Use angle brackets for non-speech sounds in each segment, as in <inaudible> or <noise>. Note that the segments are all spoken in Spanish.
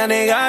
a negar.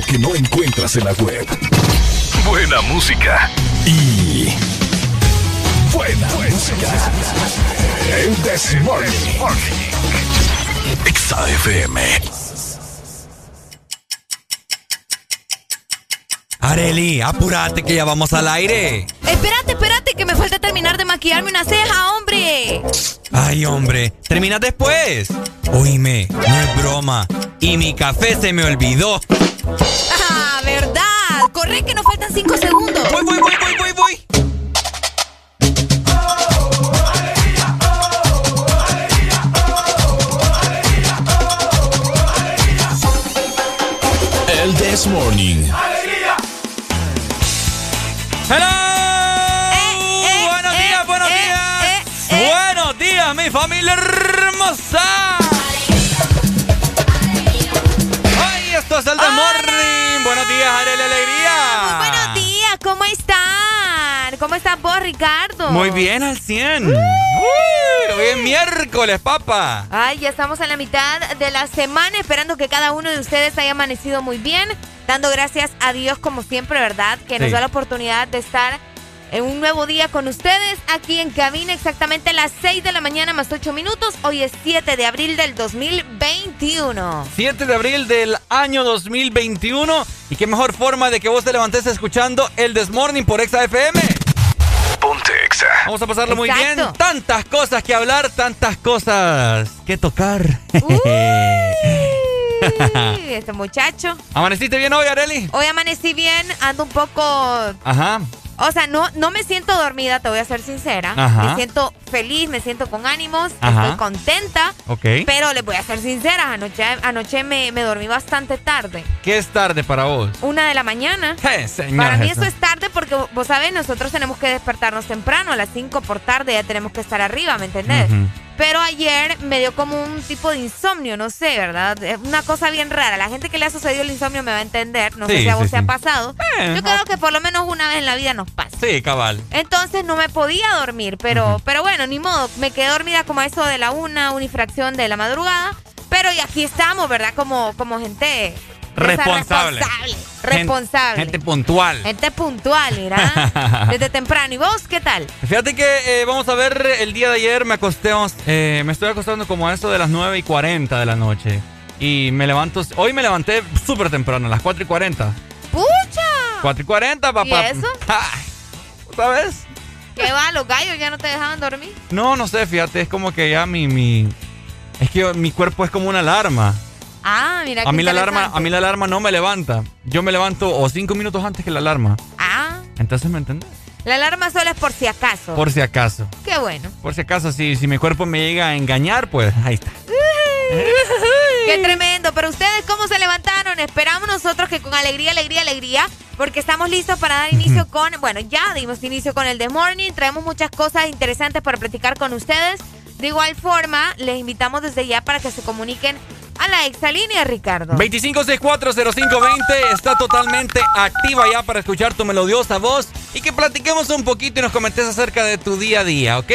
Que no encuentras en la web. Buena música. Y. Buena, música. El Desmorning. XAFM. Areli, apúrate que ya vamos al aire. Espérate, terminar de maquillarme una ceja, hombre. Ay, hombre, terminas después. Oíme, no es broma. Y mi café se me olvidó. Ah, ¿verdad? Corre que nos faltan cinco segundos. Voy, voy, voy, voy, voy, voy. El This Morning. ¡Hello! Mi familia hermosa. esto es el The Morning. Buenos días, Arely Alegría. Muy buenos días, ¿cómo están? ¿Cómo estás vos, Ricardo? Muy bien, al 100. hoy es miércoles, papá. Ay, ya estamos en la mitad de la semana, esperando que cada uno de ustedes haya amanecido muy bien. Dando gracias a Dios, como siempre, ¿verdad? Que nos da la oportunidad de estar en un nuevo día con ustedes aquí en cabina exactamente a las 6 de la mañana más 8 minutos. Hoy es 7 de abril del 2021. 7 de abril del año 2021 y qué mejor forma de que vos te levantes escuchando el Desmorning por Exa FM. Ponte Exa. Vamos a pasarlo muy bien. Tantas cosas que hablar, tantas cosas que tocar. Uy, <laughs> este muchacho. ¿Amaneciste bien hoy, Areli? Hoy amanecí bien, ando un poco Ajá. O sea, no, no me siento dormida, te voy a ser sincera. Ajá. Me siento feliz, me siento con ánimos, Ajá. estoy contenta. Ok. Pero les voy a ser sincera, anoche, anoche me, me dormí bastante tarde. ¿Qué es tarde para vos? Una de la mañana. Señora Para mí eso es tarde porque, vos sabés, nosotros tenemos que despertarnos temprano, a las 5 por tarde ya tenemos que estar arriba, ¿me entendés? Pero ayer me dio como un tipo de insomnio, no sé, ¿verdad? Es una cosa bien rara. La gente que le ha sucedido el insomnio me va a entender. No sé si a vos sí, te ha pasado. Eh, Yo creo que por lo menos una vez en la vida nos pasa. Sí, cabal. Entonces no me podía dormir, pero, pero bueno, ni modo. Me quedé dormida como a eso de la una, una y fracción de la madrugada. Pero y aquí estamos, ¿verdad? Como, como gente Responsable. Responsable. Responsable. Gente, gente puntual. Gente puntual, mira. <laughs> Desde temprano. ¿Y vos qué tal? Fíjate que eh, vamos a ver, el día de ayer me acosté, eh, me estoy acostando como a eso de las 9 y 40 de la noche. Y me levanto, hoy me levanté súper temprano, a las 4 y 40. ¡Pucha! 4 y 40, papá. ¿Y eso? ¿Sabes? ¿Qué va? ¿Los gallos ya no te dejaban dormir? No, no sé, fíjate, es como que ya mi, mi, es que yo- mi cuerpo es como una alarma. Ah, mira A mí la alarma, a mí la alarma no me levanta. Yo me levanto o cinco minutos antes que la alarma. Ah, Entonces, ¿me entiendes? la alarma solo es por si acaso. Por si acaso. Qué bueno. Por si acaso, si, si mi cuerpo me llega a engañar, pues ahí está. Qué tremendo. Pero ustedes, ¿cómo se levantaron? Esperamos nosotros que con alegría, alegría, alegría, porque estamos listos para dar inicio con, bueno, ya dimos inicio con el The Morning. Traemos muchas cosas interesantes para platicar con ustedes. De igual forma, les invitamos desde ya para que se comuniquen a la exalínea, Ricardo. 25640520 está totalmente activa ya para escuchar tu melodiosa voz y que platiquemos un poquito y nos comentes acerca de tu día a día, ¿ok?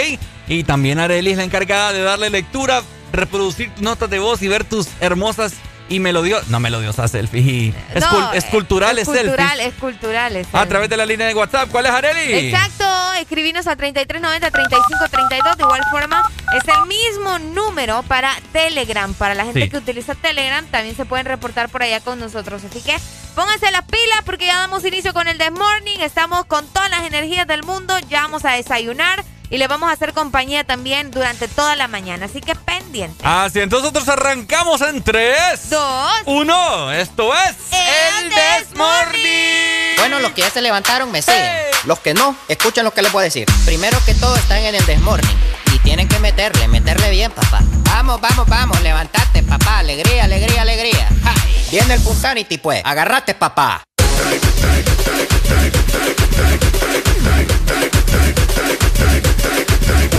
Y también Arely es la encargada de darle lectura, reproducir tus notas de voz y ver tus hermosas y melodiosas, no melodiosas selfies, No, escul- esculturales es cultural, selfies es cultural. es a través de la línea de WhatsApp. ¿Cuál es Arely? Exacto, escribinos al 3390-3532. De igual forma, es el mismo número para Telegram. Para la gente Sí. que utiliza Telegram, también se pueden reportar por allá con nosotros. Así que pónganse las pilas porque ya damos inicio con el This Morning. Estamos con todas las energías del mundo. Ya vamos a desayunar y le vamos a hacer compañía también durante toda la mañana. Así que pendiente. Así, entonces nosotros arrancamos en 3, Dos. 1. Esto es El This Morning. Bueno, los que ya se levantaron me siguen. ¡Hey! Los que no, escuchen lo que les voy a decir. Primero que todo están en el desmorning. Y tienen que meterle, meterle bien, papá. Vamos, vamos, vamos, levantate, papá. Alegría, alegría, alegría. ¡Ja! Viene el Punsanity, pues. Agarrate, papá. Take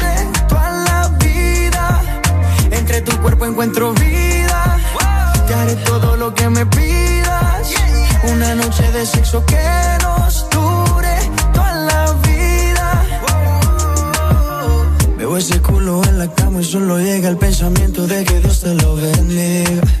Entre tu cuerpo encuentro vida. Te haré todo lo que me pidas. Una noche de sexo que nos dure toda la vida. Veo ese culo en la cama y solo llega el pensamiento de que Dios te lo bendiga.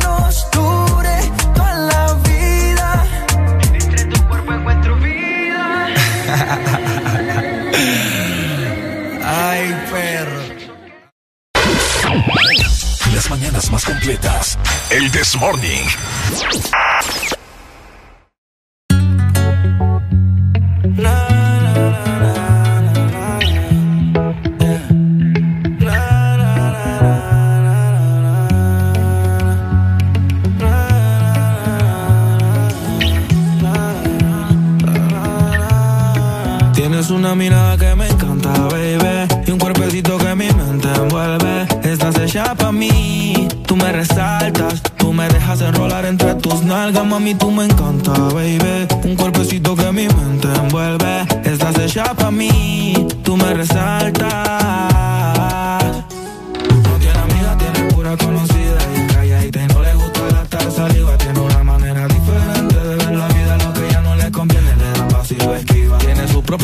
completas. El This Morning. Tienes una mirada que me encanta, baby. Y un cuerpecito que mi mente envuelve. Estás hecha pa' mí. Resaltas. Tú me dejas enrolar entre tus nalgas, mami. Tú me encanta, baby. Un cuerpecito que mi mente envuelve. Estás hecha pa' mí. Tú me resaltas.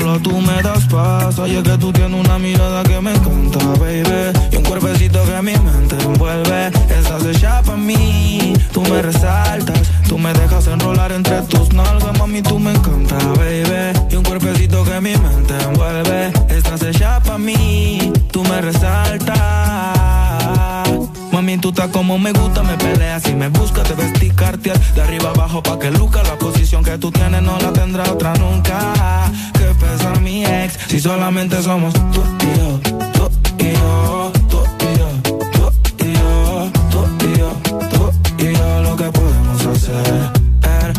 solo tú me das paz. Oye, que tú tienes una mirada que me encanta, baby. Y un cuerpecito que mi mente envuelve. Estás hecha pa' mí, tú me resaltas. Tú me dejas enrolar entre tus nalgas, mami, tú me encanta, baby. Y un cuerpecito que mi mente envuelve. Estás hecha pa' mí, tú me resaltas. Mami, tú estás como me gusta, me peleas y me buscas, te vestí cartier de arriba abajo pa' que luca la posición que tú tienes no la tendrá otra nunca. Que pesa mi ex si solamente somos tú y yo, tú y yo, tú y yo, yo, tú yo, tú yo, lo que podemos hacer.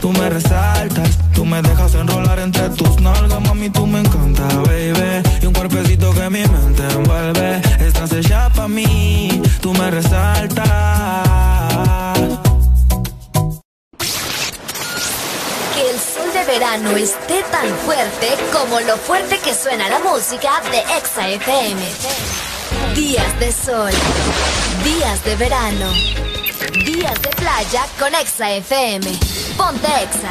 tú me resaltas. Tú me dejas enrolar entre tus nalgas, mami, tú me encanta, baby. Y un cuerpecito que mi mente envuelve. Estás hecha pa' mí, tú me resaltas. Que el sol de verano esté tan fuerte como lo fuerte que suena la música de Exa FM. Días de sol, días de verano, días de playa con Exa FM. Ponte Exa.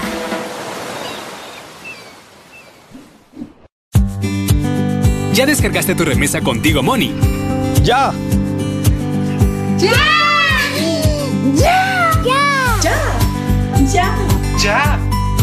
¿Ya descargaste tu remesa contigo, Moni? ¡Ya! ¡Ya! ¡Ya! ¡Ya! ¡Ya! ¡Ya!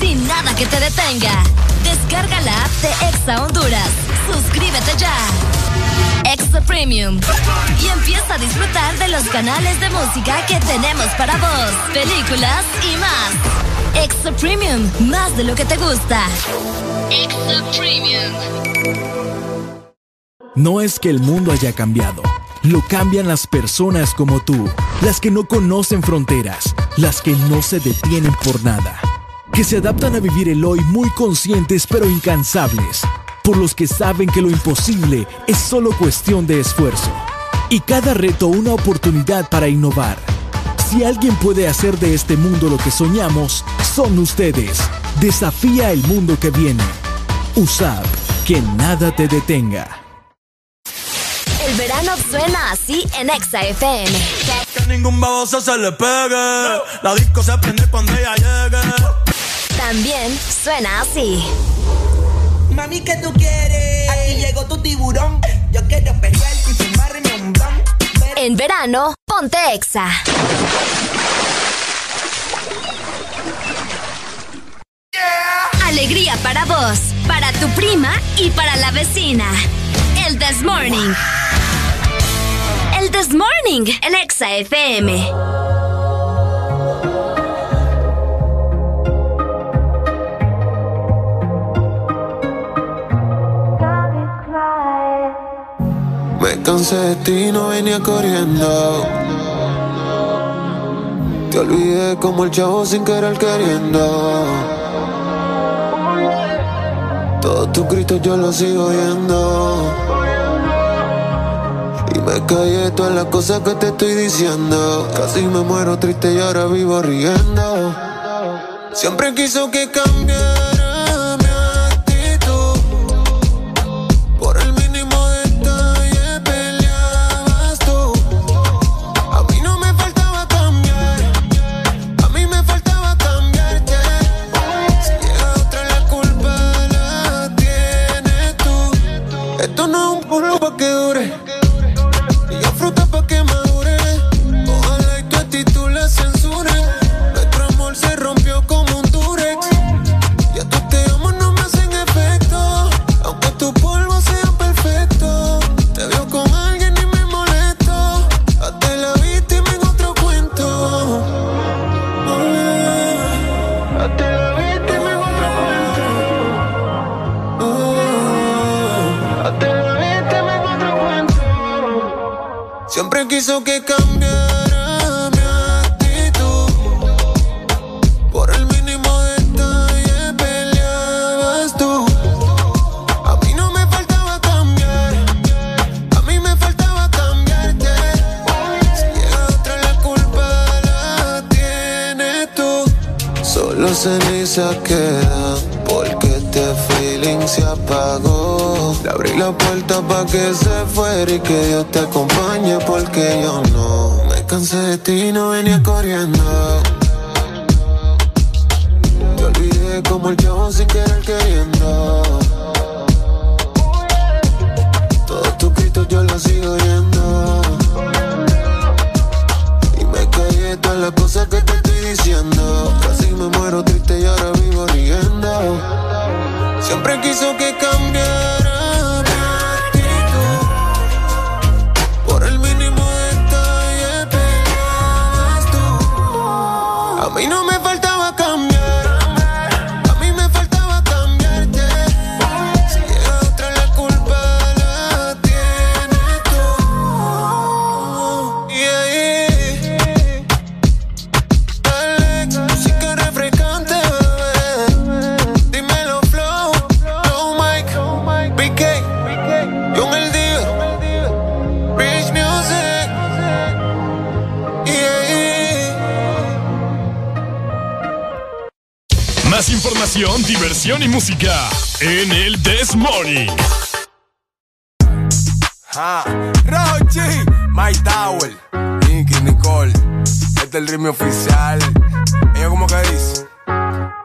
sin nada que te detenga. Descarga la app de Exa Honduras. Suscríbete ya. Extra Premium. Y empieza a disfrutar de los canales de música que tenemos para vos, películas y más. Extra Premium, más de lo que te gusta. Extra Premium. No es que el mundo haya cambiado, lo cambian las personas como tú, las que no conocen fronteras, las que no se detienen por nada, que se adaptan a vivir el hoy muy conscientes pero incansables, por los que saben que lo imposible es solo cuestión de esfuerzo, y cada reto una oportunidad para innovar. Si alguien puede hacer de este mundo lo que soñamos, son ustedes. Desafía el mundo que viene. USAP, que nada te detenga. El verano suena así en Exa FM. Que ningún baboso se le pegue. La disco se prende cuando ella llegue. También suena así. Mami, ¿qué tú quieres? Aquí llegó tu tiburón. Yo quiero pelear y fumarme un blon. En verano, ponte Exa. Alegría para vos, para tu prima y para la vecina. El This Morning. El This Morning en Exa FM. Me cansé de ti, no venía corriendo. Te olvidé como el chavo sin querer queriendo. Todos tus gritos yo los sigo oyendo. Y me callé todas las cosas que te estoy diciendo. Casi me muero triste y ahora vivo riendo. Siempre quiso que cambiara que. Quiso que cambiara mi actitud. Por el mínimo detalle peleabas tú. A mí no me faltaba cambiar. A mí me faltaba cambiarte. Si llega otra la culpa la tienes tú. Solo ceniza queda se apagó. Le abrí la puerta pa' que se fuera y que Dios te acompañe porque yo no. Me cansé de ti y no venía corriendo. Te olvidé como el chavo sin querer queriendo. Todos tus gritos yo los sigo oyendo. Y me callé todas las cosas que te estoy diciendo. Casi me muero triste y ahora vivo riendo. Siempre quiso que cambiara información, diversión y música en el This Morning. Ah, Rochi, Mike Tower, Nicky, Nicole. Este es el ritmo oficial. Ella como que.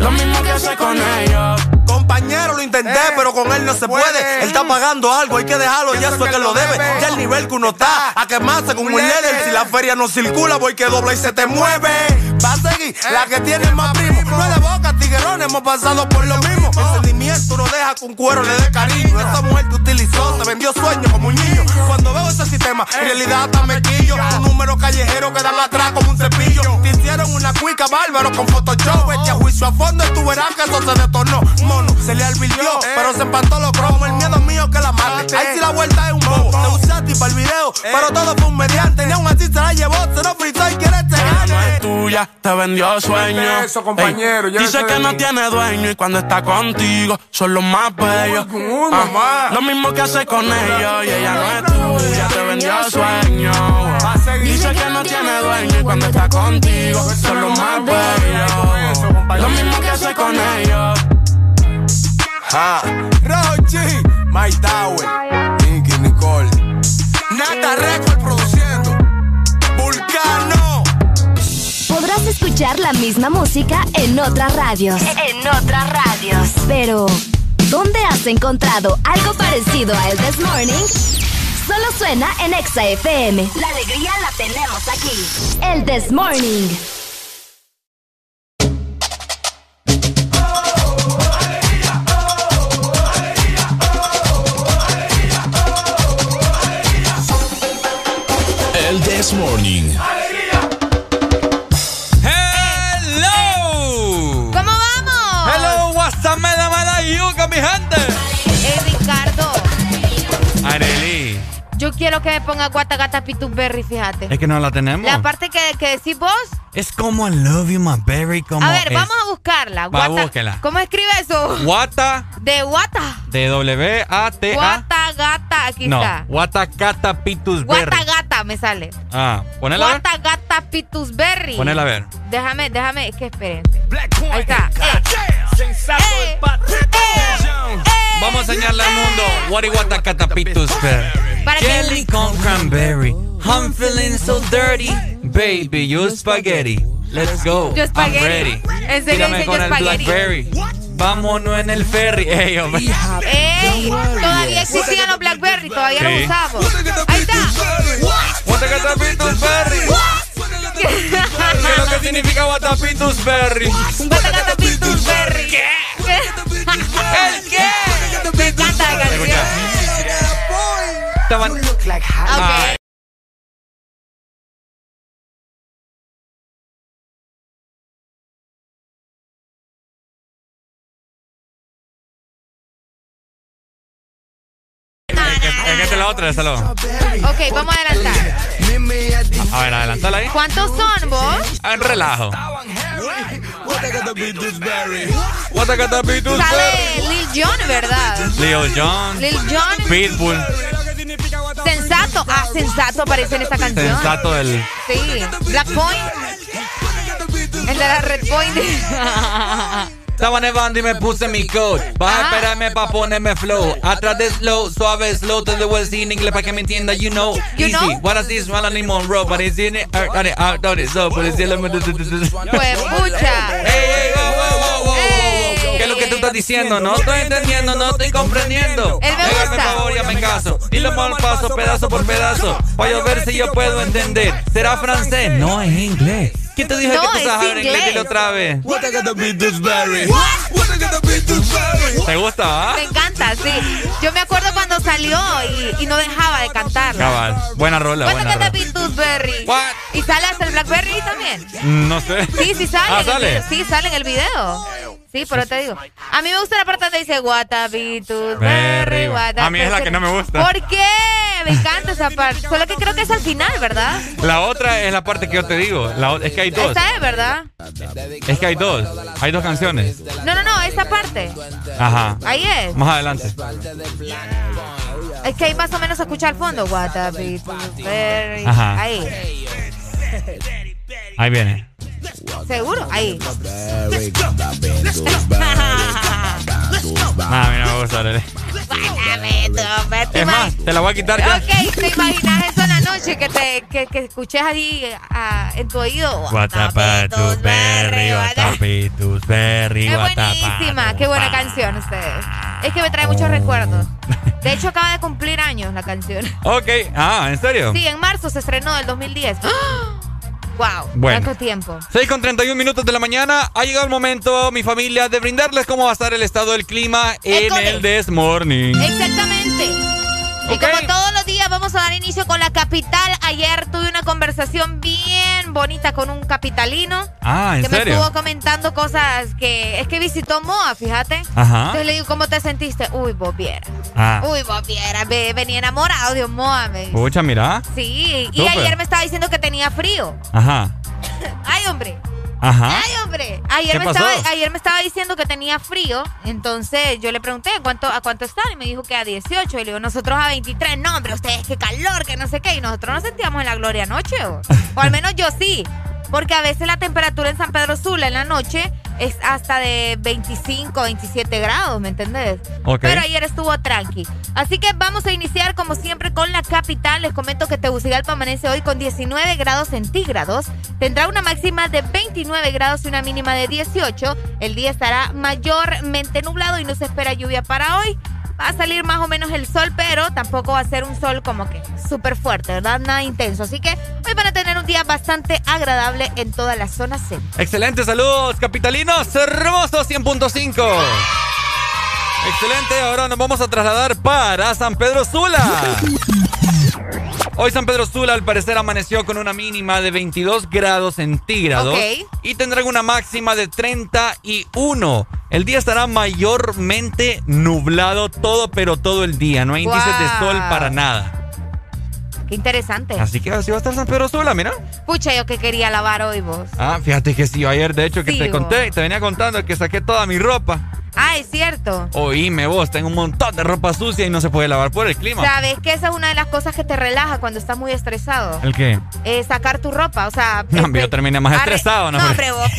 Lo mismo que hace con ellos. Compañero, lo intenté, pero con él no se puede. Él está pagando algo, hay que dejarlo, ya eso es que lo debe. Ya el nivel que uno está, a quemarse con un líder. Si la feria no circula, voy que dobla y se te mueve. Va a seguir, la que tiene más primo. No es de boca, tiguerón, hemos pasado por lo mismo. El sentimiento no deja que un cuero le dé cariño. Esa mujer te utilizó, te vendió sueños como un niño. Cuando veo ese sistema, en realidad hasta me quillo. Un número callejero que dan atrás como un cepillo. Te hicieron una cuica bárbaro con Photoshop. Echa juicio a fondo y tú verás que eso se detornó. Mono, se le alvirtió, pero se empató los cromos. El miedo mío que la mate. Ahí sí la vuelta es un bobo. Te usé a ti para el video, pero todo fue un mediante. Ni aún así se la llevó, se lo fritó y quiere este gane. es tuya, te vendió sueño. Eso, compañero, dice que no tiene dueño y cuando está contigo son los más bellos. Ah, lo mismo que hace con ellos y ella no es tuya, te vendió sueño. Dice que no tiene dueño y cuando está contigo son los más bellos. Lo mismo que hace con ellos. Ah, Rochi, Mike Tower, Nicky, Nicole. Nata Record produciendo. Vulcano. Podrás escuchar la misma música en otras radios. En otras radios. Pero, ¿dónde has encontrado algo parecido a El This Morning? Solo suena en Exa FM. La alegría la tenemos aquí. El This Morning. Morning. Quiero que me ponga Guata Gata Pitufberry, fíjate. es que no la tenemos. La parte que, que decís vos. Es como I love you, my berry, como A ver, es. vamos a buscarla. Va, Guata- búsquela. ¿Cómo escribe eso? Wata De Guata. de W-A-T-A. Guata Gata, aquí No, está. Watakata Pitus Berry. Guata Gata me sale. Ah, ponela a ver. Guata Gata Pitusberry. Ponela a ver. Déjame, déjame, es que espérense. Ahí está. Eh. Eh. Eh. Vamos a enseñarle al mundo. What is Watakata Pitus Que- Jelly con cranberry. I'm feeling so dirty. Baby, you spaghetti. Let's go. Yo I'm spaghetti. ready. En serio con yo el spaghetti. Blackberry. Vámonos en el ferry. <laughs> Ey, hombre. ¡Ey! Todavía existían los Blackberry, todavía Sí. los usamos. Ahí está. ¿Qué es lo que significa Watapitus berry? Berry. ¿Qué? ¿El qué? Me encanta la canción. Estaban. Ay. Es que esta es la otra, esta es la otra. Ok, vamos a adelantar. A ver, adelantala ahí. ¿Cuántos son vos? Ah, relajo. Watacapitus berry. Sale Lil Jon, ¿verdad? Lil Jon. Lil Jon. Pitbull. Sensato. Ah, Sensato aparece en esta canción. Sensato del. Sí. Black Point. El de la Red Point. <laughs> Estaba nevando y me puse mi coat. Vas a esperarme pa' ponerme flow. Atrás de slow, suave, slow, te debo decir en inglés para que me entienda, you know. You Easy. know? What is this? Well, I need more rope, but it's in it. uh, uh, it's up, but it's in it. Pues pucha. Ey, ey, wow, wow, wow, wow, wow, wow. ¿Qué es lo que tú estás diciendo? No estoy entendiendo, no estoy comprendiendo. Él me Hágame gusta. favor, ya me caso. Dilo mal paso, pedazo por pedazo. Para ver si yo puedo entender. ¿Será francés? No, es inglés. ¿Quién te dijo No, que tú es sabes hablar inglés? Dilo otra vez. ¿Te gusta, ah? Me encanta, sí. Yo me acuerdo cuando salió y, y no dejaba de cantarla. Cabal. Buena rola, ¿Cuánto buena rola. Berry? What? ¿Y sale hasta el Blackberry también? No sé. Sí, sí sale. Ah, en el sale. video. Sí, sale en el video. Sí, pero te digo. A mí me gusta la parte donde dice Guatapitus Berry. Guatapitus A mí es la que no me gusta. ¿Por qué? Me encanta esa parte. Solo que creo que es al final, ¿verdad? La otra es la parte que yo te digo. La es que hay dos. Esta es, ¿verdad? Es que hay dos. Hay dos canciones. No, no, no, esa parte. Ajá. Ahí es. Más adelante. Es que ahí más o menos se escucha al fondo. Guatapitus Berry. Ajá. Ahí. Ahí viene. ¿Seguro? Ahí. Nah, a mí no me gusta. Lele. Guatapitus Berry. ¿Te Es más, te la voy a quitar ya. Ok, ¿te imaginas eso en la noche? Que te que, que escuches ahí ah, en tu oído. Guatapatus berry, guatapitus berry, Es buenísima, qué buena canción ustedes. Es que me trae muchos recuerdos. De hecho, acaba de cumplir años la canción. Ok. Ah, ¿en serio? Sí, en marzo se estrenó del 2010. ¡Wow! Bueno. ¿Cuánto tiempo? 6 con 31 minutos de la mañana. Ha llegado el momento, mi familia, de brindarles cómo va a estar el estado del clima en el This Morning. Exactamente. Y como todos los días vamos a dar inicio con la capital. Ayer tuve una conversación bien bonita con un capitalino. Ah, ¿en que me estuvo comentando cosas que es que visitó Moa, fíjate. Ajá. Entonces le digo, ¿cómo te sentiste? Uy, vos vieras. Ah. Uy, vos vieras. ve- Venía enamorado de Moa. Me dice. Pucha, mira. Sí, y Súper. ayer me estaba diciendo que tenía frío. Ajá. <laughs> Ay, hombre. Ajá. Ay, hombre. Ayer ¿Qué me, pasó? estaba, ayer me estaba diciendo que tenía frío. Entonces yo le pregunté ¿a cuánto, a cuánto están. Y me dijo que a 18. Y le digo, nosotros a 23. No, hombre, ustedes qué calor, que no sé qué. Y nosotros nos sentíamos en la gloria anoche. O, o al menos yo sí. Porque a veces la temperatura en San Pedro Sula en la noche es hasta de 25, 27 grados, ¿me entendés? Pero ayer estuvo tranqui. Así que vamos a iniciar como siempre con la capital. Les comento que Tegucigalpa amanece hoy con 19 grados centígrados. Tendrá una máxima de 29 grados y una mínima de 18. El día estará mayormente nublado y no se espera lluvia para hoy. Va a salir más o menos el sol, pero tampoco va a ser un sol como que súper fuerte, ¿verdad? Nada intenso. Así que hoy van a tener un día bastante agradable en toda la zona centro. Excelente, saludos capitalinos, hermosos 100.5. Excelente, ahora nos vamos a trasladar para San Pedro Sula. Hoy San Pedro Sula al parecer amaneció con una mínima de 22 grados centígrados Ok. y tendrán una máxima de 31. El día estará mayormente nublado todo, pero todo el día. No hay índices de sol para nada. Qué interesante. Así que así va a estar San Pedro Sula, mira. Pucha, yo que quería lavar hoy vos. Ah, fíjate que sí, ayer de hecho que Sí, te vos. conté, te venía contando que saqué toda mi ropa. Ah, es cierto. Oíme vos, tengo un montón de ropa sucia y no se puede lavar por el clima. Sabes que esa es una de las cosas que te relaja cuando estás muy estresado. ¿El qué? Eh, sacar tu ropa, o sea... <laughs> No, este, yo terminé más estresado, ¿no? No, hombre, vos.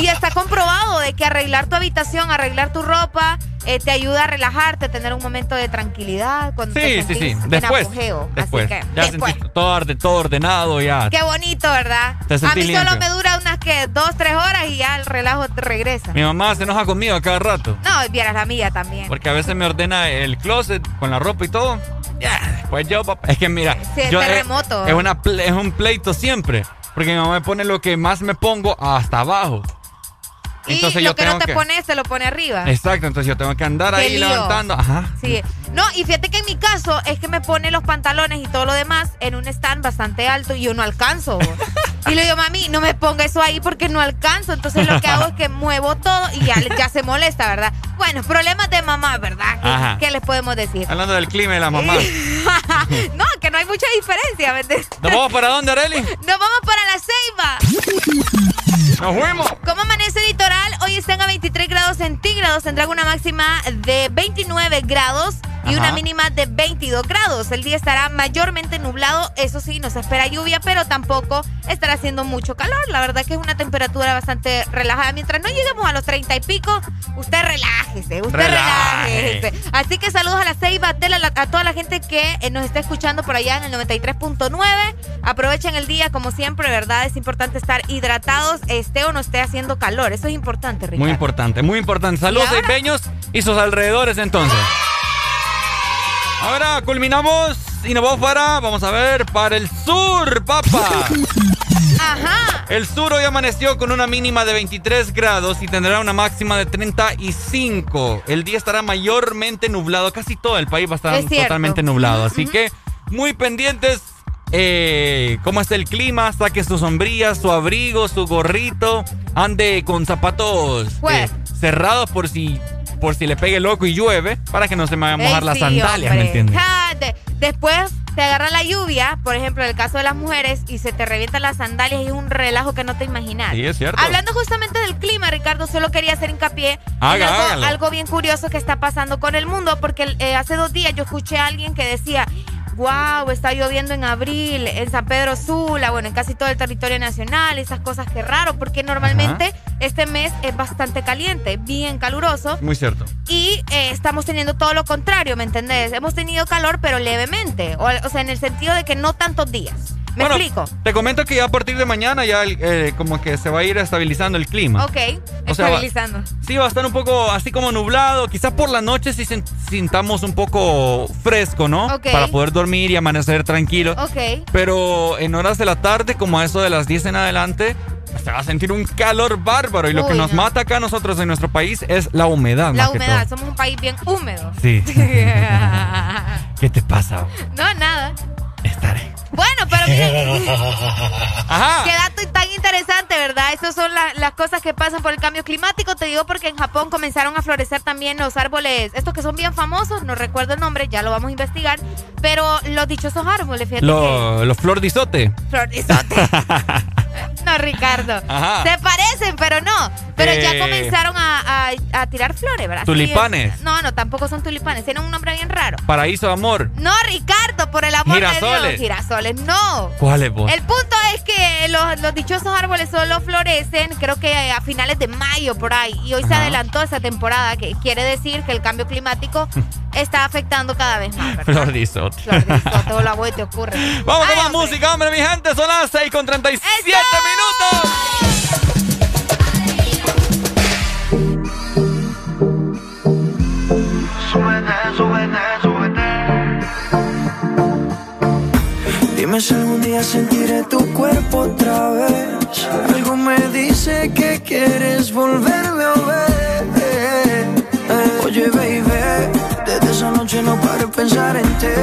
Y está comprobado de que arreglar tu habitación, arreglar tu ropa, eh, te ayuda a relajarte, a tener un momento de tranquilidad cuando te Sí, sí, sentís sí. en Después. apogeo. Después. Así que, ya después. todo, orde- todo ordenado, ya. Qué bonito, ¿verdad? Te A mí solo me dura unas que dos, tres horas y ya el relajo te regresa. Mi mamá se enoja conmigo a cada rato. No, vieras la mía también. Porque a veces me ordena el closet con la ropa y todo. Ya, pues yo, papá. Es que mira, Sí, yo terremoto. Es, es una es un pleito siempre. Porque mi mamá me pone lo que más me pongo hasta abajo. Y Entonces lo yo que tengo no te que. pones, se lo pone arriba. Exacto, entonces yo tengo que andar Qué ahí lío. levantando. Ajá. Sí. No, y fíjate que en mi caso es que me pone los pantalones y todo lo demás en un stand bastante alto y yo no alcanzo. y le digo, mami, no me ponga eso ahí porque no alcanzo. Entonces lo que hago es que muevo todo y ya, ya se molesta, ¿verdad? Bueno, problemas de mamá, ¿verdad? ¿Qué, Ajá. qué les podemos decir? Hablando del clima y la mamá. <laughs> no, que no hay mucha diferencia, ¿me entiendes? ¿Nos vamos para dónde, Areli? Nos vamos para la Ceiba. Nos fuimos. ¿Cómo amanece el litoral? Hoy están a 23 grados centígrados, tendrán una máxima de 29 grados y Ajá. una mínima de 22 grados. El día estará mayormente nublado, eso sí, no se espera lluvia, pero tampoco estará haciendo mucho calor. La verdad que es una temperatura bastante relajada. Mientras no lleguemos a los 30 y pico, usted relájese, usted relájese. Así que saludos a la Ceiba, a toda la gente que eh, nos está escuchando por allá en el 93.9. Aprovechen el día, como siempre, ¿verdad? Es importante estar hidratados, esté o no esté haciendo calor. Eso es importante, Ricardo. Muy importante, muy importante. Saludos, ¿Y ahora? Peños y sus alrededores entonces. Ahora culminamos y nos vamos para, vamos a ver, para el sur, papá. Ajá. El sur hoy amaneció con una mínima de 23 grados y tendrá una máxima de 35. El día estará mayormente nublado, casi todo el país va a estar Es totalmente nublado. Así que muy pendientes. eh, cómo está el clima, saque su sombrilla, su abrigo, su gorrito, ande con zapatos Pues. eh, cerrados por si por si le pegue loco y llueve, para que no se me vayan a mojar Ey, las sí, sandalias, ¿me entiendes? Ja, de- después te agarra la lluvia, por ejemplo, en el caso de las mujeres, y se te revientan las sandalias y es un relajo que no te imaginas. Sí, es cierto. Hablando justamente del clima, Ricardo, solo quería hacer hincapié Haga, en algo bien curioso que está pasando con el mundo, porque eh, hace dos días yo escuché a alguien que decía, wow, está lloviendo en abril, en San Pedro Sula, bueno, en casi todo el territorio nacional, esas cosas que raro, porque normalmente este mes es bastante caliente, bien caluroso. Muy cierto. Y eh, estamos teniendo todo lo contrario, ¿me entendés? Hemos tenido calor, pero levemente. O, o sea, en el sentido de que no tantos días. ¿Me Bueno, explico? Te comento que ya a partir de mañana ya eh, como que se va a ir estabilizando el clima. Ok, O sea, va- estabilizando. Sí, va a estar un poco así como nublado. Quizás por la noche sí sintamos un poco fresco, ¿no? Ok. Para poder dormir y amanecer tranquilo. Ok. Pero en horas de la tarde, como a eso de las 10 en adelante, se va a sentir un calor bárbaro. Y lo que nos no. mata acá a nosotros en nuestro país es la humedad. La humedad, somos un país bien húmedo. Sí. <laughs> ¿Qué te pasa? no, nada. Estaré. Bueno, pero miren. <laughs> Ajá. Qué dato tan interesante, ¿verdad? Esas son la- las cosas que pasan por el cambio climático. Te digo porque en Japón comenzaron a florecer también los árboles, estos que son bien famosos, no recuerdo el nombre, ya lo vamos a investigar. Pero los dichosos árboles, fíjate que. Los flor de isote. Flor de isote. <laughs> No, Ricardo. Ajá. Se parecen, pero no. Pero Eh. ya comenzaron a, a- a tirar flores, ¿verdad? Tulipanes. Sí, no, no, tampoco son tulipanes. Tienen un nombre bien raro. Paraíso de amor. No, Ricardo, por el amor de. Dios. Girasoles, no. ¿Cuál es vos? El punto es que los, los dichosos árboles solo florecen, creo que a finales de mayo por ahí. Y hoy se adelantó esa temporada, que quiere decir que el cambio climático <laughs> está afectando cada vez más, ¿verdad? Flor de isote. Todo lo bueno te <laughs> ocurre. Vamos Ay, con más hombre. música, hombre, mi gente. Son las 6 con 37 minutos. Dime si algún día sentiré tu cuerpo otra vez. Algo me dice que quieres volverme a ver. Oye, baby, desde esa noche no paro de pensar en ti.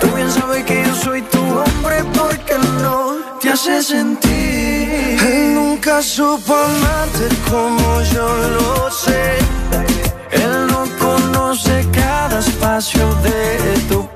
Tú bien sabes que yo soy tu hombre porque no te hace sentir. Él nunca supo amarte como yo lo sé. Él no conoce cada espacio de tu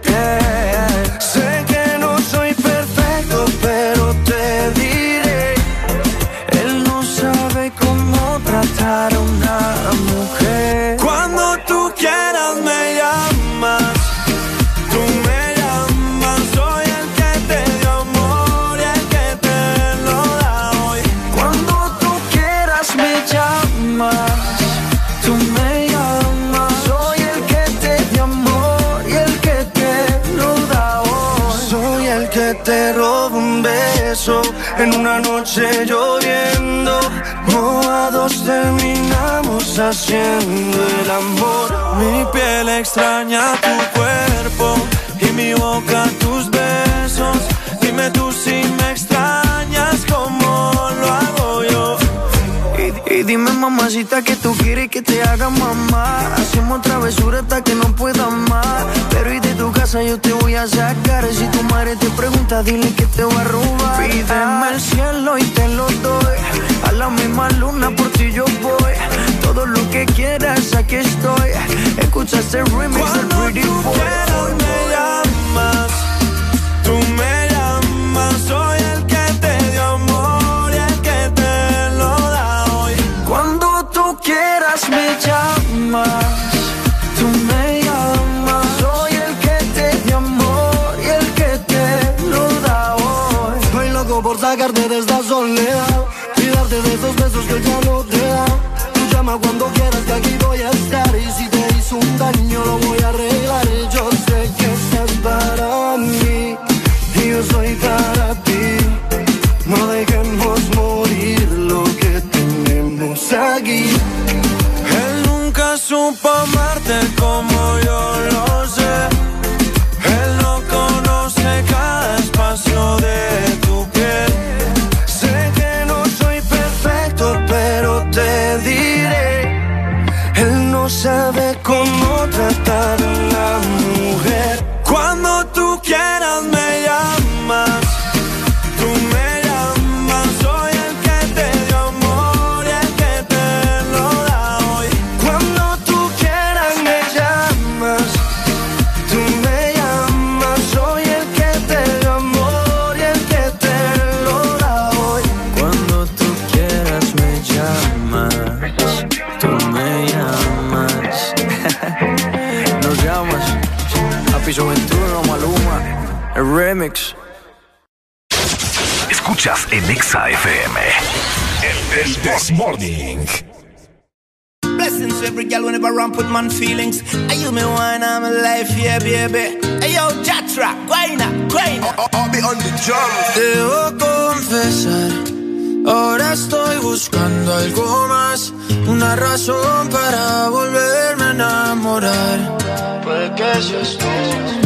noche lloviendo. Mojados terminamos haciendo el amor. Mi piel extraña tu cuerpo y mi boca mamacita que tú quieres que te haga mamá. Hacemos travesura hasta que no pueda más. Pero y de tu casa yo te voy a sacar. Si tu madre te pregunta, dile que te voy a robar. Pídeme el cielo y te lo doy. A la misma luna por ti yo voy. Todo lo que quieras, aquí estoy. Escucha este remix del Pretty Boy. me llamas, tú me llamas. Soy llamas, tú me llamas. Soy el que te dio amor y el que te lo da hoy. Estoy loco por sacarte de esta soledad y darte de esos besos que ya no te da. Tú llama cuando quieras que aquí voy a estar y si te hizo un daño lo voy a arreglar. Yo nunca supo remix. Escuchas en Exa FM. El This Morning. Blessings every girl whenever I with man feelings. Are you me wine, I'm alive, yeah, baby. Hey yo, Jatra, guayna, guayna. I'll be on the drum. Debo confesar, ahora estoy buscando algo más, una razón para volverme a enamorar. Puede que seas tú. Quiero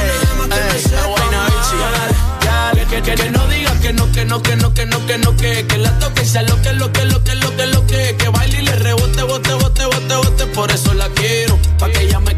no, que no, que no, que no, que que la toque y sea lo que, lo que, lo que, lo que, lo que, que baile y le rebote, bote, bote, bote, bote, por eso la quiero, pa' que ella me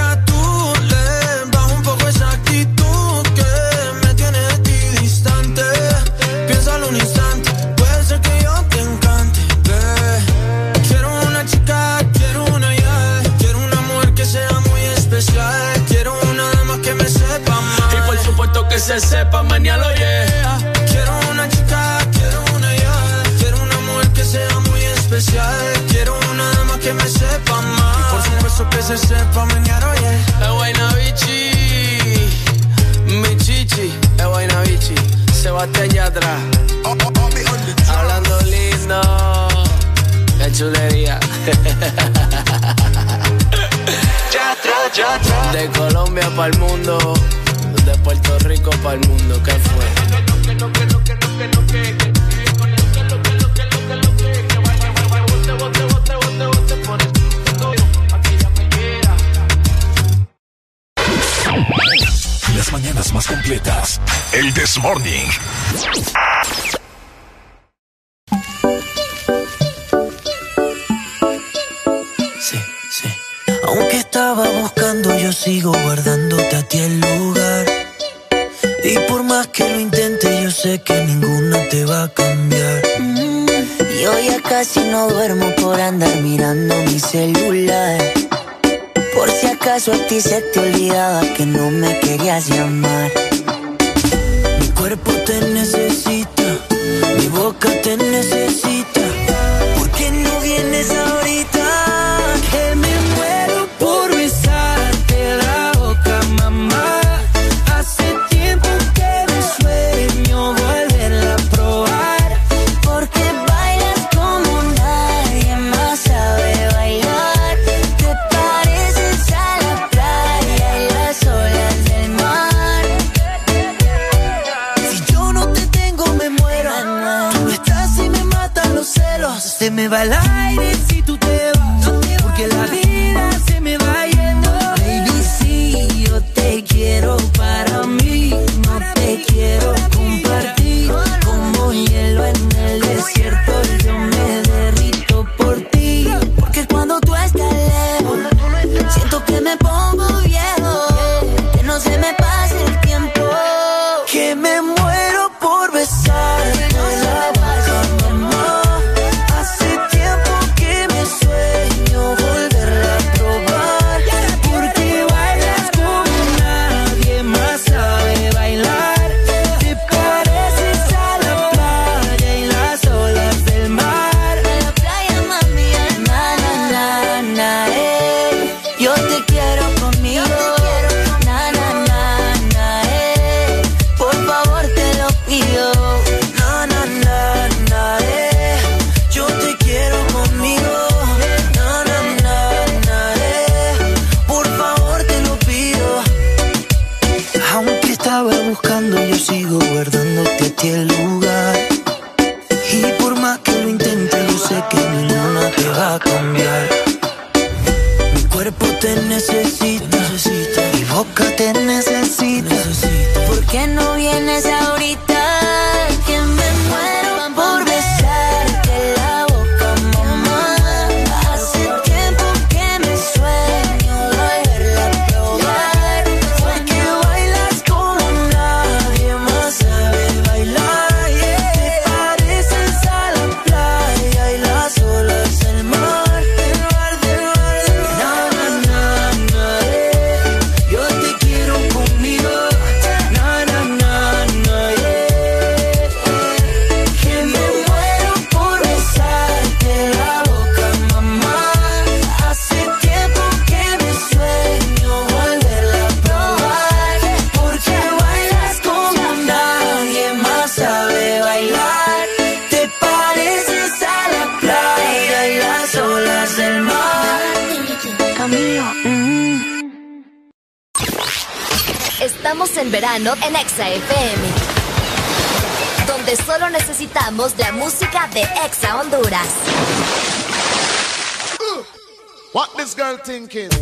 se sepa, mañana lo. Quiero una chica, quiero una ya. Quiero una mujer que sea muy especial. Quiero una dama que me sepa más. Y por supuesto que se sepa, mañana lo llega. La guayna bichi, mi chichi, la guayna bichi. Se bate allá atrás. Hablando lindo, la chulería. <laughs> ya atrás, ya atrás. De Colombia para el mundo de Puerto Rico para el mundo, ¿qué fue? Las mañanas más completas. El This Morning. Sí, sí. Aunque estaba buscando, yo sigo guardándote a ti el lugar y por más que lo intente, yo sé que ninguna te va a cambiar. Mm, yo ya casi no duermo por andar mirando mi celular. Por si acaso a ti se te olvidaba que no me querías llamar. Mi cuerpo te necesita, mi boca te necesita bailar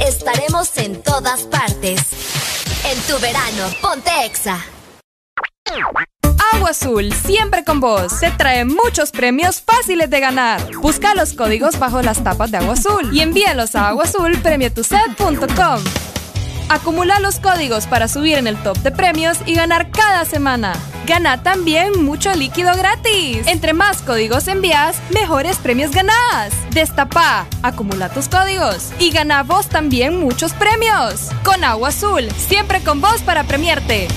Estaremos en todas partes. En tu verano, ponte exa. Agua Azul, siempre con vos. Se trae muchos premios fáciles de ganar. Busca los códigos bajo las tapas de Agua Azul y envíalos a aguazulpremiotuset.com. Acumula los códigos para subir en el top de premios y ganar cada semana. Gana también mucho líquido gratis. Entre más códigos envías, mejores premios ganás. Destapa, acumula tus códigos y gana vos también muchos premios. Con Agua Azul, siempre con vos para premiarte.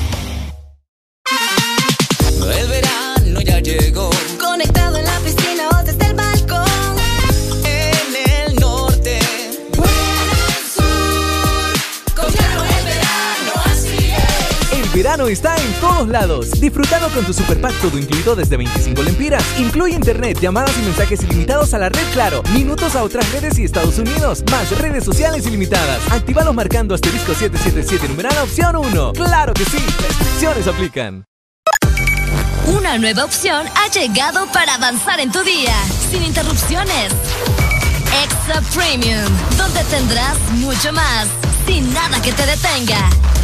Está en todos lados. Disfrutando con tu super pack todo incluido desde 25 lempiras. Incluye internet, llamadas y mensajes ilimitados a la red Claro, minutos a otras redes y Estados Unidos, más redes sociales ilimitadas. Actívalo marcando asterisco 777 numeral opción 1. ¡Claro que sí! Restricciones aplican. Una nueva opción ha llegado para avanzar en tu día, sin interrupciones. Extra Premium, donde tendrás mucho más, sin nada que te detenga.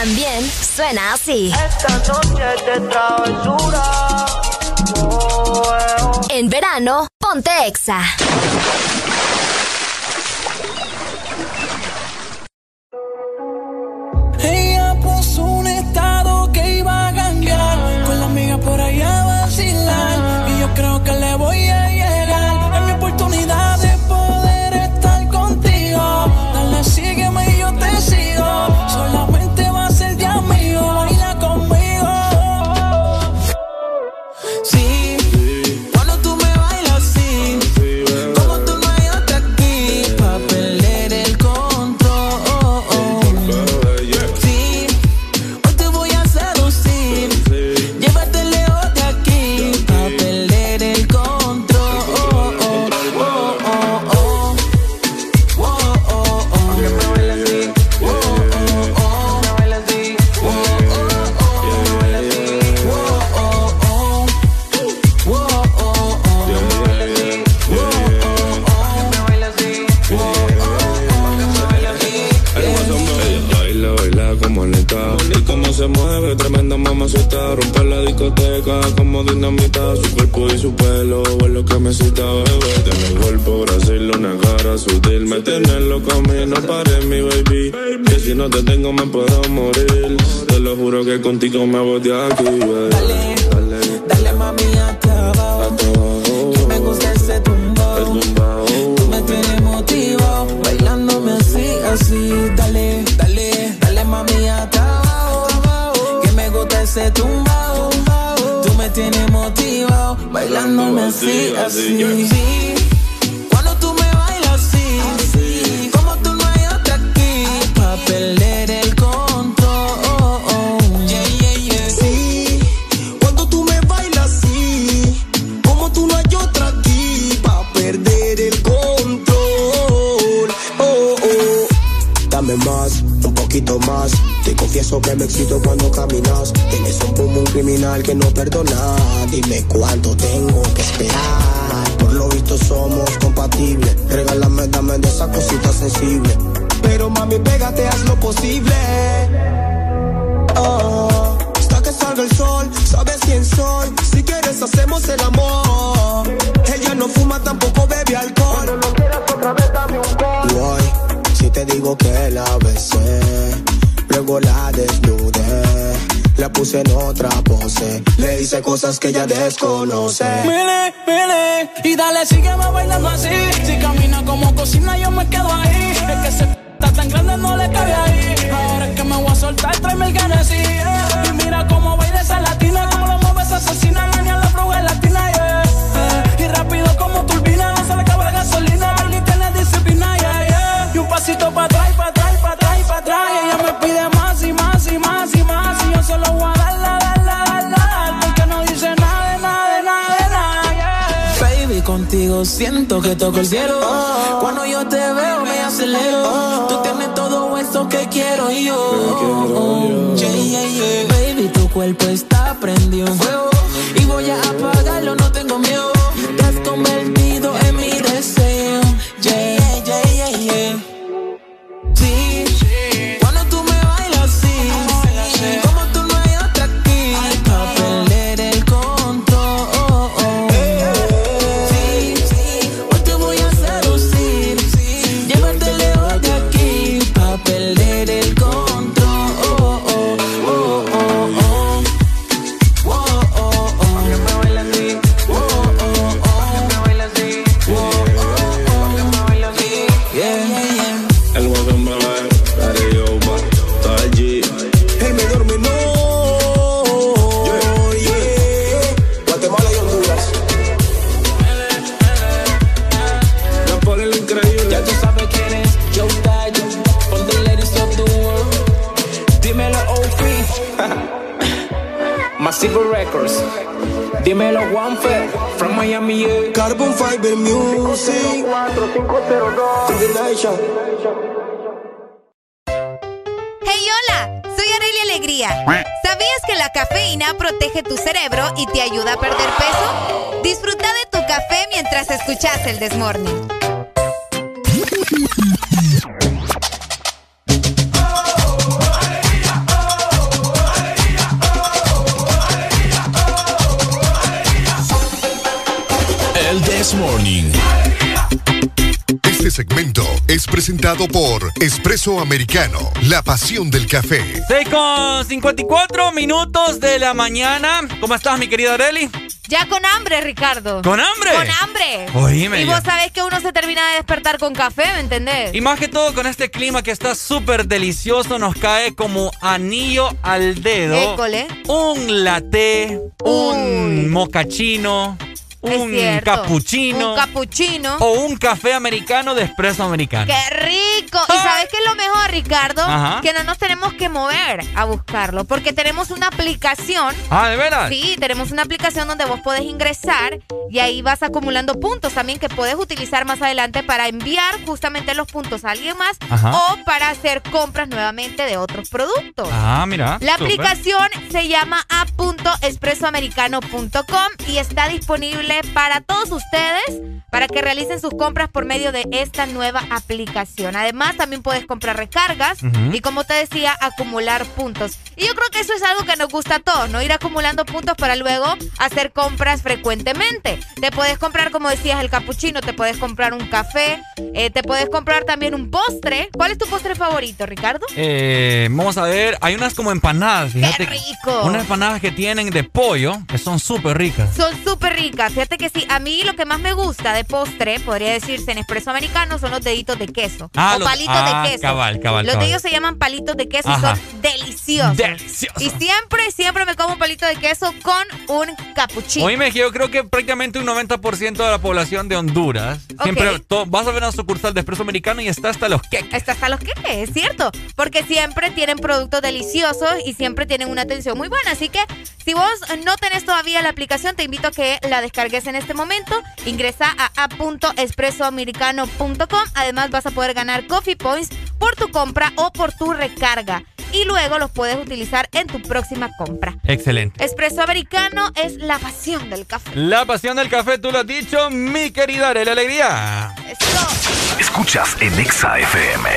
También suena así. Esta noche de travesura. En verano, ponte Exa. Como dinamita Su cuerpo y su pelo es lo que me cita, bebé Tiene el cuerpo Brasil, una cara sutil Me tiene loco a mí, no pares mi baby Que si no te tengo me puedo morir Te lo juro que contigo me voy de aquí, baby Dale mami hasta abajo. Que me gusta ese tumbao. Tú me tienes motivado. Bailándome así, así. Dale, dale, dale mami hasta abajo. Que me gusta ese tumbao. Tienes motivado. Bailándome así, así. Sí. Cuando tú me bailas así. Como tú no hay otra aquí. Pa' perder el control. Yeah, yeah, yeah. Sí. Cuando tú me bailas así, como tú no hay otra aquí pa' perder el control. Oh, oh. Dame más, un poquito más. Confieso que me excito cuando caminas. Tienes un boom, un criminal que no perdona. Dime cuánto tengo que esperar. Por lo visto somos compatibles. Regálame, dame de esa cosita sensible. Pero mami, pégate, haz lo posible. Oh, hasta que salga el sol, sabes quién soy. Si quieres, hacemos el amor. Ella no fuma, tampoco bebe alcohol. Cuando lo quieras otra vez, dame un. Voy, si te digo que la besé, luego la desnudé. La puse en otra pose, le hice cosas que ella desconoce. Mire, mire, y dale, sígueme bailando así. Si camina como cocina, yo me quedo ahí. Es que se está tan grande, no le cabe ahí. Ahora es que me voy a soltar, tráeme el yeah. Y mira cómo baila esa latina, cómo lo mueve esa asesina. Contigo siento que toco el cielo. Cuando yo te veo me acelero. Tú tienes todo eso que quiero yo. Yeah, yeah, yeah. Baby, tu cuerpo está prendido en fuego. Y voy a apagarlo, no tengo miedo. Te has convertido en mi deseo. Yeah, yeah, yeah, yeah. Sí, Dímelo, Juanfe, from Miami. Yeah. Carbon Fiber Music. 4502. Hey, hola, soy Arelia Alegría. ¿Sabías que la cafeína protege tu cerebro y te ayuda a perder peso? Disfruta de tu café mientras escuchas el Desmorning. This Morning. Este segmento es presentado por Espresso Americano, la pasión del café. 6 con 54 minutos de la mañana. ¿Cómo estás, mi querida Areli? Ya con hambre, Ricardo. ¿Con hambre? Con hambre. Oíme Y ya. vos sabés que uno se termina de despertar con café, ¿me entendés? Y más que todo con este clima que está súper delicioso, nos cae como anillo al dedo. École. Un latte, un mocachino, un cierto. cappuccino. Un capuchino. o un café americano de espresso americano. ¡Qué rico! ¿Y sabes qué es lo mejor, Ricardo? Ajá. Que no nos tenemos que mover a buscarlo, porque tenemos una aplicación. Ah, ¿de veras? Sí, tenemos una aplicación donde vos podés ingresar y ahí vas acumulando puntos también que puedes utilizar más adelante para enviar justamente los puntos a alguien más Ajá. o para hacer compras nuevamente de otros productos. Ah, mira. La aplicación se llama app.expresoamericano.com y está disponible para todos ustedes para que realicen sus compras por medio de esta nueva aplicación. Además, también puedes comprar recargas y, como te decía, acumular puntos. Y yo creo que eso es algo que nos gusta a todos, ¿no? Ir acumulando puntos para luego hacer compras frecuentemente. Te puedes comprar, como decías, el cappuccino, te puedes comprar un café, eh, te puedes comprar también un postre. ¿Cuál es tu postre favorito, Ricardo? Eh, vamos a ver, hay unas como empanadas, fíjate. rico! Unas empanadas que tienen de pollo, que son súper ricas. Son súper ricas. Fíjate que sí, a mí lo que más me gusta de postre, podría decirse en expreso americano, son los deditos de queso. Ah, o los- palitos ah, de queso. cabal, cabal, Los cabal. de ellos se llaman palitos de queso Ajá. y son deliciosos. Deliciosos. Y siempre, siempre me como un palito de queso con un cappuccino. Oíme, yo creo que prácticamente un 90% de la población de Honduras, siempre vas a ver una sucursal de espresso americano y está hasta los queques. Está hasta los que es cierto. Porque siempre tienen productos deliciosos y siempre tienen una atención muy buena. Así que si vos no tenés todavía la aplicación, te invito a que la descargues en este momento. Ingresa a app.expresoamericano.com. Además, vas a poder ganar coffee points por tu compra o por tu recarga. Y luego los puedes utilizar en tu próxima compra. Excelente. Espresso americano es la pasión del café. La pasión del café, tú lo has dicho, mi querida Arely Alegría. Escuchas en Exa FM.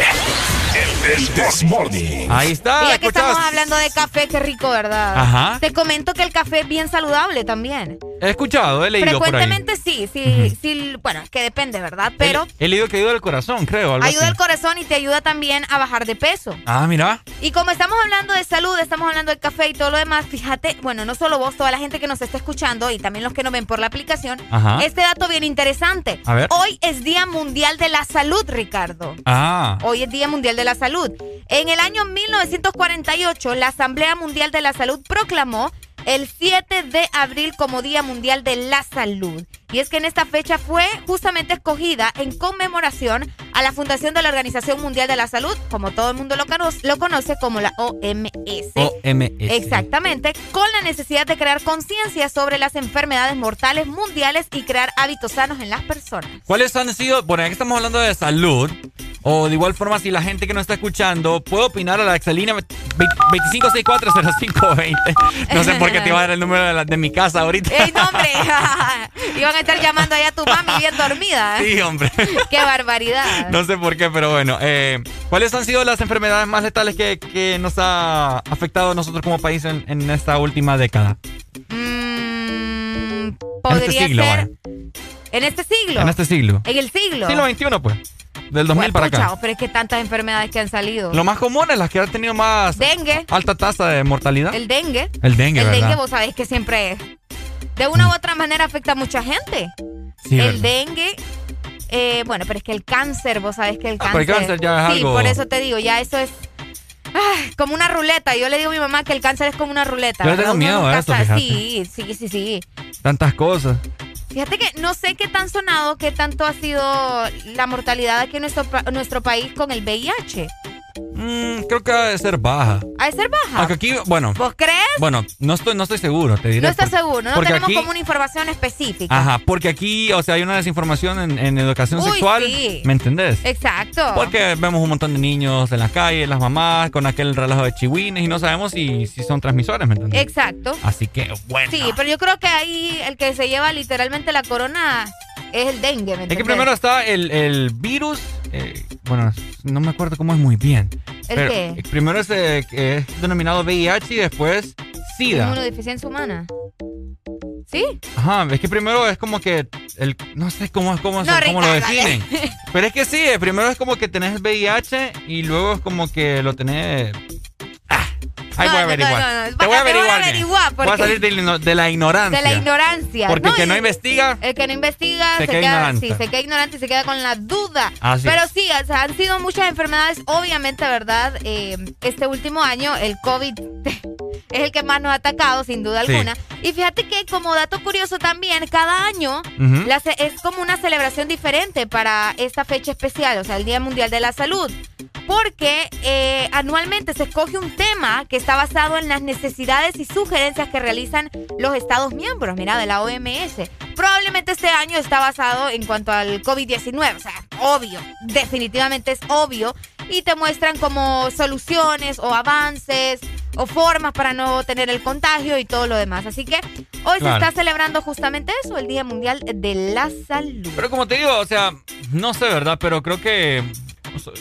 El This Morning. Ahí está, Y ya que estamos hablando de café, qué rico, ¿verdad? Ajá. Te comento que el café es bien saludable también. He escuchado, he leído por ahí. Frecuentemente sí, sí, sí, bueno, es que depende, ¿verdad? Pero He, he leído que ayuda al corazón, creo. algo ayuda así. al corazón y te ayuda también a bajar de peso. Ah, mira. Y como estamos hablando de salud, estamos hablando del café y todo lo demás, fíjate, bueno, no solo vos, toda la gente que nos está escuchando y también los que nos ven por la aplicación, Ajá. este dato bien interesante. A ver. Hoy es Día Mundial de la Salud, Ricardo. Ah. Hoy es Día Mundial de la Salud. En el año 1948, la Asamblea Mundial de la Salud proclamó el 7 de abril como Día Mundial de la Salud. Y es que en esta fecha fue justamente escogida en conmemoración a la fundación de la Organización Mundial de la Salud, como todo el mundo lo conoce, lo conoce como la OMS. OMS. Exactamente, con la necesidad de crear conciencia sobre las enfermedades mortales mundiales y crear hábitos sanos en las personas. ¿Cuáles han sido, bueno, ya que estamos hablando de salud, o de igual forma si la gente que nos está escuchando puede opinar a la exalina 25640520? No sé por qué te iba a dar el número de, la- de mi casa ahorita. <laughs> ¡Ey, no, hombre! <laughs> <laughs> Iban a estar llamando allá a tu mami bien dormida. ¿eh? Sí, hombre. <laughs> ¡Qué barbaridad! No sé por qué, pero bueno. eh, ¿Cuáles han sido las enfermedades más letales que, que nos ha afectado a nosotros como país en, en esta última década? Mm, En podría este siglo, ser. vaya. ¿En este siglo? En este siglo. ¿En el siglo? Siglo XXI, pues. Del 2000 para acá. Pero es que tantas enfermedades que han salido. Lo más común es las que han tenido más Dengue. alta tasa de mortalidad. El dengue. El dengue, El ¿verdad? dengue, vos sabés que siempre de una u otra manera afecta a mucha gente. Sí, el ¿verdad? dengue, eh, bueno, pero es que el cáncer, vos sabés que el Ah, cáncer. pero el cáncer ya es sí, algo- por eso te digo, ya eso es. ay, como una ruleta. Yo le digo a mi mamá que el cáncer es como una ruleta. Yo tengo miedo a fíjate. Sí, sí, sí, sí. Tantas cosas. Fíjate que no sé qué tan sonado, qué tanto ha sido la mortalidad aquí en nuestro, nuestro país con el VIH. Mm, creo que ha de ser baja. ¿Ha de ser baja? Aunque aquí, bueno. ¿Vos crees? Bueno, no estoy, no estoy seguro, te diré. No estás por- seguro, no porque tenemos aquí- como una información específica. Ajá, porque aquí, o sea, hay una desinformación en, en educación Uy, sexual. sí. ¿Me entendés? Exacto. Porque vemos un montón de niños en la calle, las mamás, con aquel relajo de chihuines y no sabemos si, si son transmisores, ¿me entendés? Exacto. Así que, bueno. Sí, pero yo creo que ahí el que se lleva literalmente la corona es el dengue, ¿me Es que primero está el, el virus, eh, bueno, no me acuerdo cómo es muy bien. ¿El pero, qué? eh, Primero es, eh, es denominado VIH y después SIDA. Inmunodeficiencia humana. ¿Sí? Ajá, es que primero es como que, el, no sé cómo, es- cómo, No, cómo lo definen. Pero es que sí, primero es como que tenés el VIH y luego es como que lo tenés... Ah, ahí No, voy a averiguar. no, no, no. Te voy a averiguar. bien. averiguar, Voy a salir de, la ino- de la ignorancia. De la ignorancia. Porque el que no investiga... El que no investiga Se se, queda queda, ignorante. sí, se queda ignorante y se queda con la duda. Así Pero es. sí, o sea, han sido muchas enfermedades, obviamente, ¿verdad? Eh, este último año el COVID es el que más nos ha atacado, sin duda Sí. alguna. Y fíjate que como dato curioso también, cada año la es como una celebración diferente para esta fecha especial, o sea, el Día Mundial de la Salud. Porque eh, anualmente se escoge un tema que está basado en las necesidades y sugerencias que realizan los Estados miembros, mira, de la OMS. Probablemente este año está basado en cuanto al COVID-19, o sea, obvio, definitivamente es obvio. Y te muestran como soluciones o avances o formas para no tener el contagio y todo lo demás. Así que hoy se está celebrando justamente eso, el Día Mundial de la Salud. Pero como te digo, o sea, no sé, ¿verdad? Pero creo que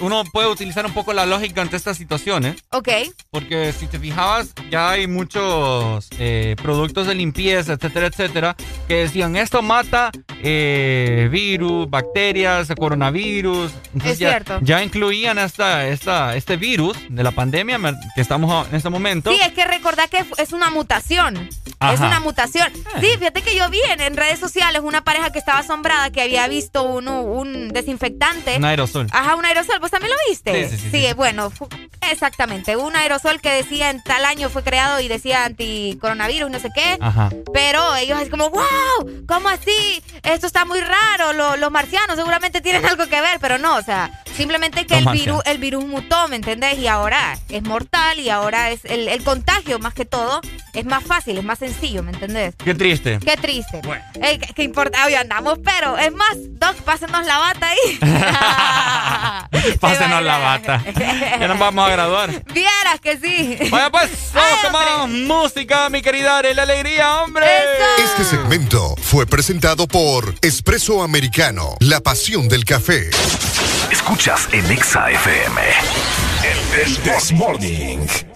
uno puede utilizar un poco la lógica ante estas situaciones. Ok. Porque si te fijabas, ya hay muchos eh, productos de limpieza, etcétera, etcétera, que decían esto mata eh, virus, bacterias, coronavirus. Entonces Es ya, cierto. ya incluían esta, esta, este virus de la pandemia que estamos en este momento. Sí, es que recordad que es una mutación. Es Ajá. una mutación. Sí, fíjate que yo vi en, en redes sociales una pareja que estaba asombrada que había visto uno, un desinfectante. Un aerosol. Ajá, un aerosol. ¿Vos también lo viste? Sí, sí, sí, sí. bueno, exactamente. Un aerosol que decía en tal año fue creado y decía anticoronavirus, no sé qué. Ajá. Pero ellos es como, wow, ¿cómo así? Esto está muy raro. Lo- los marcianos seguramente tienen algo que ver, pero no, o sea, simplemente que el virus, el virus mutó, ¿me entendés? Y ahora es mortal y ahora es el, el contagio, más que todo, es más fácil, es más sencillo, ¿me entendés? Qué triste. Qué triste. Ey, ¿qué, qué importa? Hoy andamos, pero es más, Doc, pásenos la bata ahí. <laughs> <laughs> <laughs> Pásenos la bata. <laughs> Ya nos vamos a graduar. Vieras que sí. Vaya pues, <laughs> vamos con más música, mi querida Are, la alegría, hombre. Este segmento fue presentado por Espresso Americano, la pasión del café. Escuchas en Exa FM. El This Morning.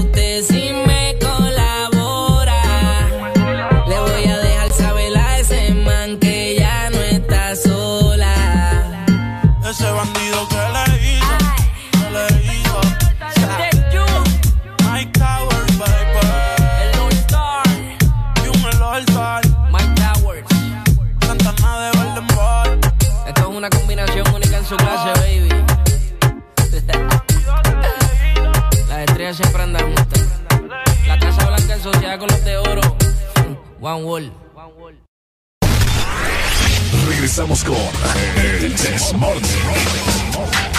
Regresamos con El Desmorning.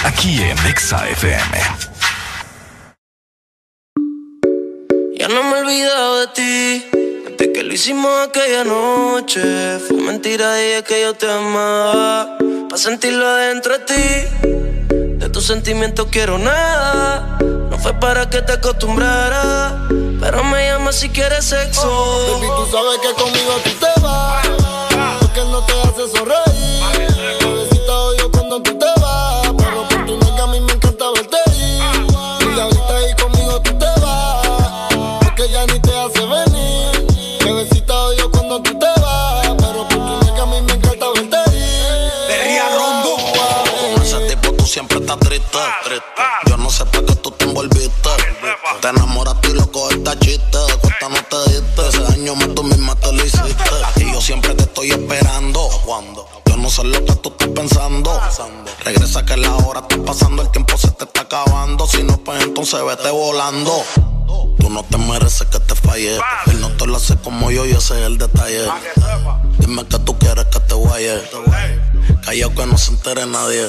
Aquí en Exa FM. Ya no me he olvidado de ti. Desde que lo hicimos aquella noche. Fue mentira, dije que yo te amaba. Pa' sentirlo adentro de ti. De tus sentimientos quiero nada. No fue para que te acostumbrara. Pero me llama si quieres sexo. Baby, tú sabes que conmigo tú te vas. Porque no te hace sonreír. Estás triste. Yo no sé para qué tú te envolviste. Te enamoraste y loco esta chiste. Cuesta no te diste. Ese daño más tú misma te lo hiciste. Y yo siempre te estoy esperando. Yo no sé lo que tú estás pensando. Regresa que la hora está pasando. El tiempo se te está acabando. Si no, pues entonces vete volando. Tú no te mereces que te falle. Él no te lo hace como yo y ese es el detalle. Dime que tú quieres que te guaye. Callao que no se entere nadie.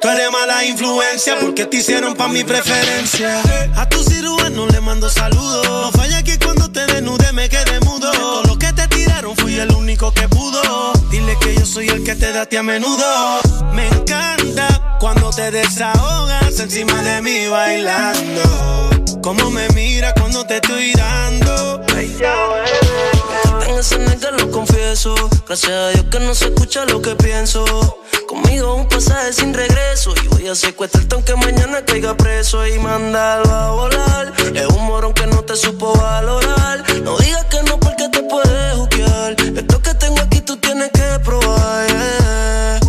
Tú eres mala influencia porque te hicieron pa' mi preferencia. A tu cirujano le mando saludos. No falla que cuando te desnude me quede mudo. De todo lo que te tiraron fui el único que pudo. Dile que yo soy el que te da a menudo. Me encanta cuando te desahogas encima de mí bailando. Cómo me mira cuando te estoy dando. En ese neta lo confieso. Gracias a Dios que no se escucha lo que pienso. Conmigo un pasaje sin regreso. Y voy a secuestrarte aunque mañana caiga preso y mandarlo a volar. Es un morón que no te supo valorar. No digas que no porque te puedes juzgar. Esto que tengo aquí tú tienes que probar.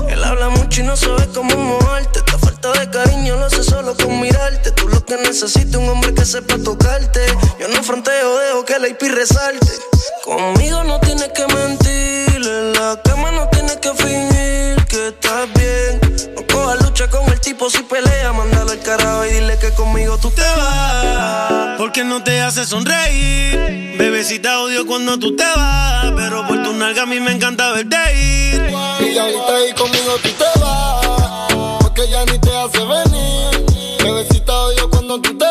Él habla mucho y no sabe cómo moverte. Esta falta de cariño lo hace solo con mirarte. Tú lo que necesitas un hombre que sepa tocarte. Yo no fronteo, dejo que la IP resalte. Conmigo no tienes que mentir. En la cama no tienes que fingir que estás bien. No cojas lucha con el tipo si pelea. Mándalo al carajo y dile que conmigo tú te vas. Porque no te hace sonreír. Bebecita odio cuando tú te vas. Pero por tu nalga a mí me encanta verte ir. Y ahorita ahí conmigo tú te vas. Porque ya ni te hace venir. Bebecita odio cuando tú te vas.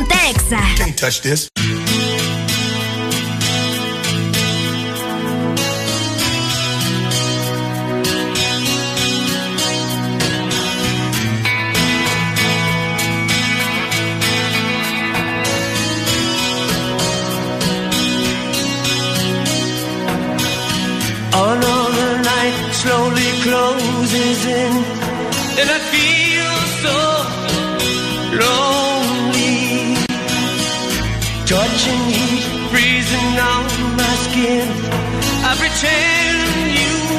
Ponte Exa. Can't touch this. Another night slowly closes in, and I feel so lonely. Touching heat, freezing on my skin. I pretend you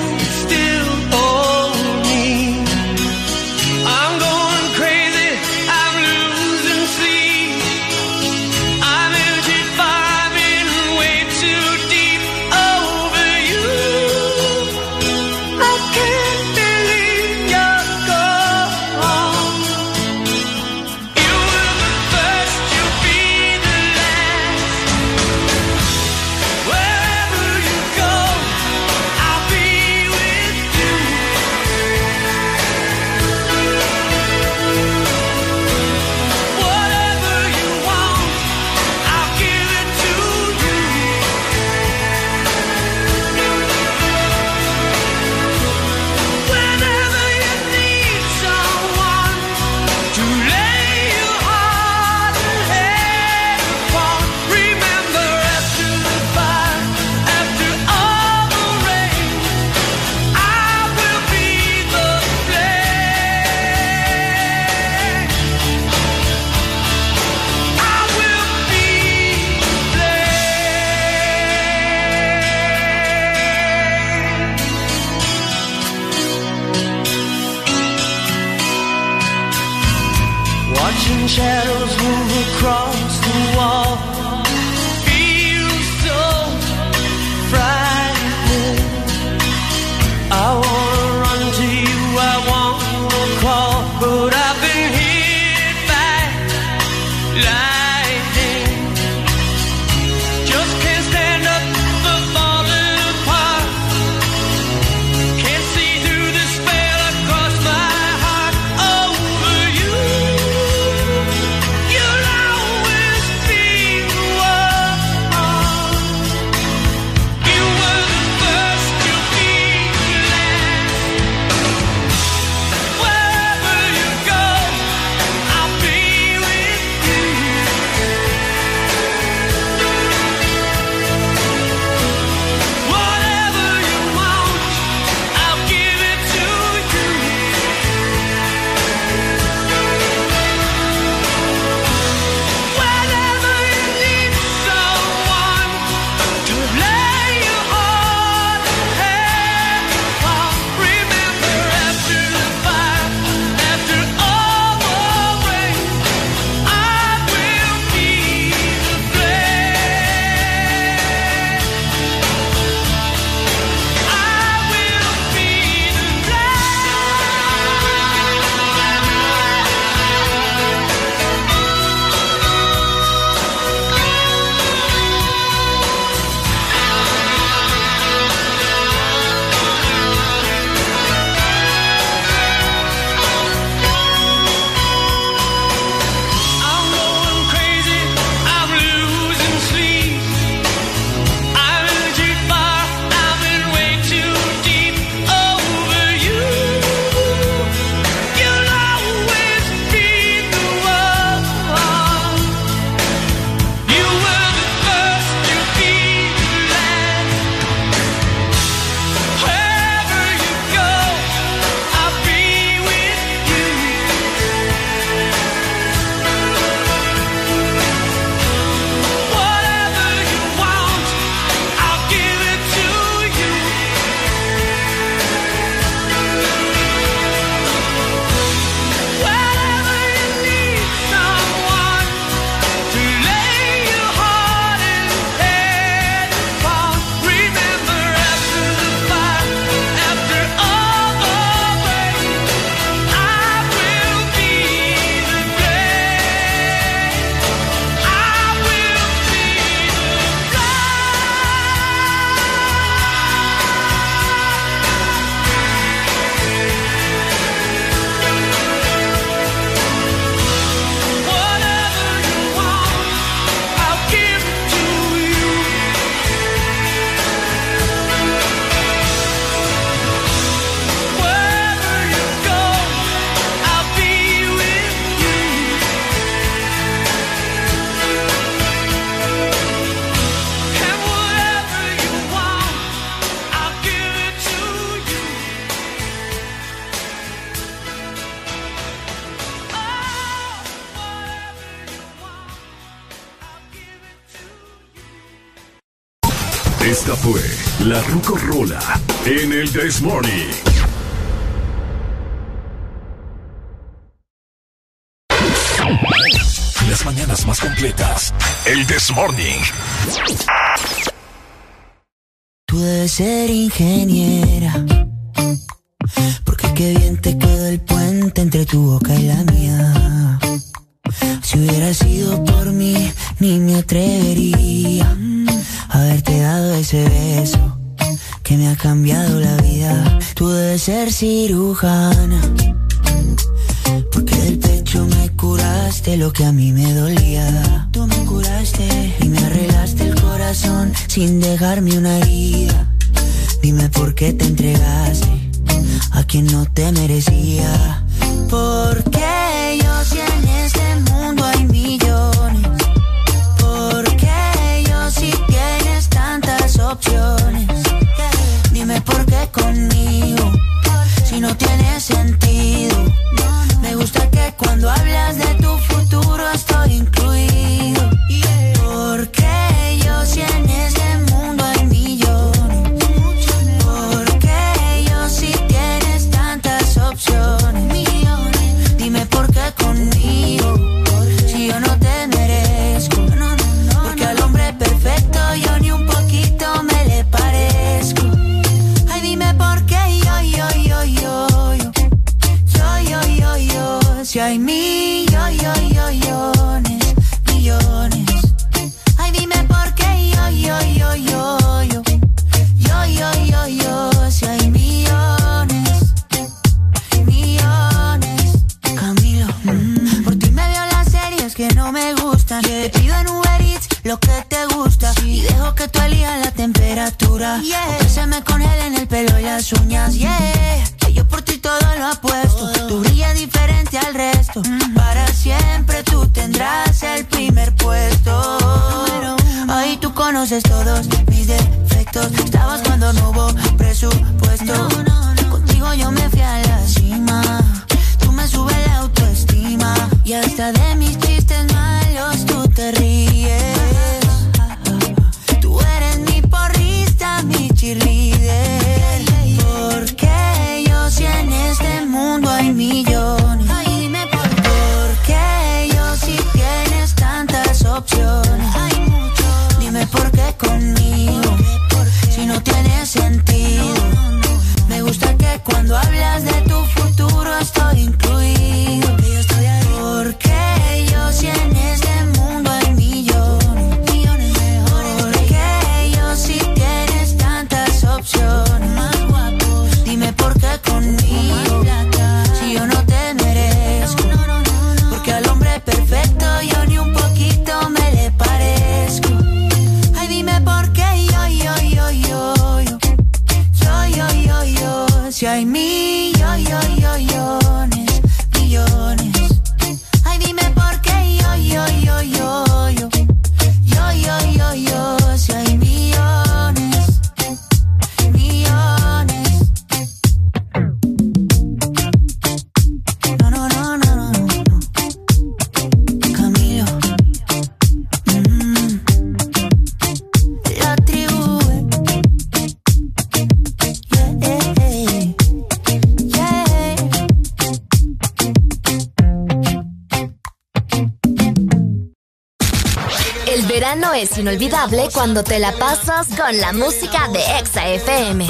cuando te la pasas con la música de Exa FM.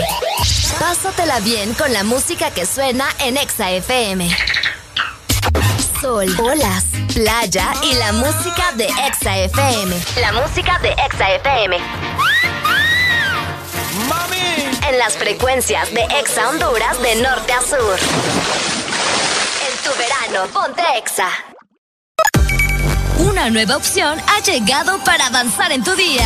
Pásatela bien con la música que suena en Exa FM. Sol, olas, playa y la música de Exa FM. La música de Exa FM. ¡Mami! En las frecuencias de Exa Honduras de norte a sur. En tu verano, ponte Exa. Una nueva opción ha llegado para avanzar en tu día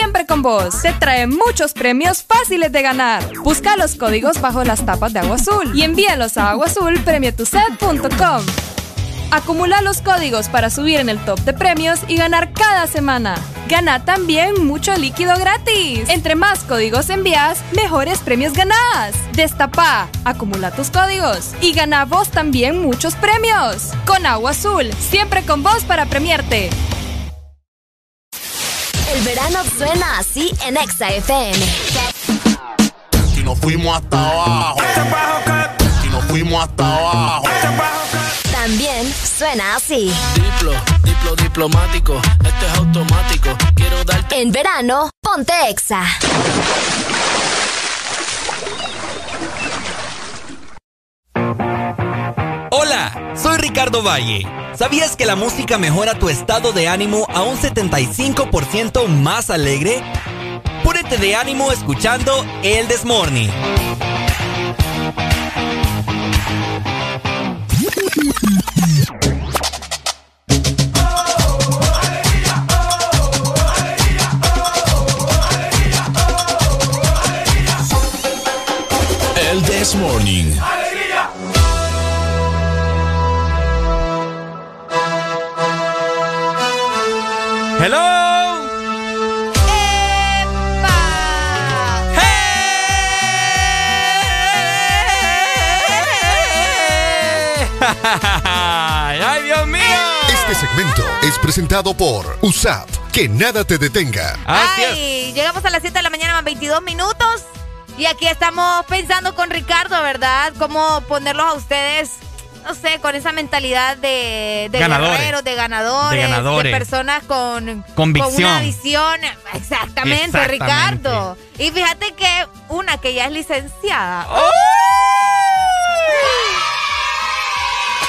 te trae muchos premios fáciles de ganar. Busca los códigos bajo las tapas de Agua Azul y envíalos a aguazulpremiotuset.com. Acumula los códigos para subir en el top de premios y ganar cada semana. Gana también mucho líquido gratis. Entre más códigos envías, mejores premios ganás. Destapa, acumula tus códigos y gana vos también muchos premios. Con Agua Azul, siempre con vos para premiarte. Verano suena así en Exa FM. Y nos fuimos hasta abajo. Y nos fuimos hasta abajo. También suena así. Diplo, diplo diplomático, este es automático. Quiero darte. En verano, ponte Exa. Valle. ¿Sabías que la música mejora tu estado de ánimo a un 75% más alegre? Púrete de ánimo escuchando El Desmorning. Presentado por USAP. Que nada te detenga. Ay, llegamos a las 7 de la mañana más 22 minutos. Y aquí estamos pensando con Ricardo, ¿verdad? Cómo ponerlos a ustedes, no sé, con esa mentalidad de, de Ganadores. guerreros, de ganadores, De ganadores. personas con, Convicción. con una visión. Exactamente, Exactamente. Ricardo. Y fíjate que una que ya es licenciada.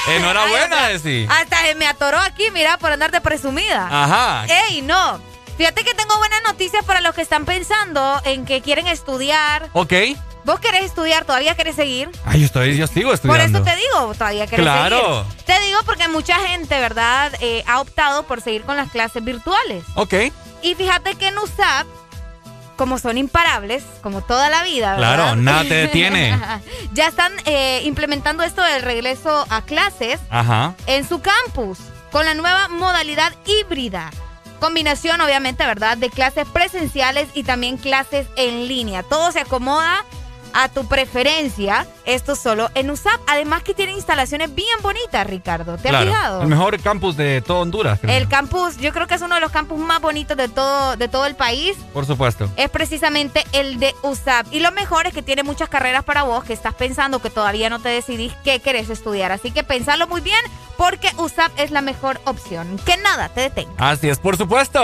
<laughs> Enhorabuena, Desi. Hasta se me atoró aquí, mira, por andar de presumida. Ajá. ¡Ey, no! Fíjate que tengo buenas noticias para los que están pensando en que quieren estudiar. Ok. ¿Vos querés estudiar? ¿Todavía querés seguir? Ay, yo, estoy, yo sigo Por estudiando. eso te digo, todavía querés Claro. seguir. Te digo porque mucha gente, ¿verdad?, Eh, ha optado por seguir con las clases virtuales. Ok. Y fíjate que en USAP, como son imparables, como toda la vida, ¿verdad? Claro, nada te <laughs> detiene. ya están eh, implementando esto del regreso a clases Ajá. en su campus con la nueva modalidad híbrida. Combinación, obviamente, ¿verdad? De clases presenciales y también clases en línea. Todo se acomoda a tu preferencia. Esto solo en USAP. Además que tiene instalaciones bien bonitas, Ricardo. ¿Te has Claro. fijado? El mejor campus de todo Honduras, creo. El campus, yo creo que es uno de los campus más bonitos de todo, de todo el país. Por supuesto. Es precisamente el de USAP. Y lo mejor es que tiene muchas carreras para vos que estás pensando que todavía no te decidís qué querés estudiar. Así que pensalo muy bien porque USAP es la mejor opción. Que nada te detenga. Así es, por supuesto.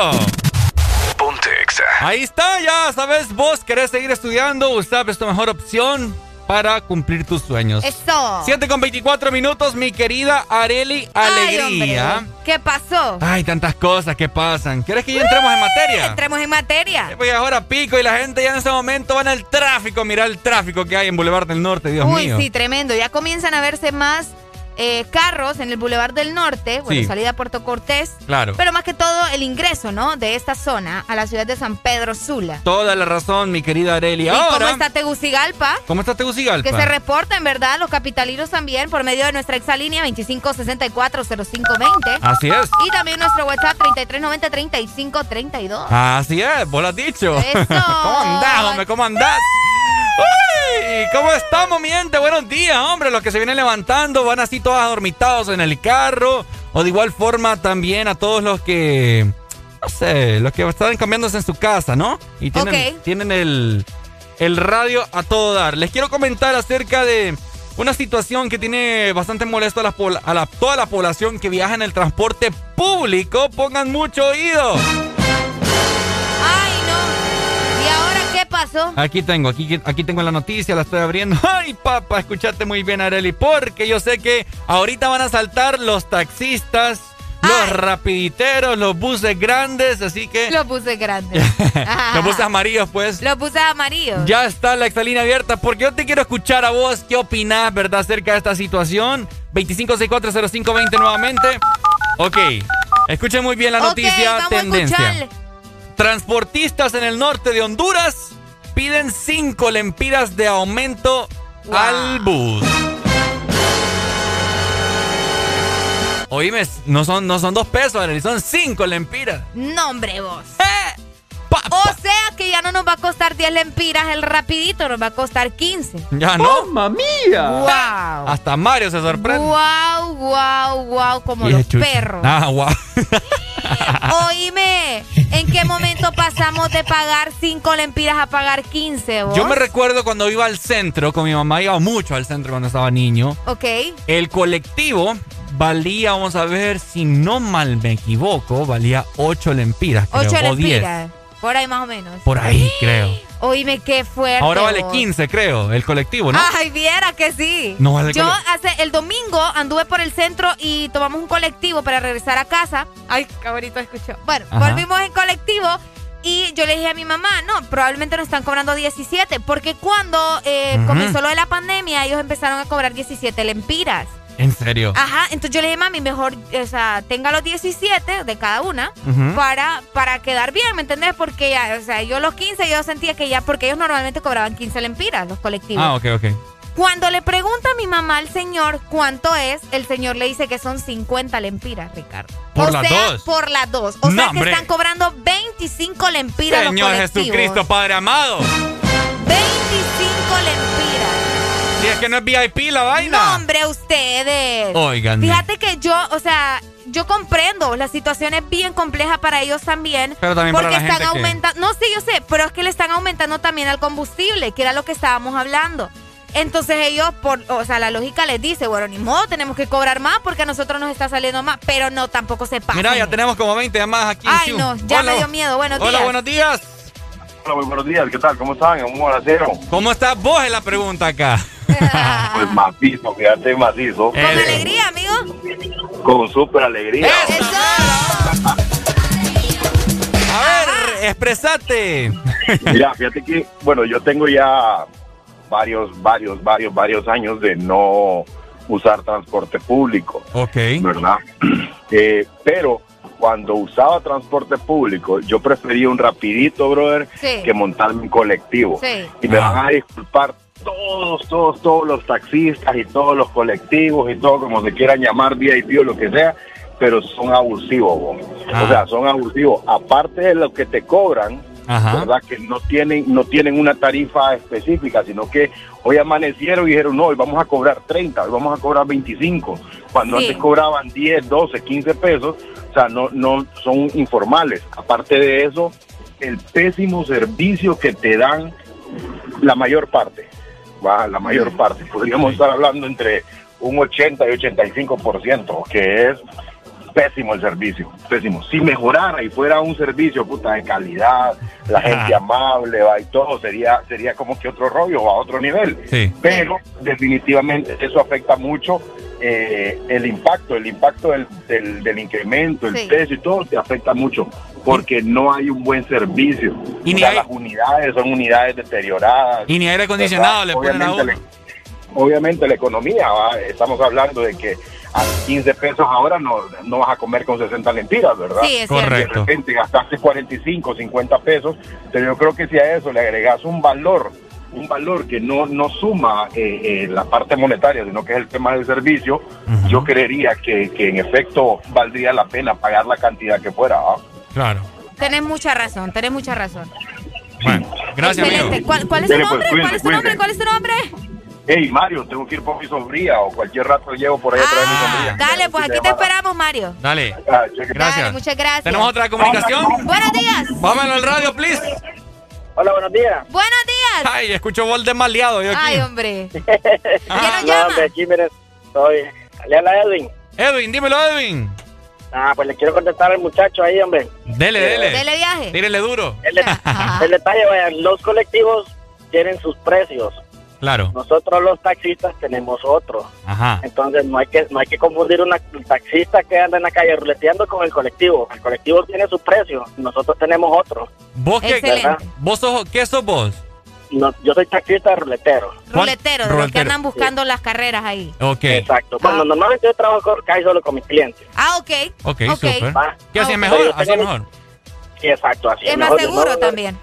Ahí está, ya sabes, vos querés seguir estudiando, USAP es tu mejor opción para cumplir tus sueños. Eso. 7 con 24 minutos, mi querida Areli Ay, Alegría. hombre. ¿Qué pasó? Ay, tantas cosas que pasan. ¿Quieres que ya entremos en materia? Entremos en materia. Pues ahora pico y la gente ya en ese momento va en el tráfico. Mira el tráfico que hay en Boulevard del Norte, Dios Uy, mío. sí, tremendo. Ya comienzan a verse más eh, carros en el Boulevard del Norte, bueno, Sí. salida a Puerto Cortés. Claro. Pero más que todo el ingreso, ¿no? De esta zona a la ciudad de San Pedro Sula. Toda la razón, mi querida Areli. ¿Y Ahora, cómo está Tegucigalpa? ¿cómo está Tegucigalpa? Que se reporten, ¿verdad? Los capitalinos también por medio de nuestra exalínea 25640520. Así es. Y también nuestro WhatsApp 3390-3532. Así es, vos lo has dicho. Eso. <laughs> ¿Cómo andás, hombre? ¿Cómo andás? Uy, ¿Cómo estamos, mi gente? Buenos días, hombre. Los que se vienen levantando van así todos adormitados en el carro. O de igual forma también a todos los que, no sé, los que están cambiándose en su casa, ¿no? Y tienen, tienen el, el radio a todo dar. Les quiero comentar acerca de una situación que tiene bastante molesto a, la, a la- toda la población que viaja en el transporte público. Pongan mucho oído. Pasó? Aquí tengo, aquí, aquí tengo la noticia, la estoy abriendo. <laughs> Ay, papá, escúchate muy bien, Areli, porque yo sé que ahorita van a saltar los taxistas, los rapiditeros, los buses grandes, así que... Los buses grandes. <laughs> los buses amarillos, pues. Los buses amarillos. Ya está la exalínea abierta, porque yo te quiero escuchar a vos, ¿qué opinás, verdad, acerca de esta situación? 25640520 nuevamente. Ok, escuchen muy bien la noticia, vamos tendencia. Transportistas en el norte de Honduras piden 5 lempiras de aumento al bus. Oíme, no son, no son dos pesos, son cinco lempiras. No, hombre, vos. Eh, o sea que ya no nos va a costar 10 lempiras el rapidito, nos va a costar 15. Ya no. ¡Mamma mía! ¡Wow! Hasta Mario se sorprende. ¡Wow, wow, wow! Como los perros. Ah, wow. <laughs> Oíme, ¿en qué momento pasamos de pagar 5 lempiras a pagar 15? ¿vos? Yo me recuerdo cuando iba al centro, con mi mamá iba mucho al centro cuando estaba niño. Ok. El colectivo valía, vamos a ver, si no mal me equivoco, valía 8 lempiras. Creo, 8 o 10. Por ahí más o menos. Por ahí, creo. Oíme, qué fuerte. Ahora vale vos. 15, creo, el colectivo, ¿no? Ay, viera que sí. No vale Yo hace el domingo anduve por el centro y tomamos un colectivo para regresar a casa. Ay, bonito escuchó. Bueno, Ajá. volvimos en colectivo y yo le dije a mi mamá, no, probablemente nos están cobrando 17, porque cuando eh, comenzó lo de la pandemia, ellos empezaron a cobrar 17 lempiras. En serio. Ajá, entonces yo le dije, mami, mejor, o sea, tenga los 17 de cada una para, para quedar bien, ¿me entendés? Porque ya, o sea, yo los 15 yo sentía que ya, porque ellos normalmente cobraban 15 lempiras, los colectivos. Ah, ok, ok. Cuando le pregunta a mi mamá al señor cuánto es, el señor le dice que son 50 lempiras, Ricardo. Por o las sea, dos. por las dos. O No, sea que hombre. están cobrando 25 lempiras Señor los colectivos. Jesucristo, Padre amado. 25 lempiras. Si es que no es VIP la vaina. No, hombre, ustedes. Oigan. Fíjate que yo, o sea, yo comprendo, la situación es bien compleja para ellos también. Pero también porque para la están que- aumentando. No, sí, yo sé, pero es que le están aumentando también al combustible, que era lo que estábamos hablando. Entonces ellos, por, o sea, la lógica les dice, bueno, ni modo, tenemos que cobrar más porque a nosotros nos está saliendo más, pero no, tampoco se pasa. Mira, ya tenemos como 20 llamadas aquí. Ay, no, ya Hola. me dio miedo. Buenos Hola, días. buenos días. Hola, muy buenos días. ¿Qué tal? ¿Cómo están? ¿Cómo estás vos en la pregunta acá? <laughs> Pues macizo, fíjate, macizo. Con alegría, amigo. Con súper alegría. A ver, expresate. Mira, fíjate que, bueno, yo tengo ya varios, varios, varios, varios años de no usar transporte público. Ok. ¿Verdad? <clears throat> Eh, pero cuando usaba transporte público, yo prefería un rapidito, brother, Sí. que montarme un colectivo. Sí. Y me van a disculpar todos, todos, todos los taxistas y todos los colectivos y todo, como se quieran llamar, VIP o lo que sea, pero son abusivos, vos. Ah. o sea, son abusivos. Aparte de lo que te cobran, Ajá. ¿verdad? Que no tienen, no tienen una tarifa específica, sino que hoy amanecieron y dijeron, no, hoy vamos a cobrar 30, hoy vamos a cobrar 25, cuando Sí. antes cobraban 10, 12, 15 pesos, o sea, no, no son informales. Aparte de eso, el pésimo servicio que te dan la mayor parte, va, la mayor parte, podríamos estar hablando entre un 80 y 85%, que es pésimo el servicio, pésimo. Si mejorara y fuera un servicio puta de calidad, la gente amable, va y todo, sería sería como que otro rollo o a otro nivel. Sí. Pero definitivamente eso afecta mucho eh, el impacto, el impacto del, del, del incremento, el Sí. precio y todo te afecta mucho porque no hay un buen servicio. Y O ni sea, hay- las unidades son unidades deterioradas. Y ni aire acondicionado ¿verdad? le ponen a Obviamente uno. Obviamente la economía, ¿va? estamos hablando de que a 15 pesos ahora no, no vas a comer con 60 lempiras, ¿verdad? Sí, es. Y de Correcto. repente gastaste 45, 50 pesos, pero yo creo que si a eso le agregas un valor, un valor que no, no suma eh, eh, la parte monetaria, sino que es el tema del servicio, yo creería que, que en efecto valdría la pena pagar la cantidad que fuera. Claro. Tenés mucha razón, tenés mucha razón. Bueno, gracias, Excelente. amigo. ¿Cuál, cuál es tu Dele, pues, nombre? ¿Cuál es tu nombre? ¿Cuál es tu nombre? Hey Mario, tengo que ir por mi sombría o cualquier rato llevo por ahí a traer mi sombría. Ah, Dale, pues aquí te esperamos, Mario. Dale. Ah. Gracias. Dale, muchas gracias. ¿Tenemos otra comunicación? Buenos días. Vámonos al radio, please. Hola, buenos días. Buenos días. Ay, escucho voz de maleado yo aquí. Ay, hombre. <laughs> ¿Quién nos No, llama? hombre, aquí, miren, soy... Le habla Edwin. Edwin, dímelo, Edwin. Ah, pues le quiero contestar al muchacho ahí, hombre. Dele, dele. Dele viaje. Tírele duro. El, <laughs> el detalle, vayan, los colectivos tienen sus precios. Claro. Nosotros los taxistas tenemos otro. Ajá. Entonces no hay que no hay que confundir una un taxista que anda en la calle ruleteando con el colectivo. El colectivo tiene su precio, nosotros tenemos otro. ¿Vos qué? ¿Verdad? ¿Vos sos, qué sos vos? No, yo soy taxista ruletero. Ruletero, de los que Ruletero. andan buscando las carreras ahí. Ok. Exacto. Bueno, normalmente yo trabajo con- casi solo con mis clientes. Ah, ok. Ok, Ok. súper. Va. ¿Qué Ah, ok. mejor? Yo tengo ¿Hacían mi- mejor? Exacto, así Es más mejor, seguro también.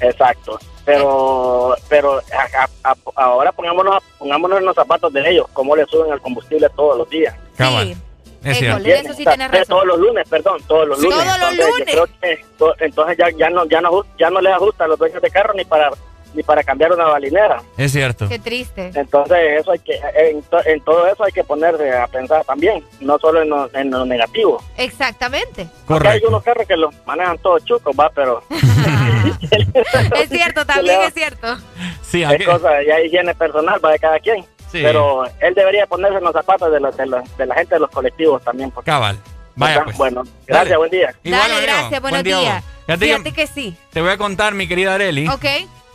Exacto. Pero, pero a- a- a- ahora pongámonos, pongámonos en los zapatos de ellos, cómo le suben el combustible todos los días. Cabal. Es cierto. Híjole, eso sí tienes razón. Todos los lunes, perdón, todos los lunes. Todos los Entonces, yo lunes. creo que to- entonces ya, ya no ya no ya no les ajusta a los dueños de carro ni para ni para cambiar una balinera. Es cierto. Qué triste. Entonces eso hay que en, to- en todo eso hay que ponerse a pensar también, no solo en lo, en lo negativo. Exactamente. Porque hay unos carros que los manejan todos chucos, va, pero <laughs> <laughs> Es cierto, también es cierto. Sí, es cosa ya higiene personal va de cada quien. Sí. Pero él debería ponerse en los zapatos de, los- de, los- de la gente de los colectivos también. Porque, Cabal. Vaya pues. Bueno, gracias, Dale. buen día. Igual, Dale, amigo. gracias, buenos Buen día, días. que- Fíjate que sí. Te voy a contar, mi querida Areli, Ok.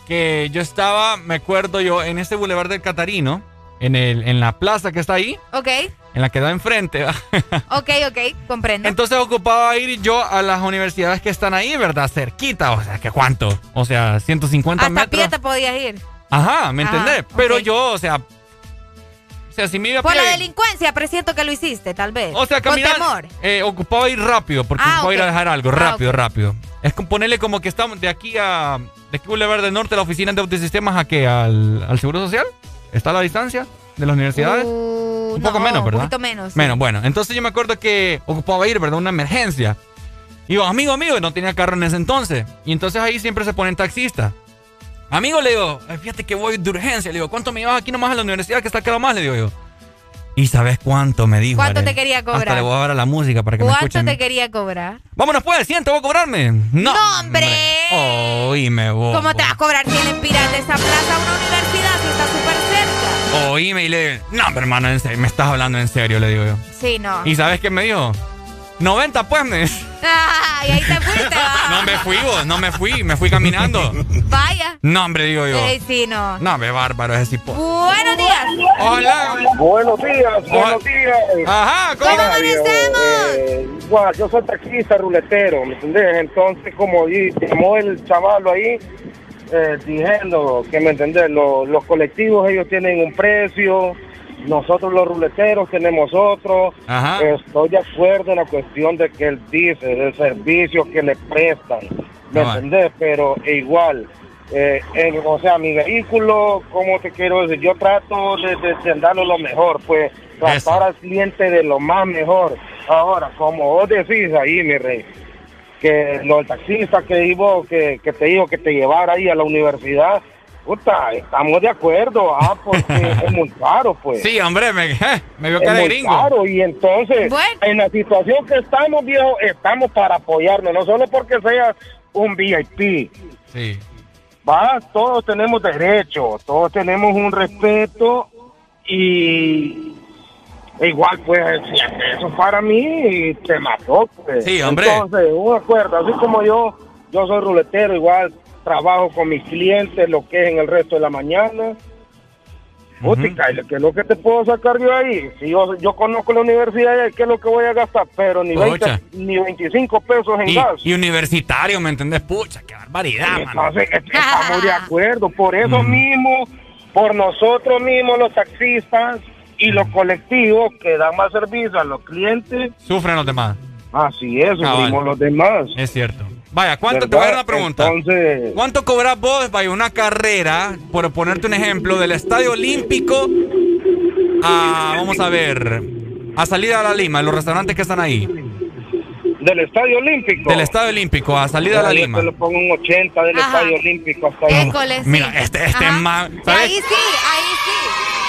Que yo estaba, me acuerdo yo, en ese Boulevard del Catarino, en, el, en la plaza que está ahí, Ok. en la que da enfrente. ¿va? <laughs> Ok, ok. Comprendo. Entonces ocupaba ir yo a las universidades que están ahí, ¿verdad? Cerquita, o sea, ¿que cuánto? O sea, 150 Hasta a metros. pie te podías ir. Ajá, ¿me Ajá, entendés? Pero yo, o sea, o sea, si me iba a Por pie, la delincuencia, presiento que lo hiciste, tal vez. o sea, Con caminar, temor. eh, ocupaba ir rápido, porque Ah, ocupaba ir a dejar algo, Ah, rápido, rápido. Es ponerle como que estamos de aquí a, de aquí Boulevard del Norte, la oficina de autosistemas, ¿a qué? ¿Al, al Seguro Social? ¿Está a la distancia de las universidades? Uh, un poco no, menos, ¿verdad? Un poquito menos. sí. Menos, bueno. Entonces yo me acuerdo que ocupaba ir, ¿verdad? Una emergencia. Y yo, amigo, amigo, no tenía carro en ese entonces. Y entonces ahí siempre se ponen taxistas. Amigo, le digo, "Ay, fíjate que voy de urgencia. Le digo, ¿cuánto me llevas aquí nomás a la universidad que está quedado más? Le digo yo. ¿Y sabes cuánto me dijo? ¿Cuánto Arely? te quería cobrar? Hasta le voy a dar a la música para que me ¿Cuánto escuchen. te quería cobrar? Vámonos pues, 100, te voy a cobrarme. No, ¡No, hombre! Oíme vos. ¿Cómo te vas a cobrar 100 empiras de esa plaza a una universidad si está súper cerca? Oíme y le digo, no, pero hermano, en serio, me estás hablando en serio, le digo yo. Sí, no. ¿Y sabes qué me dijo? 90 pues me. Ay, ahí te fuiste, <laughs> va. No me fui vos, no me fui, me fui caminando. Vaya. No, hombre, digo yo. Eh, sí, no. No, me bárbaro ese tipo. Buenos días. Hola. Buenos días, buenos días. Ajá, ¿cómo Mira, viejo, eh, igual, yo soy taxista ruletero, ¿me entendés? Entonces, como llamó el chavalo ahí, eh, diciendo que, ¿me entendés? Los, los colectivos, ellos tienen un precio, nosotros los ruleteros tenemos otro. Ajá. Estoy de acuerdo en la cuestión de que él dice, del servicio que le prestan, ¿me va. entendés? Pero igual, eh, o sea, mi vehículo, ¿cómo te quiero decir? Yo trato de, de- de darlo lo mejor, pues tratar al cliente de lo más mejor. Ahora, como vos decís ahí, mi rey, que los taxistas que iba, que, que te dijo que te llevara ahí a la universidad, puta, estamos de acuerdo, ah, porque <laughs> es muy caro, pues. Sí, hombre, me, eh, <laughs> me vio Es cara de muy gringo. caro y entonces en la situación que estamos viejo estamos para apoyarnos no solo porque sea un VIP Sí. va todos tenemos derecho todos tenemos un respeto y igual pues si eso para mí te mató pues. Sí, hombre. entonces un acuerdo así como yo yo soy ruletero igual trabajo con mis clientes lo que es en el resto de la mañana Putica, ¿y ¿qué es lo que te puedo sacar yo ahí? Si yo, yo conozco la universidad, ¿qué es lo que voy a gastar? Pero ni, 20, Pucha. ni 25 pesos en Y, gas. y universitario, ¿me entendés? Pucha, qué barbaridad. Entonces, es- estamos de <laughs> acuerdo. Por eso mismo, por nosotros mismos, los taxistas y los colectivos que dan más servicio a los clientes, Sufren los demás. así es, sufrimos los demás. Es cierto. Vaya, ¿cuánto te voy a dar una pregunta? Entonces, ¿Cuánto cobras vos, vaya, una carrera, por ponerte un ejemplo, del Estadio Olímpico a, vamos a ver, a salida a la Lima, los restaurantes que están ahí? del Estadio Olímpico. Del Estadio Olímpico a salida a la Yo Lima. te lo pongo un 80 del Ajá. Estadio Olímpico hasta ahí. École, sí. Mira, este, este Sí, ¿sabes? Ahí sí, ahí sí.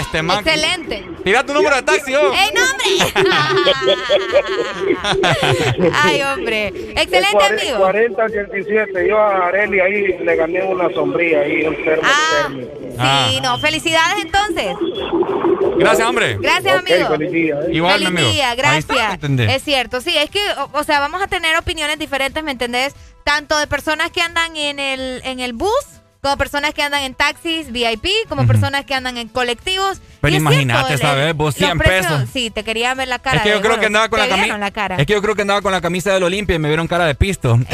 Este man. Excelente. Tira tu número de taxi, oh. ¡Ey, no, hombre! <laughs> Ay, hombre. Excelente, Cuare- amigo. 40 87. Yo a Areli ahí le gané una sombría ahí, termo térmico. Sí, no. Felicidades, entonces. Gracias, hombre. Gracias, Ok, amigo. feliz día, ¿eh? Igual, mi Feliz amigo. día, Ahí está, gracias. Es cierto, sí, es que, o, o sea, vamos a tener opiniones diferentes, ¿me entendés? Tanto de personas que andan en el, en el bus, como personas que andan en taxis VIP, como personas que andan en colectivos. Pero imagínate, ¿sabes? Vos los 100 precios- pesos. Sí, te quería ver la cara. Es que yo de creo gordo. que andaba con la camisa. Es que yo creo que andaba con la camisa del Olimpia y me vieron cara de pisto. <laughs>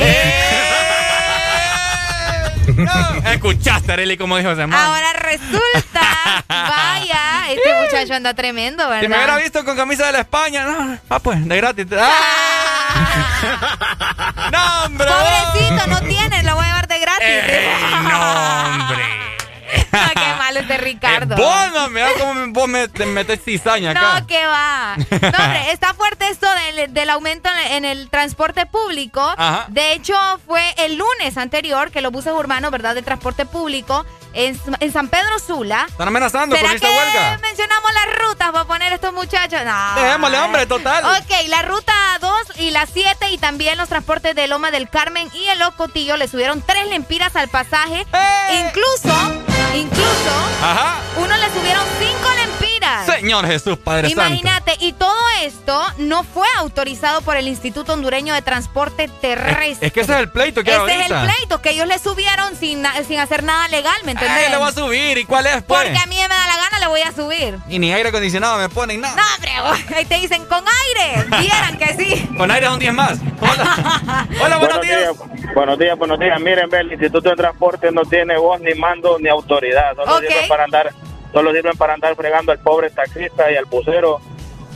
Escuchaste, Arely, como dijo ese man. Ahora resulta, <laughs> vaya, este muchacho anda tremendo, ¿verdad? Si me hubiera visto con camisa de la España, no, ah, pues, de gratis. <laughs> ¡Ah! ¡No, hombre! Pobrecito, no tiene, lo voy a llevar gratis. no, hombre. <laughs> Ah, qué malo es de Ricardo. Eh, vos, no, mira cómo vos me, te metes cizaña acá. No, que va. No, hombre, <laughs> está fuerte esto del, del aumento en el transporte público. Ajá. De hecho, fue el lunes anterior que los buses urbanos, ¿verdad?, de transporte público en, en San Pedro Sula. Están amenazando con ¿Será esta que huelga. mencionamos las rutas para poner estos muchachos? No. Dejémosle, hombre, total. Ok, la ruta 2 y la 7 y también los transportes de Loma del Carmen y el Ocotillo le subieron tres lempiras al pasaje. Incluso, incluso, Ajá. uno le subieron cinco lempiras. Señor Jesús, Padre Santo. Imagínate, y todo esto no fue autorizado por el Instituto Hondureño de Transporte Terrestre. Es que ese es el pleito que Ese es ahorita. el pleito, que ellos le subieron sin, sin hacer nada legal, ¿me entendés? Eh, le voy a subir. ¿Y cuál es, pues? Porque a mí me da la gana, le voy a subir. Y ni aire acondicionado me ponen nada. No, hombre, ahí te dicen con aire. Vieran que sí. <laughs> Con aire es un 10 más. Hola. <laughs> Hola, buenos días. Buenos días, buenos días. Miren, ve, el Instituto de Transporte no tiene voz, ni mando, ni autoridad. Solo Ok. sirven para andar, solo sirven para andar fregando al pobre taxista y al bucero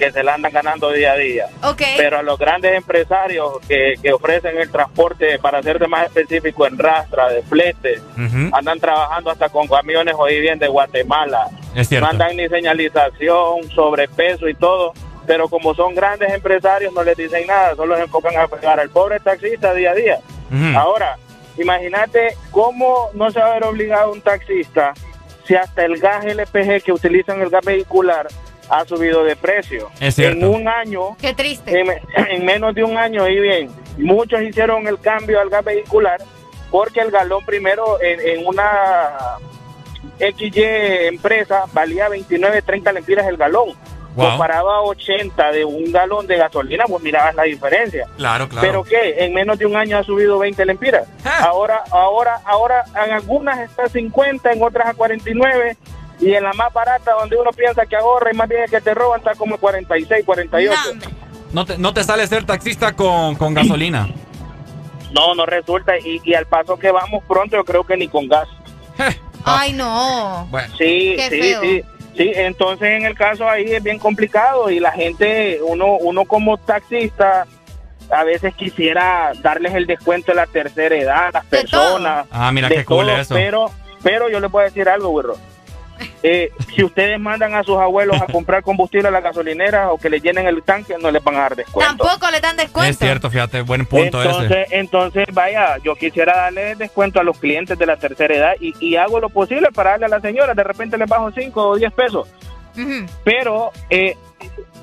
que se la andan ganando día a día. Ok. Pero a los grandes empresarios que, que ofrecen el transporte, para serte más específico, en rastra, de flete, andan trabajando hasta con camiones hoy bien de Guatemala. Es cierto. No andan ni señalización, sobrepeso y todo. Pero como son grandes empresarios, no les dicen nada, solo se enfocan a pegar al pobre taxista día a día. Ahora, imagínate cómo no se va a ver obligado un taxista si hasta el gas LPG que utilizan el gas vehicular ha subido de precio. Es cierto. En un año, Qué triste. en, <clears throat> en menos de un año, y bien, muchos hicieron el cambio al gas vehicular porque el galón primero en, en una XY empresa valía 29, 30 lempiras el galón. Wow. Comparaba a 80 de un galón de gasolina, pues mirabas la diferencia. Claro, claro. Pero qué, en menos de un año ha subido 20 lempiras. Ahora, ahora, ahora en algunas está a 50, en otras a 49 y en la más barata donde uno piensa que ahorra y más bien que te roban está como 46, 48. No te, no te sale ser taxista con, con gasolina. <clears throat> No, no resulta y, y al paso que vamos pronto yo creo que ni con gas. Ay, no. Sí, Qué sí, feo. sí. Sí, entonces en el caso ahí es bien complicado y la gente, uno, uno como taxista, a veces quisiera darles el descuento de la tercera edad a las personas. Ah, mira qué cool todo, eso. Pero, pero yo les voy a decir algo, güero. Eh, si ustedes mandan a sus abuelos a comprar combustible a la gasolinera o que le llenen el tanque, no les van a dar descuento. Tampoco le dan descuento. Es cierto, fíjate, buen punto entonces, ese. entonces, vaya, yo quisiera darle descuento a los clientes de la tercera edad y, y hago lo posible para darle a la señora. De repente les bajo 5 o 10 pesos. Pero eh,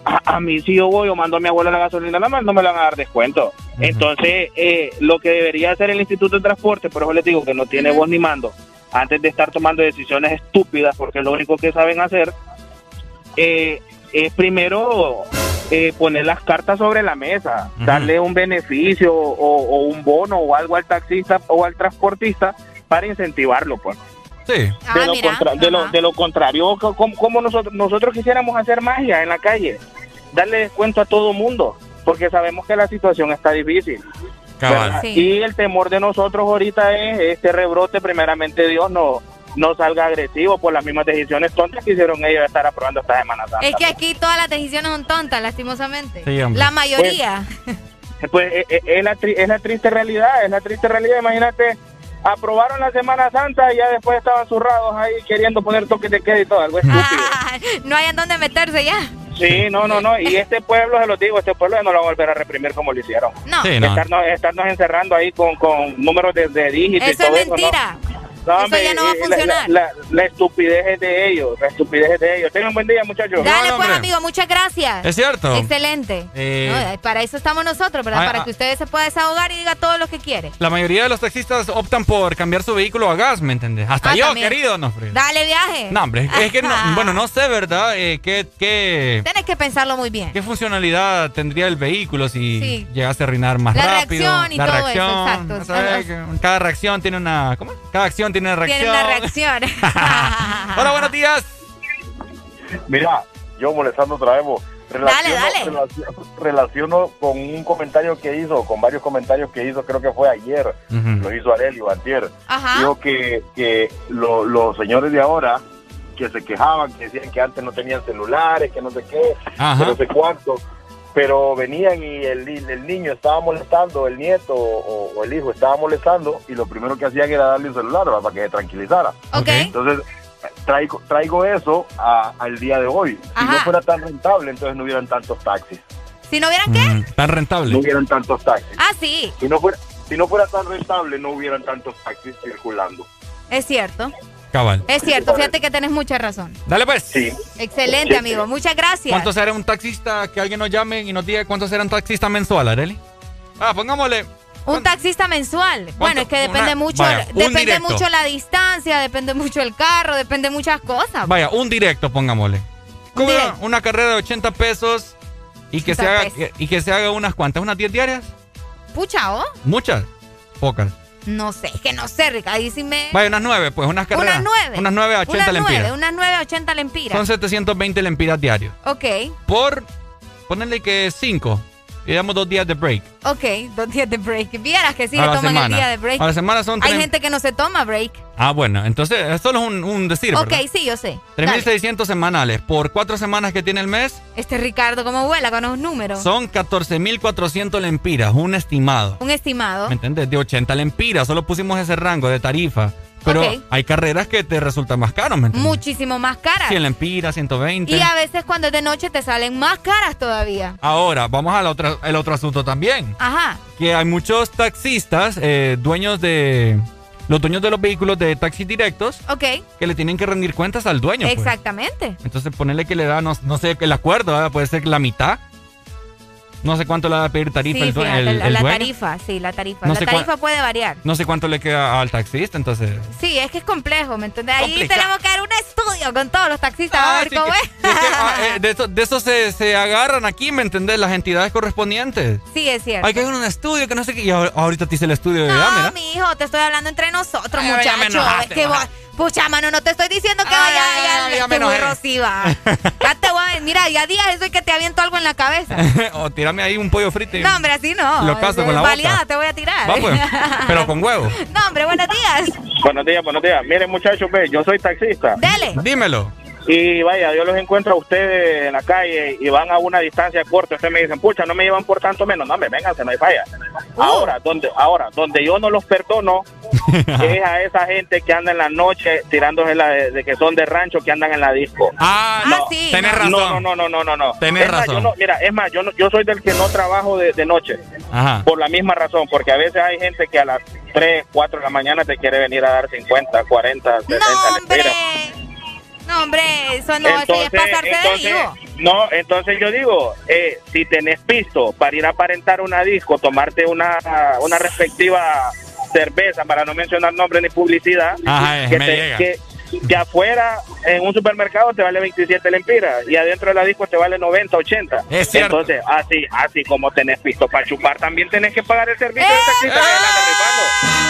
a, a mí si yo voy o mando a mi abuela a la gasolina, nada más no me la van a dar descuento. Entonces, eh, lo que debería hacer el Instituto de Transporte, por eso les digo que no tiene voz ni mando, antes de estar tomando decisiones estúpidas, porque es lo único que saben hacer, eh, es primero eh, poner las cartas sobre la mesa, darle un beneficio o, o un bono o algo al taxista o al transportista para incentivarlo, pues. Sí. De, lo, contra- de, lo, de lo contrario, co- como, como nosotros, nosotros quisiéramos hacer magia en la calle, darle descuento a todo mundo, porque sabemos que la situación está difícil. Y el temor de nosotros ahorita es este rebrote, primeramente Dios no no salga agresivo por las mismas decisiones tontas que hicieron ellos de estar aprobando esta Semana Santa. Es que aquí todas las decisiones son tontas, lastimosamente. Sí, hombre. la mayoría. <laughs> Pues eh, eh, es, la, tri- es la triste realidad, es la triste realidad. Imagínate, aprobaron la Semana Santa y ya después estaban zurrados ahí queriendo poner toques de queda y todo, algo <laughs> estúpido. no hayan dónde meterse ya. Sí, no, no, no. Y este pueblo, se lo digo, este pueblo ya no lo va a volver a reprimir como lo hicieron. No. Sí, no. Estarnos, estarnos encerrando ahí con, con números de, de dígitos y Eso es todo eso. mentira. ¿no? No, Eso ya no va a y la- funcionar. La, la- la estupidez es de ellos, la estupidez es de ellos. Tengan buen día, muchachos. Dale, pues, amigo, muchas gracias. Es cierto. Excelente. Eh, No, para eso estamos nosotros, ¿verdad? Ah, para ah. que ustedes se pueda desahogar y diga todo lo que quiere. La mayoría de los taxistas optan por cambiar su vehículo a gas, ¿me entiendes? Hasta Ah, yo, también. querido, no, hombre. Dale viaje. No, hombre, es que no, <laughs> bueno, no sé, ¿verdad? Eh, ¿qué, qué, Tienes que pensarlo muy bien. ¿Qué funcionalidad tendría el vehículo si Sí. llegase a reinar más La rápido? reacción y la todo eso, reacción, exacto. ¿no sabes? Que Cada reacción tiene una. ¿Cómo? Cada acción tiene una reacción. Tiene una reacción. <laughs> Hola, buenos días. Mira, yo molestando otra vez, bo, Dale, dale. relaciono- relaciono con un comentario que hizo, con varios comentarios que hizo, creo que fue ayer, lo hizo Arelio Antier. Ajá. Dijo que, que lo- los señores de ahora que se quejaban, que decían que antes no tenían celulares, que no sé qué, Ajá. que no sé cuánto. Pero venían y el, el niño estaba molestando, el nieto o, el hijo estaba molestando y lo primero que hacían era darle un celular para que se tranquilizara. Entonces traigo, traigo eso al día de hoy. Si no fuera tan rentable, entonces no hubieran tantos taxis. ¿Si no hubieran qué? Mm, tan rentable. No hubieran tantos taxis. Ah, sí. Si no fuera, si no fuera tan rentable, no hubieran tantos taxis circulando. Es cierto. Cabal. Es cierto, fíjate que tenés mucha razón. Dale pues. Sí. Excelente, amigo. Muchas gracias. ¿Cuánto será un taxista que alguien nos llame y nos diga cuánto será un taxista mensual, Areli? Ah, pongámosle. Un taxista mensual. Bueno, es que depende mucho, depende mucho la distancia, depende mucho el carro, depende muchas cosas. Vaya, un directo, pongámosle. Una, una carrera de 80 pesos y que se haga y que se haga unas cuantas, unas 10 diarias. Pucha, ¿o? Muchas. Pocas. No sé, es que no sé, Rica, ahí sí me... Vaya, unas nueve, pues, unas carreras. Unas nueve. Unas nueve a 80 lempiras. unas nueve a 80 lempiras. Son 720 lempiras diarios. Ok. Por, ponerle que cinco. Y damos dos días de break. Ok, dos días de break. Vieras que sí se toman el día de break. A la semana son Hay gente que no se toma break. Ah, bueno, entonces esto es un, un decir, Ok, sí, yo sé. 3.600 semanales por cuatro semanas que tiene el mes. Este Ricardo, ¿cómo vuela con los números? Son 14.400 lempiras, un estimado. Un estimado. ¿Me entiendes? De 80 lempiras, solo pusimos ese rango de tarifa. Pero hay carreras que te resultan más caras, ¿me entiendes? Muchísimo más caras. 100 lempiras, 120. Y a veces cuando es de noche te salen más caras todavía. Ahora, vamos al otro, el otro asunto también. Ajá. Que hay muchos taxistas, eh, dueños de... Los dueños de los vehículos de taxis directos. Ok. Que le tienen que rendir cuentas al dueño. Pues. Exactamente. Entonces ponerle que le da, no, sé, el acuerdo, puede ser la mitad no sé cuánto le va a pedir tarifa el, el, La tarifa, sí, la tarifa. la tarifa puede variar. No sé cuánto le queda al taxista, entonces. Sí, es que es complejo, ¿me entiendes? Ahí tenemos que dar un estudio con todos los taxistas a ah, ver cómo es. Ah, eh, de eso, de eso se, se, agarran aquí, ¿me entendés? Las entidades correspondientes. Sí, es cierto. Hay que hacer un estudio que no sé qué. Y ahorita te hice el estudio de No, mi hijo, te estoy hablando entre nosotros, muchachos. Que vos, Pucha, mano, no te estoy diciendo que vaya ay, ya, ya, ya te voy a... Mira, ya días eso y que te aviento algo en la cabeza. <laughs> o tírame ahí un pollo frito. No, hombre, así no. Lo caso con la Baleada te voy a tirar. Va, pues. Pero con huevo. <laughs> No, hombre, buenos días. Buenos días, buenos días. Miren, muchachos, ve, yo soy taxista. Dele. Dímelo. Y vaya, yo los encuentro a ustedes en la calle y van a una distancia corta. Ustedes me dicen, pucha, no me llevan por tanto menos. No, me vénganse, no hay falla. Uh. Ahora, donde, ahora, donde yo no los perdono <laughs> es a esa gente que anda en la noche tirándose la de, que son de rancho, que andan en la disco. Ah, no, sí. Tenés razón. No, no, no, no, no, no. Tenés razón. mira, es más, yo, no, yo soy del que no trabajo de, noche. Ajá. Por la misma razón, porque a veces hay gente que a las 3, 4 de la mañana te quiere venir a dar 50, 40, 60 no, no, hombre, eso no, eso es pasarse de No, entonces yo digo, eh, si tenés pisto para ir a aparentar una disco, tomarte una, una respectiva cerveza, para no mencionar nombre ni publicidad, que, que, afuera en un supermercado te vale 27 lempiras y adentro de la disco te vale 90, 80. Es Entonces, así así como tenés pisto para chupar, también tenés que pagar el servicio de taxista. Ni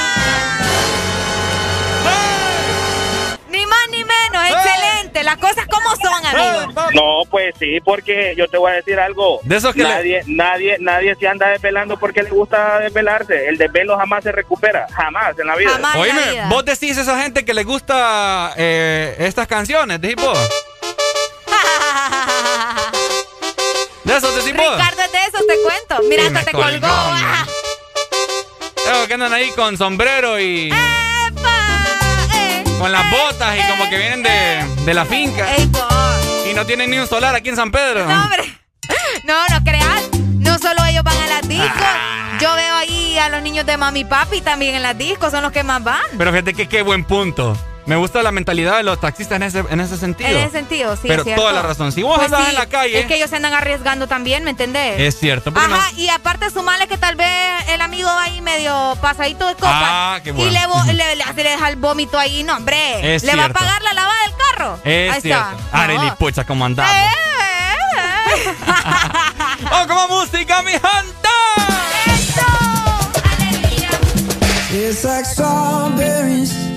Las cosas como son, amigo. No, pues sí, porque yo te voy a decir algo. De eso que nadie, nadie, nadie se anda desvelando porque le gusta desvelarse. El desvelo jamás se recupera, jamás en la vida. Oíme, vos decís a esa gente que le gusta eh, estas canciones, decís vos. <laughs> de eso decís vos. Ricardo, de eso te cuento. Mira, hasta te colgó. <laughs> que andan ahí con sombrero y con las botas y como que vienen de, la finca. y no tienen ni un solar aquí en San Pedro. No, hombre. No, no creas. No solo ellos van a las discos. Ah. Yo veo ahí a los niños de mami y papi también en las discos. Son los que más van. Pero fíjate que qué buen punto. Me gusta la mentalidad de los taxistas en ese, en ese sentido. En ese sentido, sí. Pero toda la razón. Si vos pues andas en la calle. Es que ellos se andan arriesgando también, ¿me entendés? Es cierto. Ajá, y aparte sumarle que tal vez el amigo va ahí medio pasadito de copa. Ah, qué bueno. Y le, <laughs> le, le, deja el vómito ahí. No, hombre. Es le va a pagar la lavada del carro. Es ahí cierto. Está. Arely, pucha, ¿cómo andamos? Eh, eh, eh. <laughs> ¡Oh, como música, mi gente! ¡Eso! ¡Alegría! It's like strawberries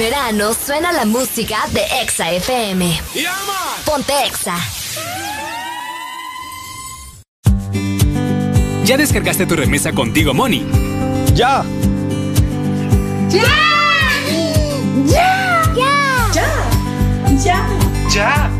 verano suena la música de Exa FM. Ponte Exa. ¿Ya descargaste tu remesa contigo, Money? ¡Ya! ¡Ya! ¡Ya! ¡Ya! ¡Ya! ¡Ya!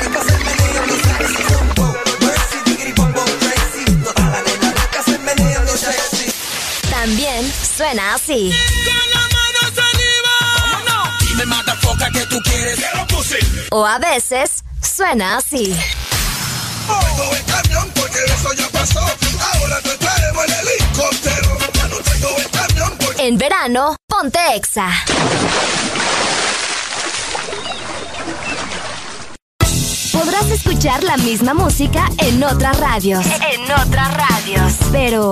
También suena así. Dime, motherfucker, que tú quieres. O a veces suena así. Tengo el camión porque eso ya pasó. Ahora te traemos el helicóptero. Ya no tengo el camión porque... En verano, ponte Exa. Podrás escuchar la misma música en otras radios. En otras radios. Pero,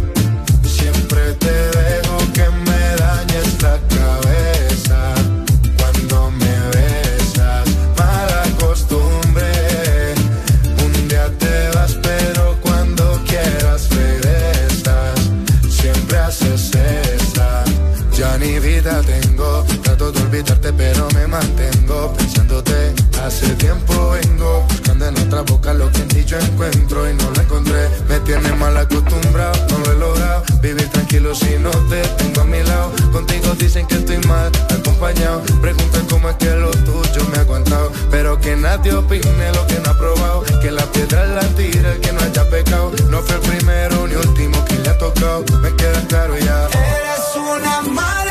pero me mantengo pensándote. Hace tiempo vengo buscando en otra boca lo que en ti yo encuentro y no lo encontré. Me tiene mal acostumbrado, no lo he logrado. Vivir tranquilo si no te tengo a mi lado. Contigo dicen que estoy mal acompañado. Preguntan cómo es que lo tuyo me ha aguantado. Pero que nadie opine lo que no ha probado. Que la piedra la tira el que no haya pecado. No fue el primero ni último que le ha tocado. Me queda claro ya. Eres una mala.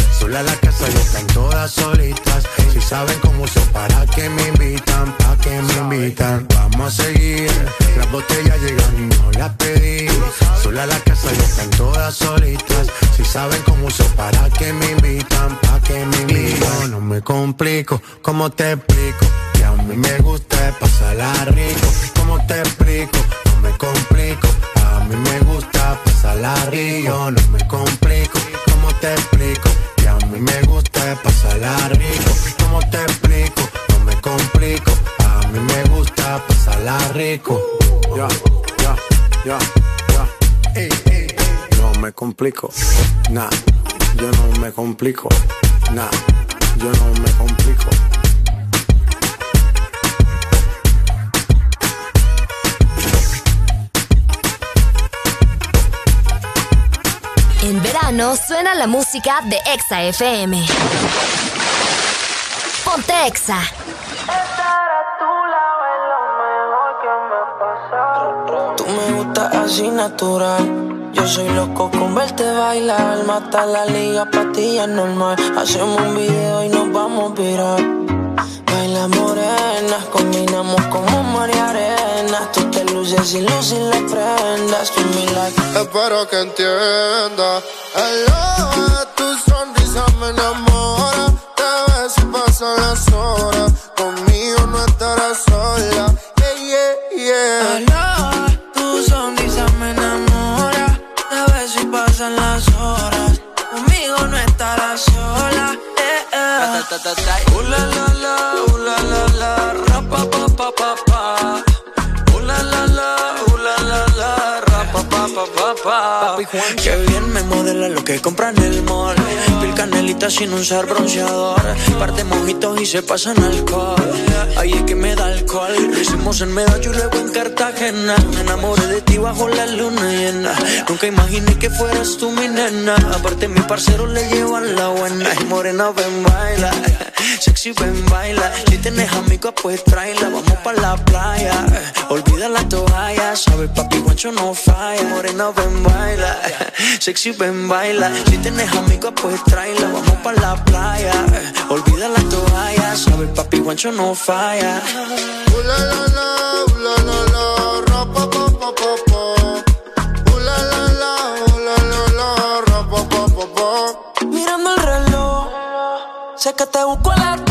Sola la casa y están todas solitas. Si saben cómo son, para que me invitan, para que me invitan. Vamos a seguir, las botellas llegan y no las pedí. Sola la casa y están todas solitas. Si saben cómo son, para que me invitan, para que me invitan. No me complico, ¿cómo te explico? Que a mí me gusta pasarla rico. ¿Cómo te explico? Complico. Nah, yo no me complico. Nah, yo no me complico. En verano suena la música de Exa FM. Ponte Exa. Tú me gustas así natural. Yo soy loco con verte bailar. Mata la liga, pastillas normal. Hacemos un video y nos vamos a virar. Baila morena, combinamos como María Arena. Tú te luces y luces las prendas. Like. Espero que entienda. Hello, sin usar bronceador. Parte mojitos y se pasan alcohol. Ahí es que me da alcohol. Lo hicimos en Medallo y luego en Cartagena. Me enamoré de ti bajo la luna llena. Nunca imaginé que fueras tú mi nena. Aparte, mi parcero le llevan la buena. Y morena, ven, baila. Sexy, ven, baila. Si tienes amigos, pues tráela. Vamos pa' la playa. Olvida la toalla. Sabes, papi, guancho no falla. Morena, ven, baila. <laughs> Sexy, ven, baila. Si tienes amigos, pues tráela. Vamos pa' la playa. Olvida la toalla. Sabes, papi, guancho no falla. Uh, la, la, Sé que te busco a las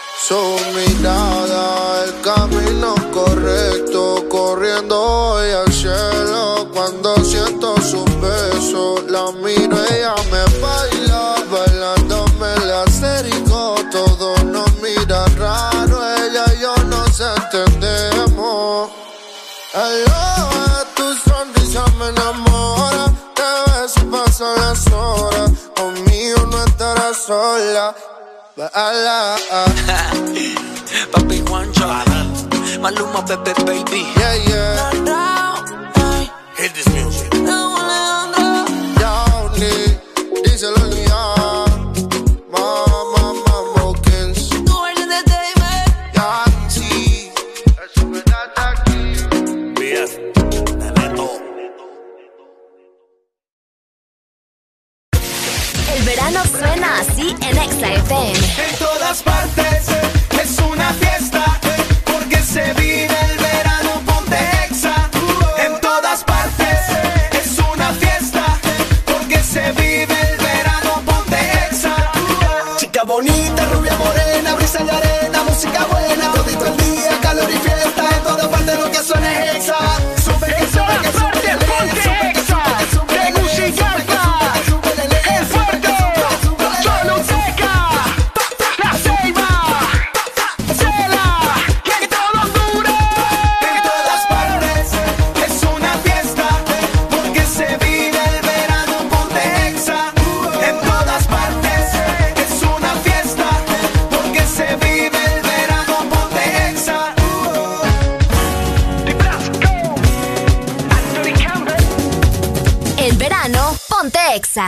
su mirada, el camino correcto, corriendo hoy al cielo. Cuando siento su besos, la miro, ella me baila, bailándome el acerico. Todo nos mira raro, ella y yo nos entendemos. El de tu sonrisa me enamora, te beso pasan las horas, conmigo no estarás sola. Uh. <laughs> Papi Juancho, Maluma, Pepe, baby. Yeah, yeah. Hit this así en Exa FM. En todas partes es una fiesta porque se vive el verano ponte exa. En todas partes es una fiesta porque se vive el verano ponte exa. Chica bonita, rubia morena, brisa de arena, música buena, todito el día, calor y fiesta, en todas partes lo que suena es Exa.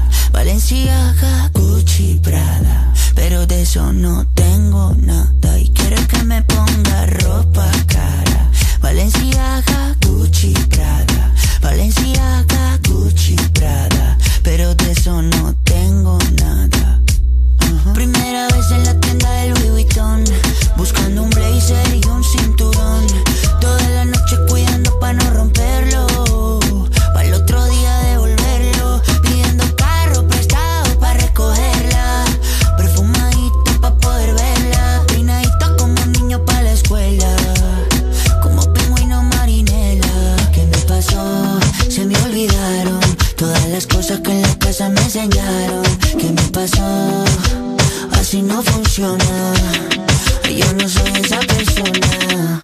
Valenciaga, Gucci, Prada. Pero de eso no tengo nada. Y quiere que me ponga ropa cara. Valenciaga, Gucci, Prada. Valenciaga, Gucci, Prada. Pero de eso no tengo nada. Primera vez en la tienda del Louis Vuitton Buscando un blazer y un cinturón las cosas que en la casa me enseñaron ¿Qué me pasó? Así no funciona. Yo no soy esa persona.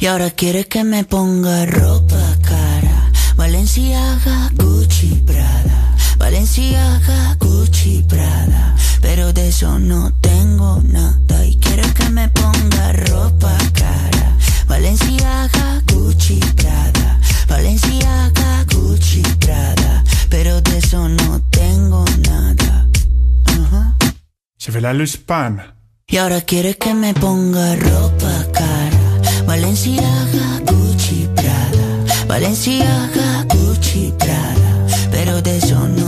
Y ahora quiere que me ponga ropa cara. Valenciaga, Gucci, Prada. Valenciaga, Gucci, Prada. Pero de eso no tengo nada. Y quiere que me ponga ropa cara. Valenciaga, Gucci, Prada. Valenciaga, Gucci, Prada. Pero de eso no tengo nada. Je vais la pan. Y ahora quiere que me ponga ropa cara. Valenciaga, Gucci, Prada. Valenciaga, Gucci, Prada. Pero de eso no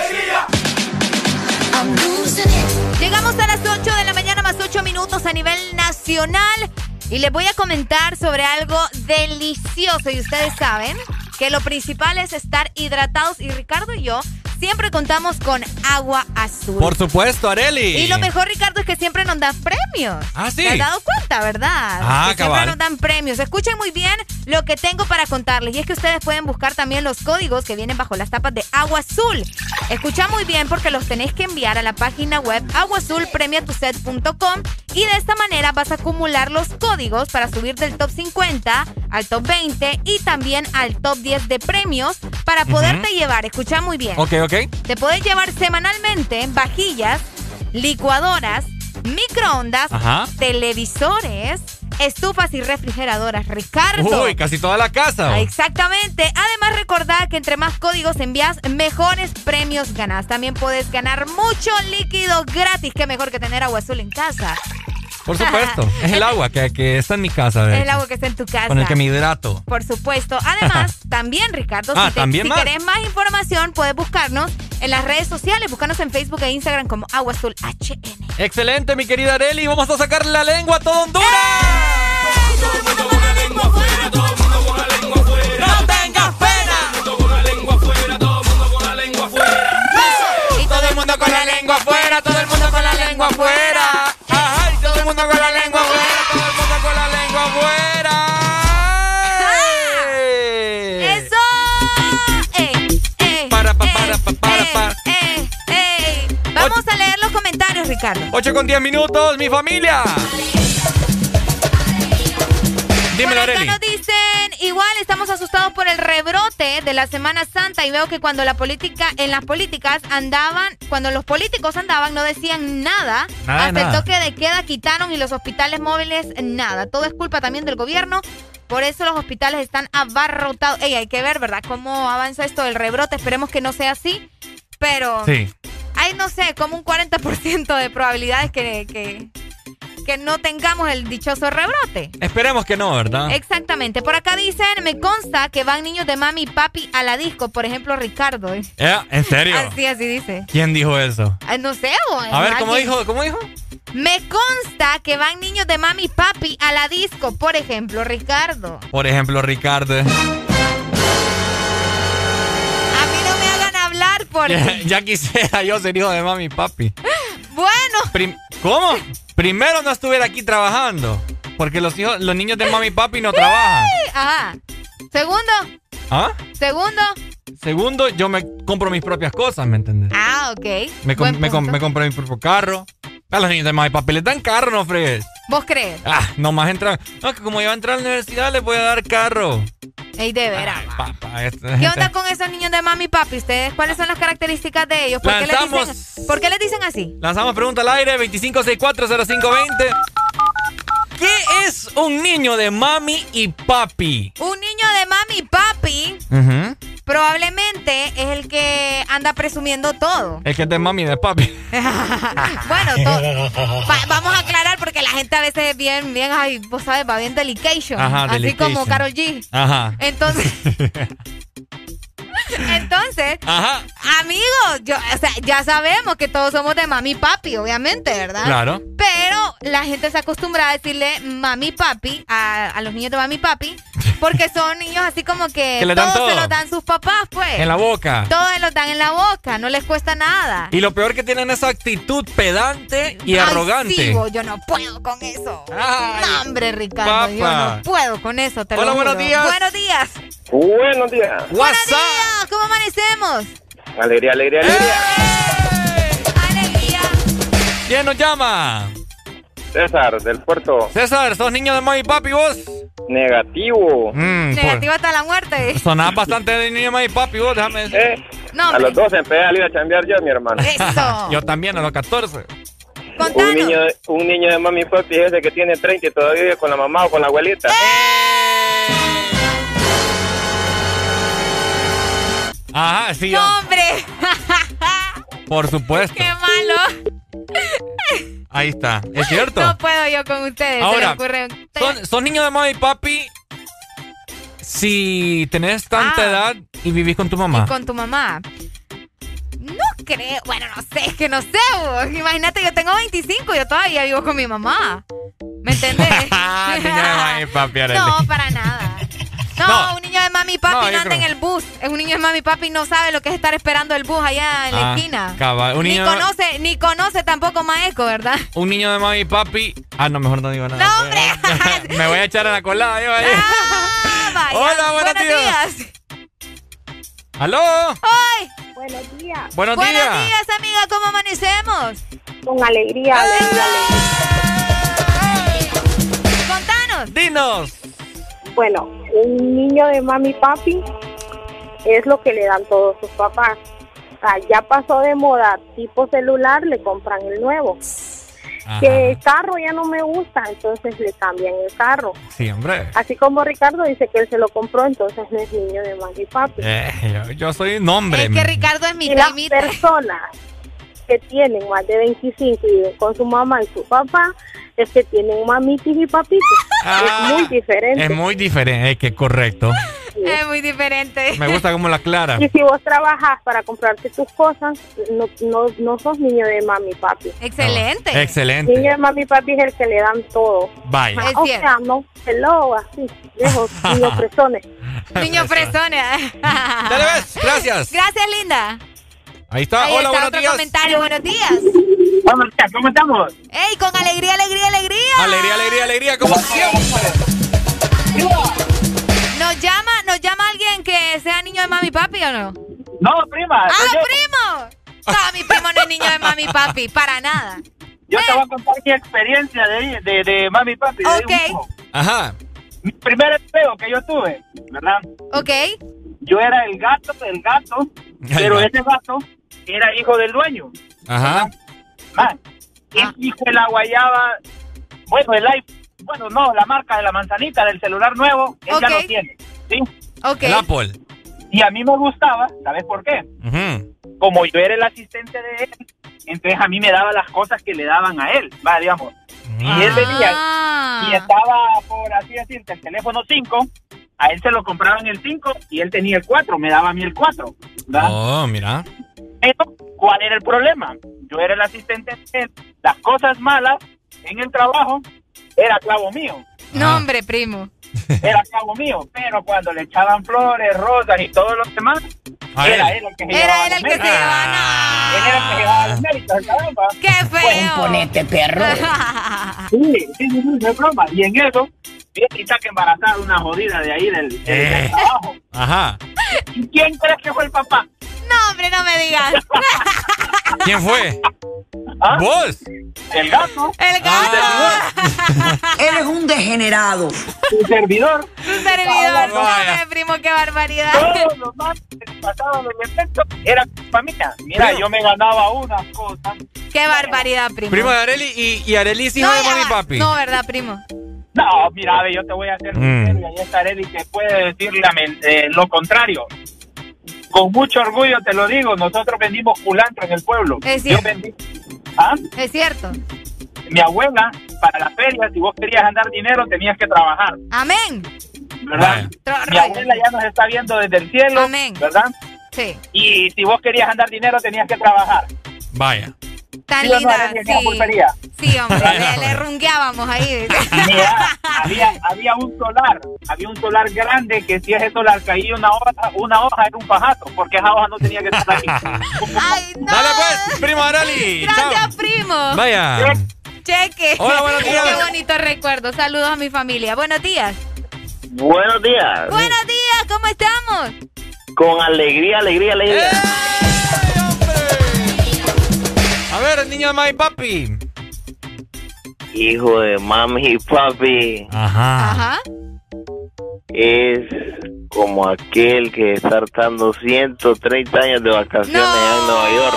8 minutos a nivel nacional y les voy a comentar sobre algo delicioso. Y ustedes saben que lo principal es estar hidratados. Y Ricardo y yo siempre contamos con agua azul. Por supuesto, Areli. Y lo mejor, Ricardo, es que siempre nos dan premios. Ah, sí. ¿Te has dado cuenta, verdad? Ah, que cabal. siempre nos dan premios. Escuchen muy bien lo que tengo para contarles. Y es que ustedes pueden buscar también los códigos que vienen bajo las tapas de agua azul. Escucha muy bien porque los tenéis que enviar a la página web aguazulpremiatuset.com y de esta manera vas a acumular los códigos para subir del top 50 al top 20 y también al top 10 de premios para poderte llevar, escucha muy bien. Ok, ok. Te puedes llevar semanalmente vajillas, licuadoras, microondas, Ajá. televisores, estufas y refrigeradoras. Ricardo. Uy, casi toda la casa. Ah, Exactamente. Además, recordad que entre más códigos envías, mejores premios ganas. También puedes ganar mucho líquido gratis. Qué mejor que tener agua azul en casa. Por supuesto. <laughs> es el agua que, que está en mi casa. Es el agua que está en tu casa. Con el que me hidrato. Por supuesto. Además, <laughs> también, Ricardo, Ah, si, te- ¿también si más? querés más información, puedes buscarnos en las redes sociales. Búscanos en Facebook e Instagram como Agua Azul HN. Excelente, mi querida Areli. Vamos a sacar la lengua a todo Honduras. ¡No tengas pena! Todo el mundo con la lengua afuera, todo el mundo con la lengua afuera. Y todo el mundo con la lengua afuera, todo el mundo con la lengua afuera. ¡Eso! ¡Ey! ¡Ey! Para, pa, para, pa, para, pa. ¡Ey! ¡Ey! Vamos a leer los comentarios, Ricardo. 8 con 10 minutos, mi familia. Dímelo, Por acá Areli. nos dicen, igual estamos asustados por el rebrote de la Semana Santa y veo que cuando la política, en las políticas andaban, cuando los políticos andaban no decían nada, Nada hasta nada. el toque de queda quitaron y los hospitales móviles nada. Todo es culpa también del gobierno. Por eso los hospitales están abarrotados. Ey, hay que ver, ¿verdad? Cómo avanza esto del rebrote. Esperemos que no sea así. Pero Sí. hay, no sé, como un 40% de probabilidades que, que, que no tengamos el dichoso rebrote. Esperemos que no, ¿verdad? Exactamente. Por acá dicen, me consta que van niños de mami y papi a la disco. Por ejemplo, Ricardo. ¿eh? Eh, ¿En serio? Así, así dice. ¿Quién dijo eso? Ay, no sé. o A ver, ¿cómo alguien- dijo? ¿Cómo dijo? Me consta que van niños de mami y papi a la disco. Por ejemplo, Ricardo. Por ejemplo, Ricardo. A mí no me hagan hablar porque... ya quisiera yo ser hijo de mami y papi. <laughs> bueno. Prim- ¿Cómo? Primero no estuviera aquí trabajando. Porque los hijos, los niños de mami y papi no trabajan. Ajá. Segundo. ¿Ah? Segundo. Segundo, yo me compro mis propias cosas, ¿me entiendes? Ah, ok. Me, com- me, com- me compré mi propio carro. A los niños de mami y papi les dan carro, no fregues. ¿Vos crees? Ah, nomás entrar. No, que como ya va a entrar a la universidad, les voy a dar carro. Ey, de veras. Esta ¿Qué onda con esos niños de mami y papi? ¿Ustedes cuáles son las características de ellos? ¿Por qué, les dicen, ¿Por qué les dicen así? Lanzamos pregunta al aire, 25640520. ¿Qué es un niño de mami y papi? Un niño de mami y papi Ujú. Probablemente es el que anda presumiendo todo. El que es de mami de papi. <laughs> bueno, va- vamos a aclarar porque la gente a veces es bien, bien, ay, vos sabes, va bien delication. Ajá, así delication. como Carol G. Ajá. Entonces, <laughs> <laughs> entonces, Ajá. amigos, yo, o sea, ya sabemos que todos somos de mami y papi, obviamente, ¿verdad? Claro. Pero la gente se acostumbra a decirle mami y papi a, a los niños de mami y papi porque son niños así como que, todos se los dan sus papás, pues. En la boca. Todos se los dan en la boca, no les cuesta nada. Y lo peor que tienen esa actitud pedante y Ay, arrogante. sí, yo no puedo con eso. Ay, no, hombre, Ricardo, yo no puedo con eso, te Hola, lo buenos días. Buenos días. Buenos días. Buenos días, ¿cómo amanecemos? Alegría, alegría, alegría. ¿Quién nos llama? César, del puerto. César, ¿sos niño de mami y papi vos? Negativo. Mm, por- Negativo hasta la muerte. Sonás bastante de niño de mami y papi vos, déjame decir. Eh, No, a los 12 empecé a ir a chambear yo, mi hermano. Eso. Yo también, a los 14. Un niño, de- un niño de mami y papi es ese que tiene 30 y todavía vive con la mamá o con la abuelita. Ajá, sí, No, hombre. por supuesto. Qué malo. Ahí está, es cierto. No puedo yo con ustedes. Ahora, ocurre- son, son niños de mami y papi si tenés tanta Ah. edad y vivís con tu mamá. con tu mamá. No creo, bueno, no sé, es que no sé. vos. Imagínate, yo tengo 25, yo todavía vivo con mi mamá. ¿Me entendés? <laughs> De mami y papi, <laughs> Arely. no, para nada. No, No. un niño de mami y papi no, anda en el bus. Es un niño de mami y papi no sabe lo que es estar esperando el bus allá en la ah, esquina. ni conoce, ni conoce tampoco Maeco, ¿verdad? Un niño de mami y papi. Ah, no, mejor no digo nada. No, hombre. <laughs> Me voy a echar a la colada. Ah, <laughs> Hola, buenos, días. ¿Aló? ¡Hoy! Buenos días. Buenos, días. Buenos días, amiga. ¿Cómo amanecemos? Con alegría, alegría, alegría. Contanos. Dinos. Bueno, un niño de mami y papi es lo que le dan todos sus papás. ya pasó de moda tipo celular, le compran el nuevo. Que el carro ya no me gusta, entonces le cambian el carro. Sí, hombre. Así como Ricardo dice que él se lo compró, entonces no es niño de mami y papi. Eh, yo, soy un hombre. Es que Ricardo es mi y las personas que tienen más de 25 y viven con su mamá y su papá, es que tienen mamitis y papitos. es ah, muy diferente. Es muy diferente, es que correcto. <laughs> Es muy diferente. Me gusta como la clara. Y si vos trabajas para comprarte tus cosas, no, no, no sos niño de mami y papi. Excelente. excelente. Niño de mami y papi es el que le dan todo. Vaya. o sea, no, hello, así, viejos, <laughs> niños fresones. Niños fresones. Dale, ves. <laughs> Gracias. Gracias, linda. Ahí está. Hola, buenos otro días. comentario. Buenos días. Buenos días, ¿cómo estamos? ¡Ey, con alegría, alegría, alegría! Alegría, alegría, alegría, como siempre. ¿Nos llama, ¿Nos llama alguien que sea niño de mami y papi o no? No, prima. ¡Ah, primo! No, mi primo no es niño de mami y papi, para nada. Yo te voy a contar mi experiencia de, de, de mami y papi. Ok. Ajá. Mi primer empleo que yo tuve, ¿verdad? Ok. Yo era el gato del gato, pero ese gato era hijo del dueño. Ajá. Ah, y que la guayaba, bueno, el iPhone, bueno, no, la marca de la manzanita del celular nuevo, él ya lo tiene, ¿sí? Ok. El Apple. Y a mí me gustaba, ¿sabes por qué? Como yo era el asistente de él, entonces a mí me daba las cosas que le daban a él, va, digamos. Y él venía Ah. y estaba, por así decirte, el teléfono 5, a él se lo compraban el 5 y él tenía el 4, me daba a mí el 4. ¿verdad? Oh, mira. Pero, ¿cuál era el problema? Yo era el asistente de él, las cosas malas en el trabajo era clavo mío. No, Ah. hombre, primo. Era clavo mío, pero cuando le echaban flores, rosas y todos los demás, A era él. él el que se Era llevaba él los el que se llevaba. Él era el que llevaba los méritos, caramba. ¡Qué feo! Componente, perro. <laughs> Sí, sí, sí, sí, no es broma. Y en eso, viene y saca embarazada una jodida de ahí del, del- del Eh. trabajo. Ajá. ¿Y quién crees que fue el papá? No, hombre, no me digas. <laughs> ¿Quién fue? ¿Ah? ¿Vos? El gato. El gato. Él <laughs> es un degenerado. Su servidor. Su servidor. No, hombre, primo, qué barbaridad. Todos los más que pasaban los eventos era culpa mía. Mira, yo me ganaba unas cosas. Qué barbaridad, primo. Primo de Areli y, y Areli es hijo no, de mami papi. No, ¿verdad, primo? No, mira, ve, yo te voy a hacer Mm. sincero y ahí está Arely que puede a men- eh, lo contrario. Con mucho orgullo te lo digo, nosotros vendimos culantro en el pueblo. Es Yo cierto. vendí. ¿Ah? Es cierto. Mi abuela, para la feria, si vos querías andar dinero, tenías que trabajar, Amén. ¿verdad? Mi abuela ya nos está viendo desde el cielo, Amén. ¿verdad? Sí. Y si vos querías andar dinero, tenías que trabajar. Vaya. Tan ¿Sí no, linda. Sí. hombre. le, le <laughs> rungueábamos ahí. Mira, había, había un solar, había un solar grande que si ese solar caía una hoja, una hoja era un pajazo, porque esa hoja no tenía que estar ahí. Ay, <laughs> no. Dale pues, primo Areli. Gracias, Chao. primo. Vaya. Cheque. Hola, buenos días. Qué bonito recuerdo. Saludos a mi familia. Buenos días. Buenos días. Buenos días. ¿Cómo estamos? Con alegría, alegría, alegría. A ver, el niño de mami y papi. Hijo de mami y papi Ajá. Ajá. es como aquel que está hartando 130 años de vacaciones No. allá en Nueva York.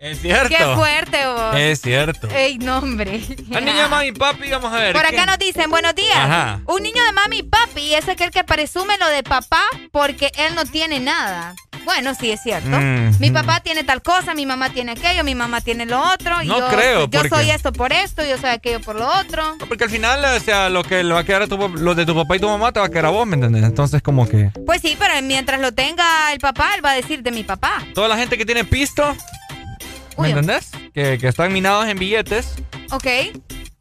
Es cierto. Qué fuerte vos. Es cierto. Ey, no, hombre. El niño de mami y papi, vamos a ver. Por ¿qué? acá nos dicen, buenos días. Ajá. Un niño de mami y papi es aquel que presume lo de papá porque él no tiene nada. Bueno, sí, es cierto. Mm. Mi papá tiene tal cosa, mi mamá tiene aquello, mi mamá tiene lo otro. y No yo, creo, Yo porque- soy esto por esto, yo soy aquello por lo otro. Porque al final, o sea, lo que le va a quedar a tu, lo de tu papá y tu mamá te va a quedar a vos, ¿me entiendes? Entonces, como que Pues sí, pero mientras lo tenga el papá, él va a decir de mi papá. toda la gente que tiene pisto, ¿me Uy, entendés? Que, que están minados en billetes, Ok.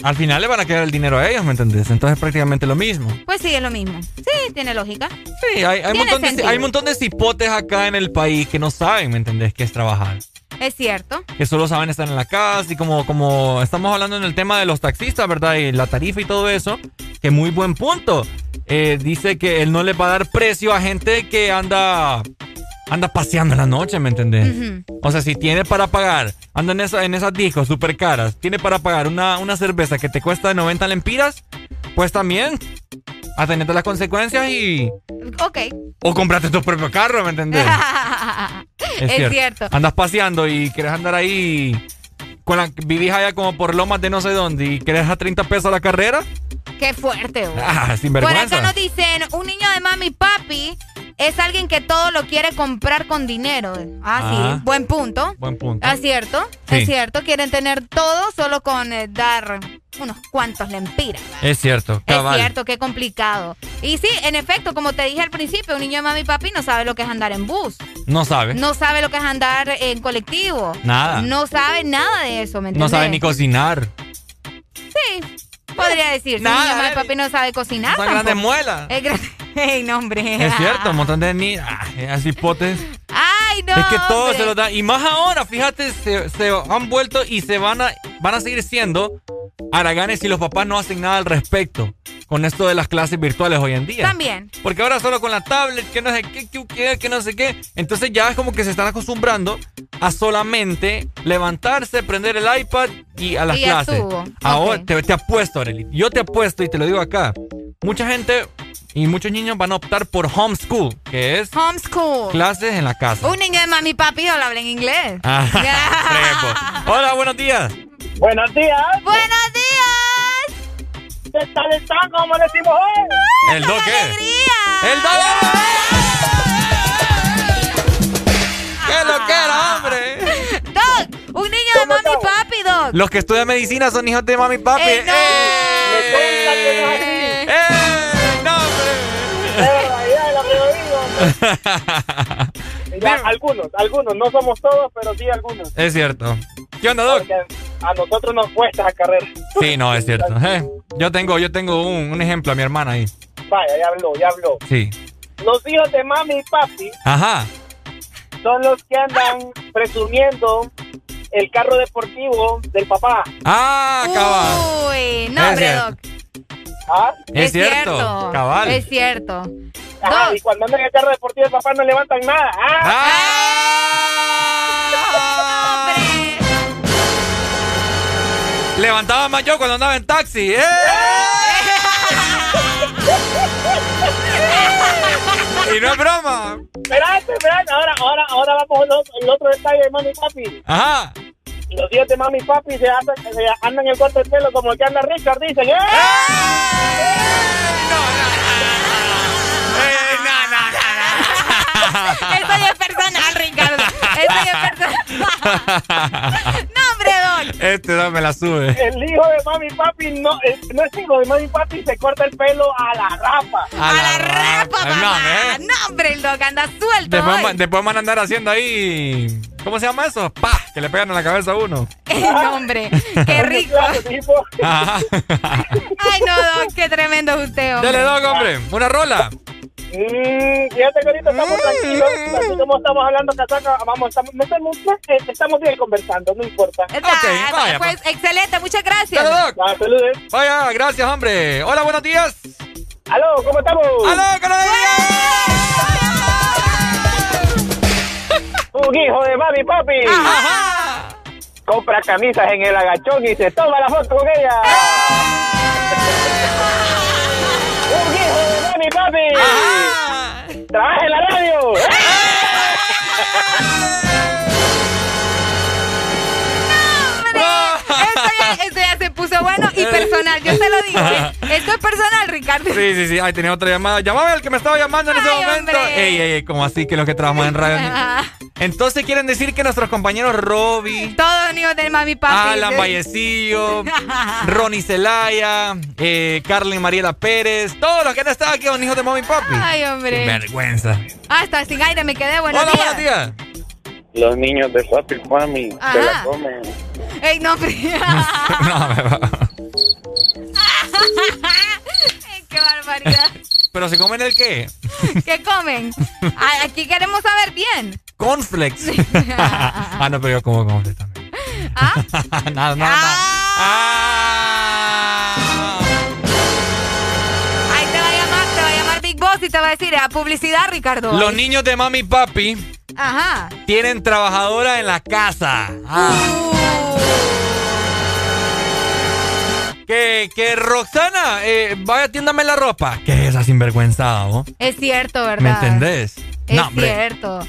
Al final le van a quedar el dinero a ellos, ¿me entendés? Entonces es prácticamente lo mismo. Pues sí, es lo mismo. Sí, tiene lógica. Sí, hay, hay, montón de, hay un montón de cipotes acá en el país que no saben, ¿me entendés? qué es trabajar. Es cierto. Que solo saben estar en la casa y como, como estamos hablando en el tema de los taxistas, ¿verdad? Y la tarifa y todo eso, que muy buen punto. Eh, dice que él no le va a dar precio a gente que anda anda paseando en la noche, ¿me entendés? O sea, si tiene para pagar, anda en, esa, en esas discos súper caras, tiene para pagar una, una cerveza que te cuesta 90 lempiras, pues también atenete las consecuencias y... Ok. O comprate tu propio carro, ¿me entendés? <laughs> es, cierto. Andas paseando y quieres andar ahí con la vivís allá como por lomas de no sé dónde y querés a 30 pesos la carrera. Qué fuerte, güey. Ah, sin vergüenza. Por acá nos dicen, un niño de mami y papi es alguien que todo lo quiere comprar con dinero. Ah, sí, ah. buen punto. Buen punto. Es cierto, es cierto. Quieren tener todo solo con eh, dar unos cuantos lempiras. Es cierto, cabal. Es cierto, qué complicado. Y sí, en efecto, como te dije al principio, un niño de mami y papi no sabe lo que es andar en bus. No sabe. No sabe lo que es andar en colectivo. Nada. No sabe nada de eso, ¿me entiendes? No sabe ni cocinar. Sí, podría decir. Nada. De mami y papi no sabe cocinar. Son grandes muelas. Es grande. <laughs> Ey, no, hombre. Es cierto, un montón de niños. Así potes. Ay, no. Es que todo se lo da. Y más ahora, fíjate, se, se, han vuelto y se van a, van a seguir siendo haraganes si los papás no hacen nada al respecto con esto de las clases virtuales hoy en día. También. Porque ahora solo con la tablet, que no sé qué, que, que no sé qué. Entonces ya es como que se están acostumbrando a solamente levantarse, prender el iPad y a las clases. Ahora te, te apuesto, Arely. Yo te apuesto y te lo digo acá. Mucha gente y muchos niños van a optar por homeschool, que es... Homeschool. Clases en la casa. Un niño de mami y papi lo habla en inglés. Ah, <laughs> Hola, buenos días. Buenos días. Buenos días. ¿El do qué? ¡El do! ¿Qué lo que era, hombre? <laughs> Doc, un niño de mami y papi, Doc. Los que estudian medicina son hijos de mami y papi. ¡Eh, no! ¡Eh! ¡Eh! <laughs> algunos, algunos, no somos todos, pero sí algunos. Es cierto. ¿Qué onda, Doc? a nosotros nos cuesta esa carrera. Sí, no, es cierto. <laughs> Eh, yo tengo, yo tengo un, un, ejemplo a mi hermana ahí. Vaya, ya habló, ya habló. Sí. Los hijos de mami y papi. Ajá. Son los que andan presumiendo el carro deportivo del papá. Ah, cabal. Uy, no, hombre, Doc. ¿Ah? Es, cierto, cabal. Es cierto. Y cuando andan en el carro deportivo, papá no levantan nada. ¡Ah! ¡Ah! Levantaba más yo cuando andaba en taxi. ¡Eh! y no es broma. Espérate, espérate. Ahora, ahora, ahora vamos al otro detalle de mami y papi. Ajá. Los días de mami y papi se, hacen, se andan en el corte de pelo como el que anda Richard, dicen. ¡Eh! No, no, <laughs> Esto ya es personal, Ricardo. Esto ya es personal. <laughs> no, hombre, don. Este no me la sube. El hijo de mami y papi no, no es hijo de mami y papi, se corta el pelo a la rapa. A, la, rapa, mamá. No, no, hombre, el dog anda suelto. Después, después van a andar haciendo ahí ¿Cómo se llama eso? ¡Pah! Que le pegan en la cabeza a uno. ¡Eh, <laughs> hombre! ¡Qué rico! Ay, no, Doc, qué tremendo usted, hombre. Dale, Doc, hombre. Una rola. Mm, fíjate que ahorita estamos tranquilos, así como estamos hablando casaca, vamos, estamos, estamos, eh, estamos bien conversando, no importa. Ok, vaya, pues, pues, excelente, muchas gracias. Doc. Ah, saludes. Vaya, gracias, hombre. Hola, buenos días. Aló, ¿cómo estamos? Aló, ¿cómo <laughs> Un hijo de mami papi. Ajá. Compra camisas en el agachón y se toma la foto con ella. Mami papi. Trabaja en la radio. Bueno y personal, yo te lo digo. <laughs> Esto es personal, Ricardo. Sí, sí, sí. Ay, tenía otra llamada. Llámame al que me estaba llamando en ese momento. Ey, ey, ey, como así que los que trabajan en radio. Entonces quieren decir que nuestros compañeros Robbie. Todos niños del mami papi. Alan Vallecillo, <laughs> Ronnie Zelaya, eh, Carlin Mariela Pérez. Todos los que han estado aquí son hijos de mami papi. Ay, hombre. Qué vergüenza. Ah, está sin aire, me quedé. Buenos Hola, días. buenos días. Los niños de papi y mami se la comen. ¡Ey, no! <laughs> no, me va. ¡Qué barbaridad! ¿Pero se comen el qué? ¿Qué comen? Aquí queremos saber bien. Conflex. <laughs> ah, no, pero yo como conflex también. ¿Ah? nada, nada, nada. Ah. Ahí te va a llamar, te va a llamar Big Boss y te va a decir, a publicidad, Ricardo. Los niños de mami y papi Ajá. Tienen trabajadora en la casa. Ah. Uh. Que, que, Roxana, eh, vaya, tiéndame la ropa. Que esa sinvergüenzada, vos. Es cierto, ¿verdad? ¿Me entendés? Es cierto.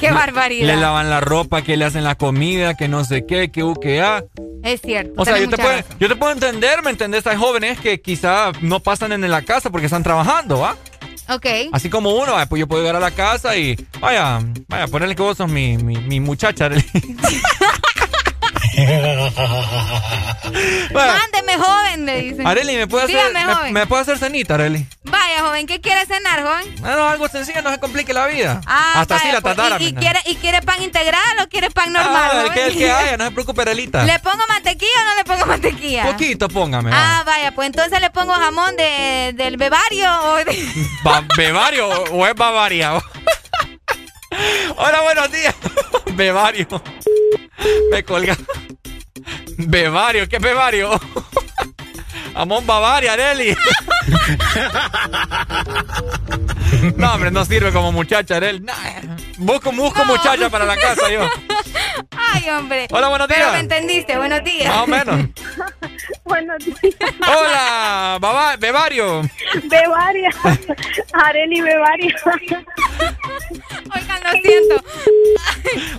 Qué barbaridad. Le lavan la ropa, que le hacen la comida, que no sé qué, que u, que a. Es cierto. O sea, yo te, puedo, yo te, puedo, entender, ¿me entendés? Hay jóvenes que quizá no pasan en la casa porque están trabajando, ¿va? Ok. Así como uno, ah, pues yo puedo llegar a la casa y, vaya, vaya, ponerle que vos sos mi, mi, mi muchacha. <laughs> <laughs> bueno. Mándeme, joven, le dicen. Areli, ¿me puede, hacer. Me, puede hacer cenita, Areli? Vaya, joven, ¿qué quiere cenar, joven? Bueno, algo sencillo, no se complique la vida. Ah, Hasta vaya, así la pues. Y, quiere, ¿Y quiere pan integral o quiere pan normal? Ah, que, el que haya, no se <laughs> preocupe, Arelita. ¿Le pongo mantequilla o no le pongo mantequilla? Poquito, póngame. Ah, vaya, pues entonces le pongo jamón de, del bebario o de... <laughs> ¿Bebario o es Bavaria? Hola, buenos días. Bebario. Me colga. Bebario, ¿qué es Bebario? Amón Bavaria, Areli. no, hombre, no sirve como muchacha, Areli. Busco, busco no. muchacha para la casa yo. Ay, hombre. Hola, buenos días. Pero me entendiste, buenos días. Más o menos. <laughs> buenos días. Hola, Bava Bevario. Bevaria. Areli Bevaria. Oigan, lo siento.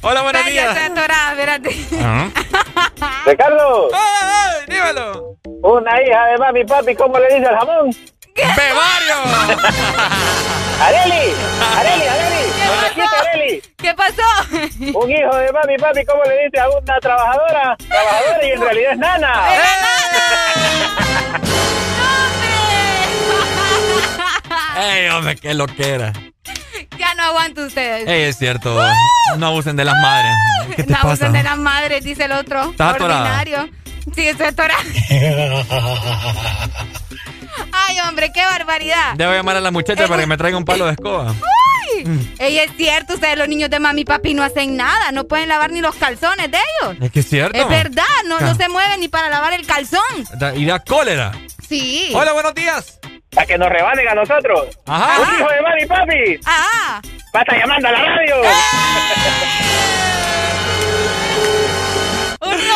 Hola, buenos días. Atorada, espérate. Uh. Ricardo. Oh, dímelo. Una hija de mami papi, ¿cómo le dice el jamón? ¡Bebario! <laughs> ¡Areli! ¡Areli, Areli! ¿Qué pasó? Areli! ¿Qué pasó? <laughs> Un hijo de mami papi, ¿cómo le dice a una trabajadora? Trabajadora y en realidad es nana. ¡Era <laughs> ¡Ey, hombre, qué loquera! Ya no aguanto ustedes. Ey, es cierto. No abusen de las madres. ¿Qué te no abusen de las madres, dice el otro. Estás atorado. Sí, eso es <laughs> Ay, hombre, qué barbaridad. Debo llamar a la muchacha eh, para que me traiga un eh, palo de escoba. ¡Uy! Mm. Ella es cierto, ustedes los niños de mami y papi no hacen nada, no pueden lavar ni los calzones de ellos. Es que es cierto. Es verdad, no, no ah. se mueven ni para lavar el calzón. Y da cólera. Sí. Hola, buenos días. Para que nos rebanen a nosotros. Ajá. Un hijo de mami y papi. Ah. Ajá. Basta llamando a la radio. ¡Eh! Un hijo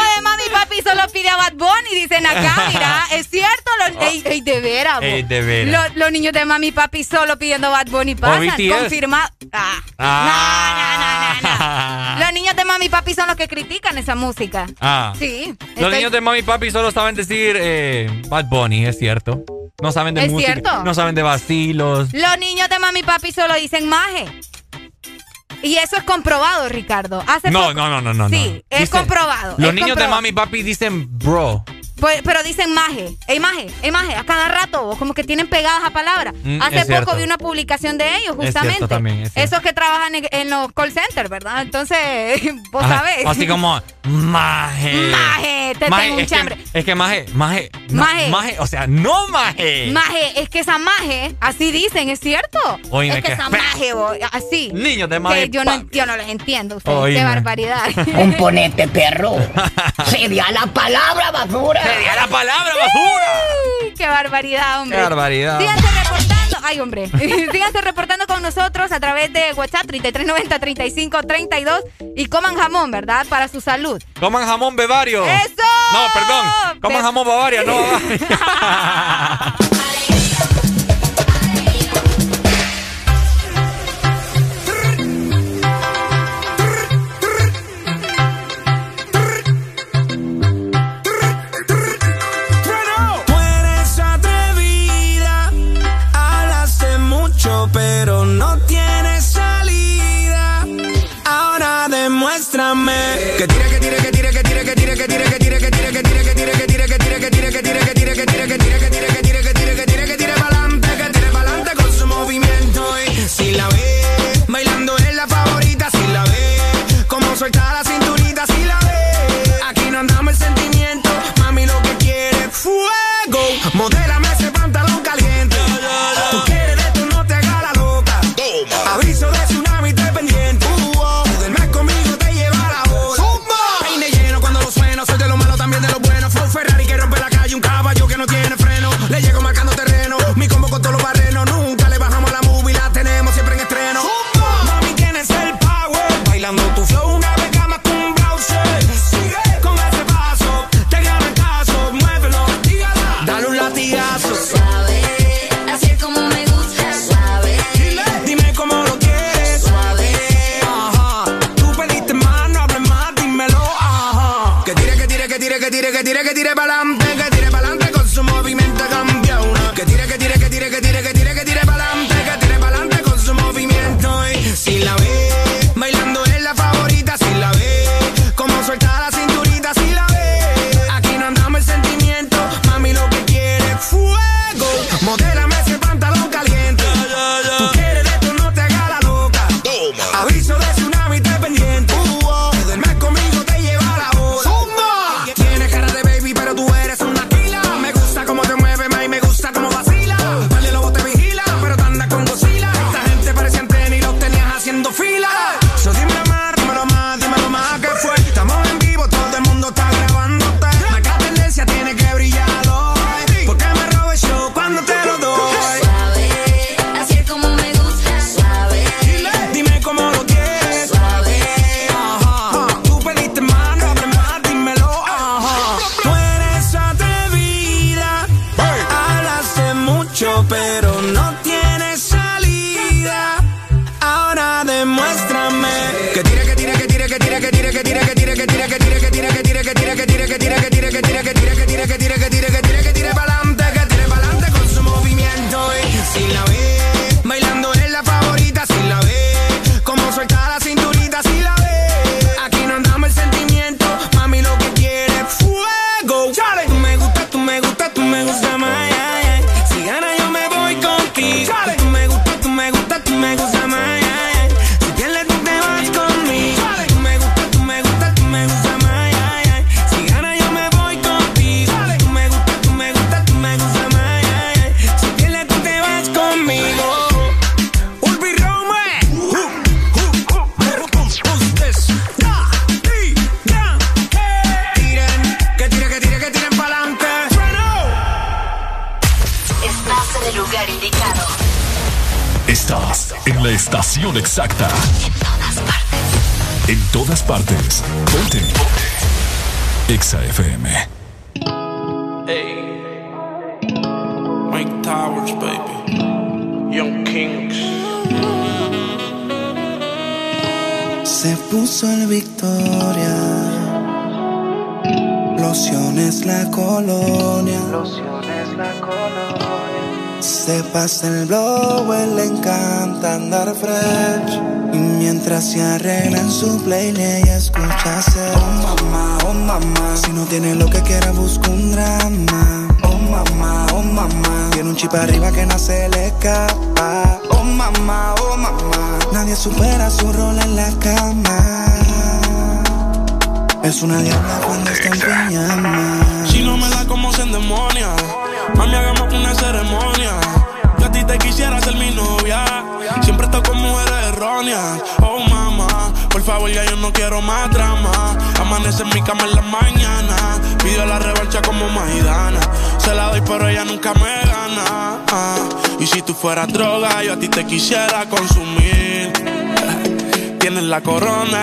papi solo pide a Bad Bunny, dicen acá, mira, <laughs> es cierto, ey, oh. ey, de veras. Ey, de veras. Los, niños de mami y papi solo pidiendo Bad Bunny pasan, confirmado. Ah. ah. No, no, no, no, Los niños de mami y papi son los que critican esa música. Ah. Sí. Los niños de mami y papi solo saben decir eh, Bad Bunny, es cierto. No saben de música. ¿Es. Cierto? No saben de vacilos. Los niños de mami y papi solo dicen maje. Y eso es comprobado, Ricardo. No, no, no, no, no. Sí, es comprobado. Los niños de mami y papi dicen bro. Pues, pero dicen maje, ey maje, ey maje, a cada rato, vos, como que tienen pegadas a palabras. Mm, Hace poco vi una publicación de ellos, justamente. Es también, es Esos que trabajan en, los call centers, ¿verdad? Entonces, <laughs> vos Ajá, sabés. Así como, maje. Maje, te tengo un es chambre. Es que maje, maje, no, maje. O sea, no maje. Maje, es que esa maje, así dicen, ¿es cierto? Oíme, es que, que esa maje, así. Niños de maje. Yo, no, yo no les entiendo, ustedes, qué barbaridad. un ponete perro. <laughs> Sería la palabra, basura. ¡Le di la palabra, basura! ¡Qué barbaridad, hombre! ¡Qué barbaridad! Síganse reportando. Ay, hombre. <laughs> Síganse reportando con nosotros a través de WhatsApp 3390 3532 y coman jamón, ¿verdad? Para su salud. Coman jamón bebario. ¡Eso! No, perdón. Coman jamón bavaria, no. <laughs> <laughs> que tire, que tire.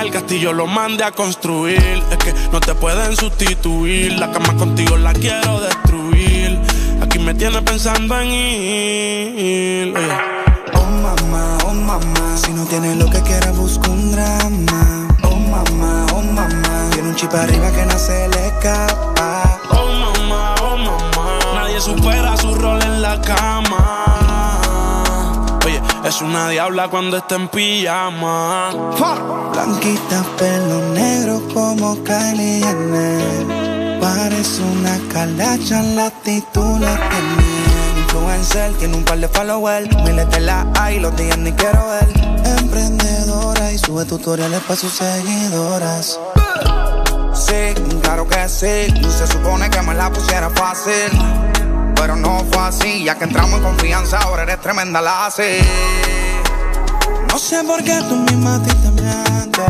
el castillo lo mande a construir. Es que no te pueden sustituir. La cama contigo la quiero destruir. Aquí me tienes pensando en ir. Oh mamá, oh mamá. Si no tienes lo que quieras, busco un drama. Oh mamá, oh mamá. Tiene un chip arriba que no se le escapa. Oh mamá, oh mamá. Nadie supera su rol en la cama. Es una diabla cuando está en pijama. Blanquita, pelo negro como Kylie Jenner. Parece una calacha, la titula. Influencer, tiene un par de followers. Miles de la hay, los días ni quiero ver. Emprendedora y sube tutoriales para sus seguidoras. Sí, claro que sí. Se supone que me la pusiera fácil pero no fue así. Ya que entramos en confianza, ahora eres tremenda la hace. No sé por qué tú misma a ti te mientes.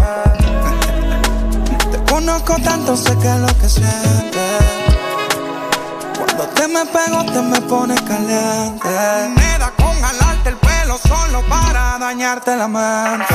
Te conozco tanto, sé que es lo que sientes. Cuando te me pego, te me pones caliente. Me da con jalarte el pelo solo para dañarte la mente.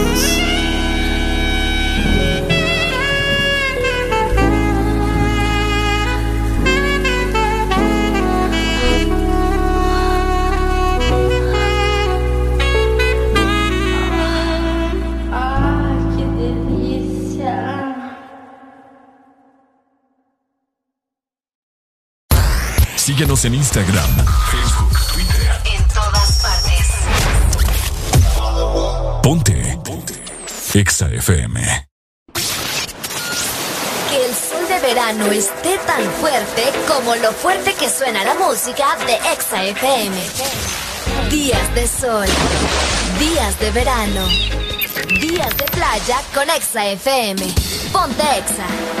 En Instagram, Facebook, Twitter. En todas partes. Ponte. Ponte. Exa FM. Que el sol de verano esté tan fuerte como lo fuerte que suena la música de Exa FM. Días de sol. Días de verano. Días de playa con Exa FM. Ponte Exa.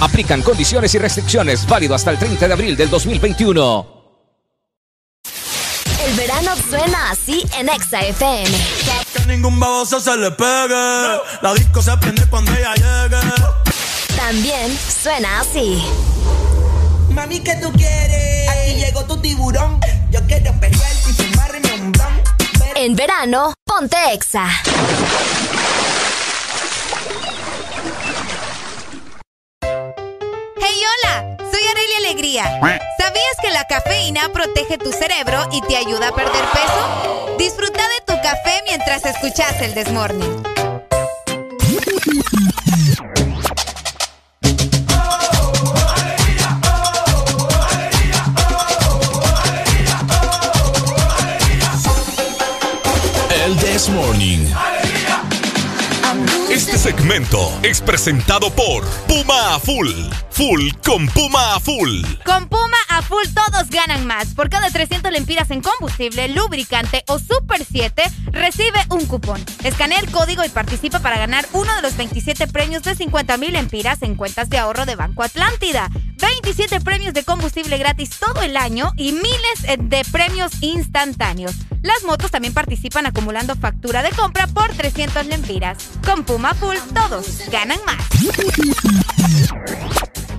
Aplican condiciones y restricciones válido hasta el 30 de abril del 2021. El verano suena así en Exa FM. Que ningún baboso se le pegue. La disco se prende cuando ella llegue. También suena así. Mami, ¿qué tú quieres? Aquí llegó tu tiburón. Yo quiero pegarte y fumarme un bron. En verano, ponte Exa. Hey, hola, soy Aurelia Alegría. ¿Sabías que la cafeína protege tu cerebro y te ayuda a perder peso? Disfruta de tu café mientras escuchas el Desmorning. El Desmorning. Este segmento es presentado por Puma Full full, con Puma a full. Con Puma a full todos ganan más. Por cada 300 lempiras en combustible, lubricante o Super 7, recibe un cupón. Escanea el código y participa para ganar uno de los 27 premios de 50 mil lempiras en cuentas de ahorro de Banco Atlántida. 27 premios de combustible gratis todo el año y miles eh, de premios instantáneos. Las motos también participan acumulando factura de compra por 300 lempiras. Con Puma Full todos ganan más.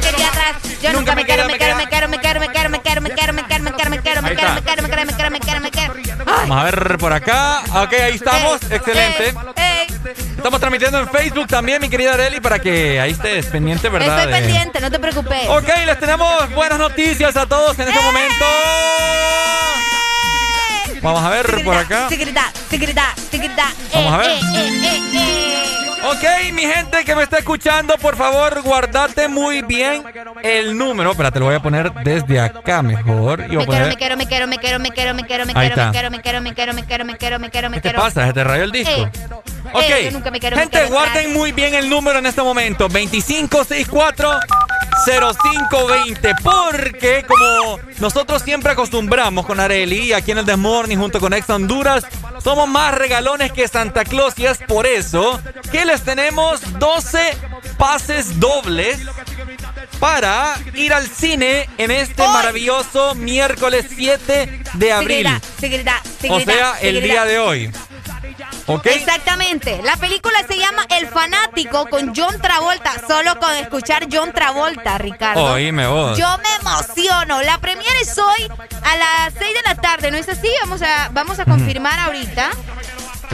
quería atrás. Yo nunca me quiero, me quiero, me quiero, me quiero, me quiero, me quiero, me quiero, me quiero, me quiero, me quiero, me quiero, me quiero, me quiero, me quiero, me quiero, me quiero. Vamos a ver por acá. Ok, ahí estamos. Excelente. Estamos transmitiendo en Facebook también, mi querida Areli, para que ahí estés pendiente, ¿verdad? Estoy pendiente, no te preocupes. Ok, les tenemos buenas noticias a todos en este momento. Vamos a ver por acá. Vamos a ver. Ok, mi gente que me está escuchando, por favor, guardate muy bien el número. Espérate, lo voy a poner desde acá mejor. Me quiero, me quiero, me quiero, me quiero, me quiero, me quiero, me quiero, me quiero, me quiero, me quiero, me quiero, me quiero, me quiero, me quiero. ¿Qué pasa? ¿Se te rayó el disco? Ok, gente, guarden muy bien el número en este momento. 2564 0520. Porque como nosotros siempre acostumbramos con Areli aquí en el Desmorning junto con Ex Honduras, somos más regalones que Santa Claus y es por eso que les tenemos 12 pases dobles para ir al cine en este maravilloso miércoles 7 de abril. o sea, el día de hoy. Exactamente. La película se llama El Fanático con John Travolta. Solo con escuchar John Travolta, Ricardo. Oíme vos. Yo me emociono. La premiere es hoy a las 6 de la tarde, ¿no es así? Vamos a, vamos a confirmar ahorita.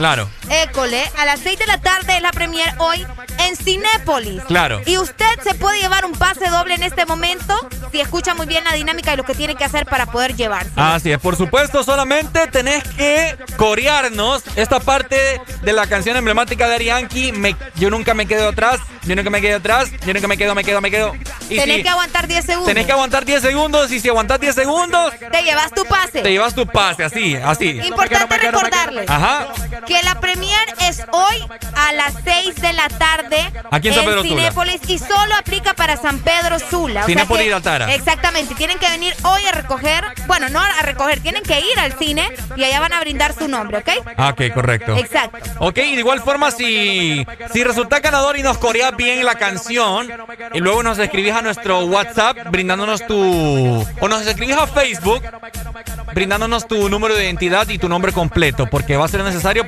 Claro. École, a las 6 de la tarde es la premier hoy en Cinépolis. Claro. Y usted se puede llevar un pase doble en este momento si escucha muy bien la dinámica y lo que tiene que hacer para poder llevarse. Así es, por supuesto, solamente tenés que corearnos esta parte de la canción emblemática de Arianki. yo nunca me quedo atrás, yo nunca me quedo atrás, yo nunca me quedo, me quedo, me quedo. Y tenés que aguantar 10 segundos. Tenés que aguantar 10 segundos y si aguantas 10 segundos... Te llevas tu pase. Te llevas tu pase, así, así. Importante recordarles. Ajá que la premier es hoy a las 6 de la tarde Aquí en, San Pedro Cinépolis y solo aplica para San Pedro Sula. Cinépolis y Altara. Exactamente, tienen que venir hoy a recoger, bueno, no a recoger, tienen que ir al cine y allá van a brindar su nombre, ¿ok? Ah, ok, correcto. Exacto. Ok, y de igual forma, si, si resulta ganador y nos coreas bien la canción y luego nos escribís a nuestro WhatsApp brindándonos tu... o nos escribís a Facebook brindándonos tu número de identidad y tu nombre completo, porque va a ser necesario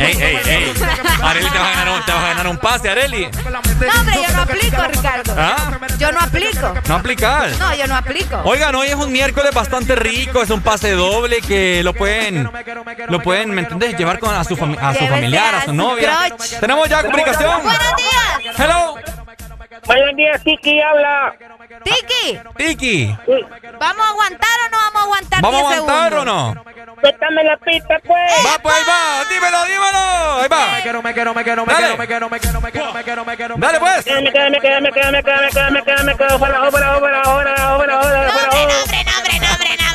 Ey, ey, ey. Areli, te vas a ganar un, te vas a ganar un pase, Areli. No, hombre, yo no aplico, Ricardo. ¿Ah? Yo no aplico. No aplicar. No, yo no aplico. Oigan, hoy es un miércoles bastante rico, es un pase doble que lo pueden, lo pueden, ¿me entiendes? Llevar con a su, a su familiar, a su novia. Tenemos ya comunicación. Buenos días. Hello. Buenos días, Tiki habla. Tiki. Tiki. ¿Vamos a aguantar o no vamos a aguantar ¿Vamos a 10 aguantar segundos? o no? Suéltame la pista, pues. Va, pues ahí va. Dímelo, dímelo. Ahí va. Me quiero, me quiero, me quiero, me quiero, me quiero, me quiero, me quiero, me quiero, me quiero. Dale, pues. Me quedo, me quedo, me quedo, me quedo, me quedo, me quedo, me quedo. Fuera, fuera, fuera, fuera, fuera, fuera, fuera. Nombre, nombre, nombre,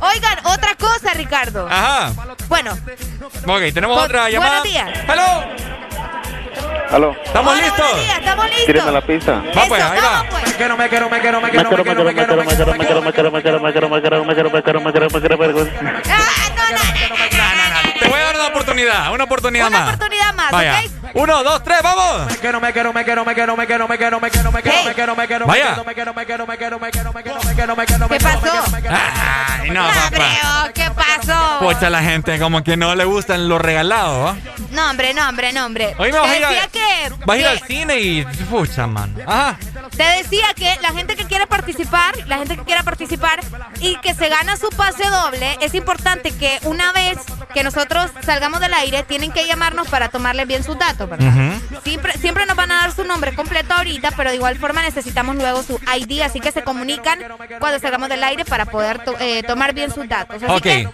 Oigan, otra cosa, Ricardo. Ajá. Bueno. Ok, tenemos otra llamada. buenos días. Hello. Aló. ¿Estamos Hola, listos? buenos días, ¿Estamos listos? Tíreme la pista. Va pues, ahí va. Me quiero, me quiero, me quiero, me quiero, me quiero, me quiero, me quiero, me quiero, me quiero, me quiero, me quiero, me quiero, me quiero, me quiero, me quiero, me quiero, me quiero, me quiero. Te voy a dar una oportunidad, una oportunidad Una oportunidad más. ¿ok? Uno, dos, tres, vamos. Vaya. ¿Qué pasó? Ay, no, papá. ¿Qué pasó? Pocha, la gente como que no le gustan los regalados. No, hombre, no, hombre, no, hombre. Hoy me a ir, al cine y... Pucha, man. Te decía que la gente que quiere participar, la gente que quiera participar y que se gana su pase doble, es importante que una vez que nosotros salgamos del aire, tienen que llamarnos para tomarles bien sus datos. Siempre, siempre nos van a dar su nombre completo ahorita, pero de igual forma necesitamos luego su ID, así que se comunican cuando salgamos del aire para poder to- eh, tomar bien sus datos. Así que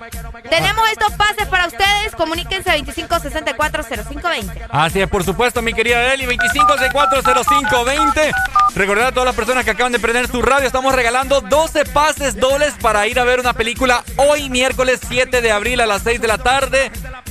tenemos estos pases para ustedes, comuníquense a 25640520. Así es, por supuesto, mi querida Eli, 25640520. Recordar a todas las personas que acaban de prender su radio, estamos regalando 12 pases dobles para ir a ver una película hoy, miércoles 7 de abril a las 6 de la tarde.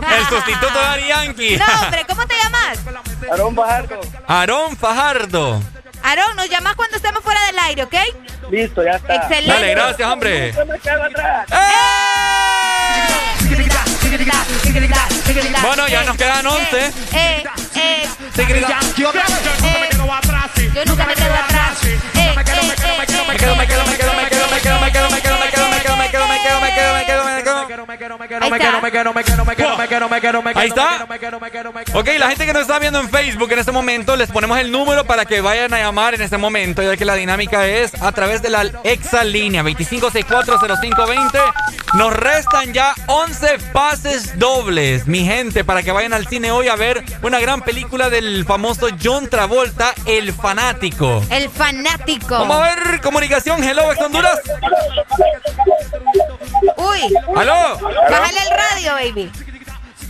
El sustituto de Ari Yankee. No, hombre, ¿cómo te llamas? Aarón Fajardo. Aarón Fajardo. Aarón, nos llamas cuando estemos fuera del aire, ¿ok? Listo, ya está. Excelente. Dale, gracias, hombre. Bueno, ya nos quedan 11. Yo nunca me quedo atrás. Me quedo, me quedo, me quedo, me quedo, me quedo, me quedo, me quedo, me quedo, me quedo, me quedo, me quedo, me quedo, me quedo, Ahí está. Ok, la gente que nos está viendo en Facebook en este momento, les ponemos el número para que vayan a llamar en este momento, ya que la dinámica es a través de la exa línea 25640520. Nos restan ya 11 pases dobles, mi gente, para que vayan al cine hoy a ver una gran película del famoso John Travolta, El Fanático. El Fanático. Vamos a ver comunicación. Hello, Ex Honduras. Uy. ¿Aló? Bájale el radio, baby.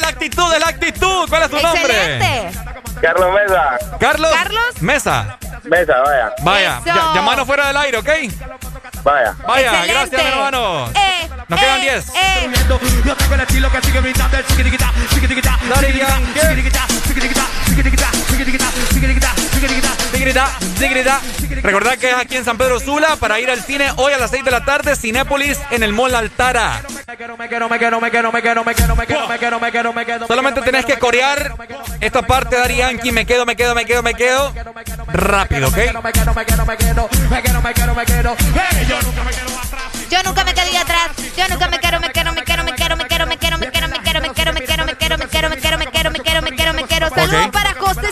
la actitud, es la actitud. ¿Cuál es tu nombre? Carlos Mesa. Carlos. Mesa. Mesa, vaya. Vaya, ya, llamanos fuera del aire, ¿ok? Vaya. Vaya, gracias, mi hermano. Eh, Nos quedan 10. Sigrida, Sigrida. Recordad que es aquí en San Pedro Sula para ir al cine hoy a las 6 de la tarde, Cinépolis en el Mall Altara. Solamente tenés que corear esta parte de Arianki, me quedo, me quedo, me quedo, me quedo. Rápido, ¿ok? Yo nunca me quedé atrás. Yo nunca me quiero, me quiero, me quiero, me quiero, me quiero, me quiero, me quiero, me quiero, me quiero, me quiero, me quiero, me quiero, me quiero, me quiero, me quiero, me quiero. Saludos para José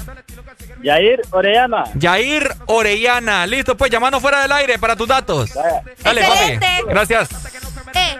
Yair Orellana. Yair Orellana. Listo, pues llamanos fuera del aire para tus datos. Dale, papi. Gracias. Eh,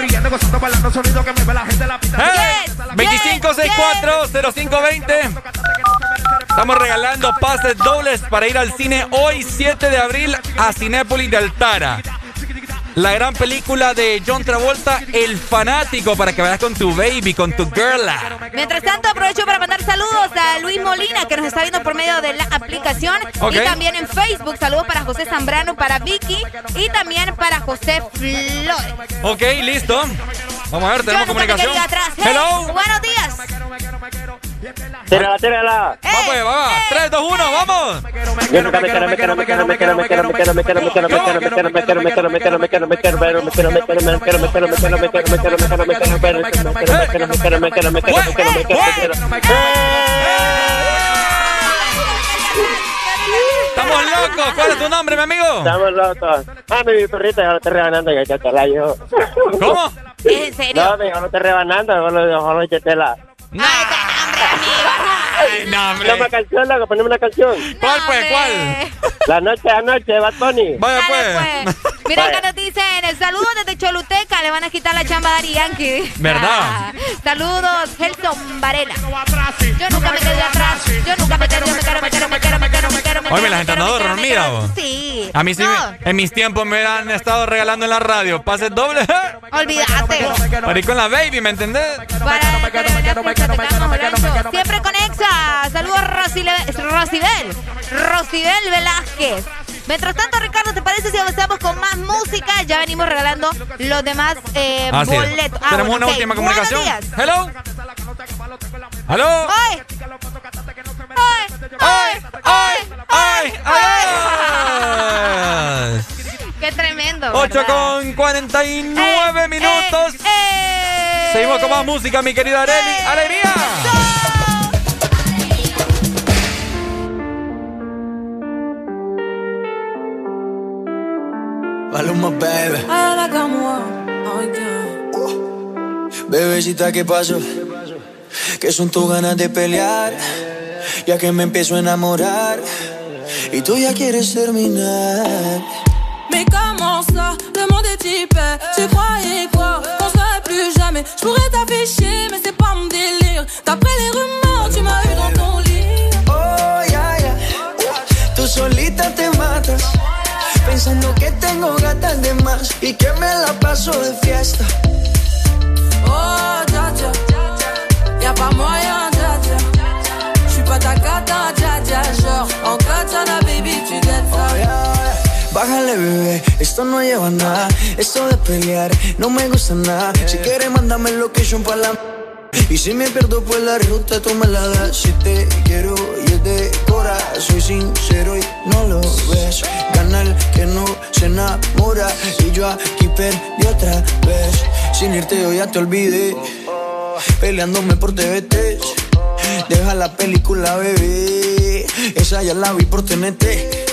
riendo, gozando, 25640520. Estamos regalando pases dobles para ir al cine hoy 7 de abril a Cinépolis de Altara la gran película de John Travolta, El Fanático, para que vayas con tu baby, con tu girla. Mientras tanto, aprovecho para mandar saludos a Luis Molina, que nos está viendo por medio de la aplicación. Y también en Facebook. Saludos para José Zambrano, para Vicky y también para José Flores. Ok, listo. Vamos a ver, tenemos comunicación. Hey, Hello. Buenos días. Tírala, tírala. Vamos, vamos. 3, 2, 1, vamos. Estamos locos. ¿Cuál es tu nombre, mi amigo? Estamos locos. Ah, mi rebanando, ya yo. ¿Cómo? ¿En serio? No, mi no estoy rebanando, solo qué hambre, amigo. Ay, no, hombre. Una canción, loco, poneme una canción. ¿Cuál, pues? ¿Cuál? La noche a noche, Bad Bunny. Vaya, pues. Mira acá nos dicen, saludos desde Choluteca, le van a quitar la chamba a Dari Yankee. ¿Verdad? <laughs> saludos, Gelson Varela. Yo nunca me quedé atrás, yo nunca me quedé, me quiero, me quiero, me quiero, me quiero, me quiero, me Oye, la gente anda dormida, vos. Sí. A mí sí, en mis tiempos me han estado regalando en la radio pases dobles. <laughs> Olvídate. Para ir con la baby, ¿me entendés? Siempre con Exa. Saludos Rosibel. Rosibel Velázquez. Mientras tanto, Ricardo, ¿te parece si avanzamos con más música? Ya venimos regalando los demás eh, boletos. Ah, Tenemos bueno, una última comunicación. ¡Qué tremendo! 8 ¿verdad? con 49 minutos. Eh, Seguimos con más música, mi querida Areli. ¡Alegría! Maluma, baby. Bebecita, ¿qué pasó? ¿Qué son tus ganas de pelear? Ya que me empiezo a enamorar y tú ya quieres terminar. Mais comment ça, le monde est hyper? Tu croyais quoi, qu'on serait plus jamais Je pourrais t'afficher, mais c'est pas mon délire D'après les rumeurs, tu m'as eu dans ton pensando que tengo gatas de más y que me la paso de fiesta. Oh, dja dja Y'a pas moyen, dja dja J'suis pas ta cata, dja dja Genre, en katana, baby, tu dettes ça Bájale, bebé, esto no lleva a nada. Esto de pelear no me gusta nada. Si quieres, mándame location para la. Y si me pierdo por la ruta, tú me la das. Si te quiero y es de cora, soy sincero y no lo ves. Gana el que no se enamora. Y yo aquí perdí otra vez. Sin irte, yo ya te olvidé. Peleándome por TVT. Deja la película, bebé. Esa ya la vi por TNT.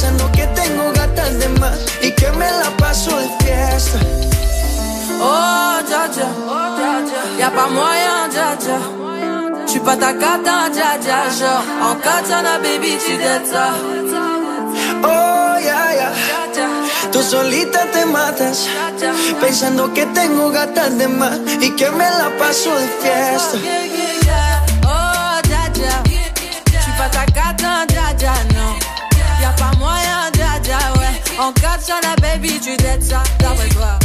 Pensando que tengo gatas de más y que me la paso de fiesta. Oh, dja dja Y'a pas moyen, dja dja J'suis pas ta cata, dja dja Genre, en katana, baby, tu Oh, ya, ya. Tú solita te matas, pensando que tengo gatas de más y que me la paso de fiesta. Oh, dja dja J'suis pas ta cata, non Y'a pas moyen, dja dja, ouais. Baby, tu dettes ça. D'après toi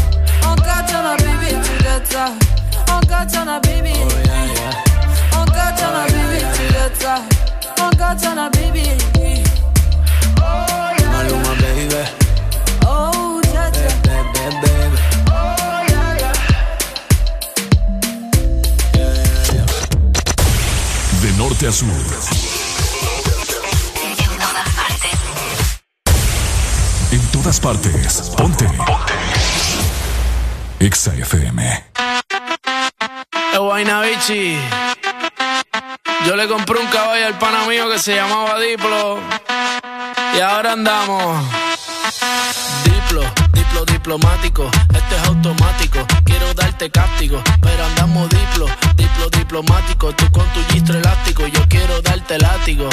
En katana, baby, tu dettes ça. Baby. En katana, baby, tu dettes ça. En katana, baby. Maluma, baby. Oh, dja dja Baby, baby. De norte a sur. En todas partes. Ponte. Ponte. Exa FM. Bichi. Yo le compré un caballo al pana mío que se llamaba Diplo. Y ahora andamos. Diplo diplomático. Este es automático. Quiero darte cáptico. Pero andamos diplo, diplo diplomático. Tú con tu gistro elástico. Yo quiero darte látigo.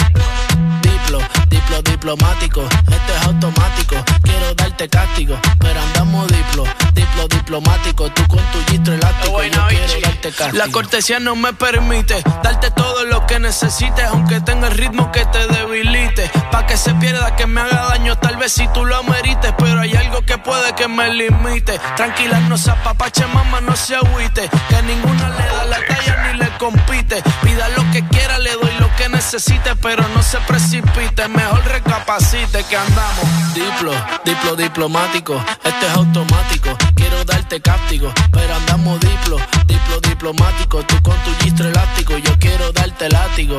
Diplo, diplo diplomático. Este es automático. Quiero darte cáptico. Pero andamos diplo, diplo diplomático. Tú con tu gistro elástico. Yo quiero darte cáptico. La cortesía no me permite darte todo lo que necesites. Aunque tenga el ritmo que te debilite. Pa' que se pierda, que me haga daño. Tal vez si tú lo amerites. Pero hay algo que puede que me limite. Tranquila, no se apapache, mamá, no se agüite. Que ninguna le da la talla ni le compite. Pida lo que quiera, le doy lo que necesite. Pero no se precipite, mejor recapacite que andamos. Diplo, diplo diplomático. Este es automático. Quiero darte cáptico. Pero andamos diplo, diplo diplomático. Tú con tu gistro elástico. Yo quiero darte látigo.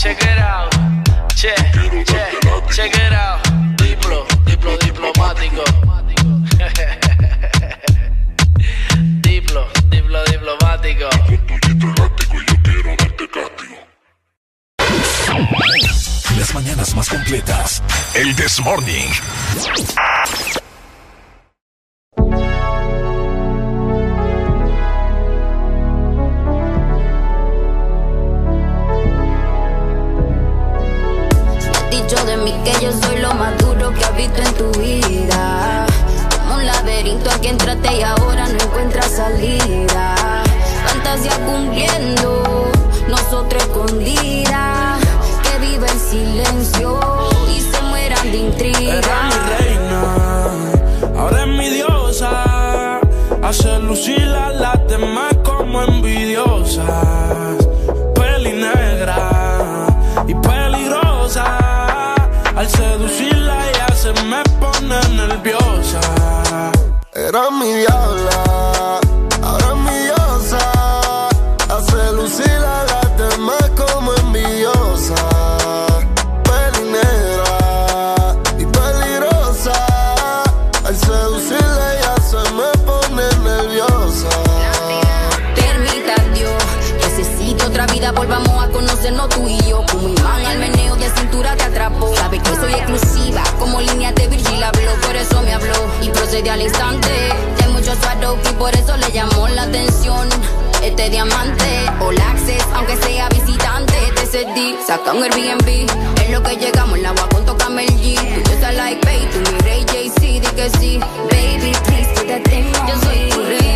Check it out. Che, che, check it out. Diplo, diplo diplomático. <laughs> diplo, diplo diplomático. Las mañanas más completas. El This Morning. Que yo soy lo más duro que has visto en tu vida. Como un laberinto al que entraste y ahora no encuentras salida. Fantasía cumpliendo, nosotros escondidas. Era mi diabla, y procede al instante. Hay muchos y por eso le llamó la atención. Este diamante, all access, aunque sea visitante, te cedí, saca un Airbnb. Es lo que llegamos, la agua con tócame el G. Tú just like babe, tú mi rey JC, di que sí. Baby, please do. Yo soy tu reina,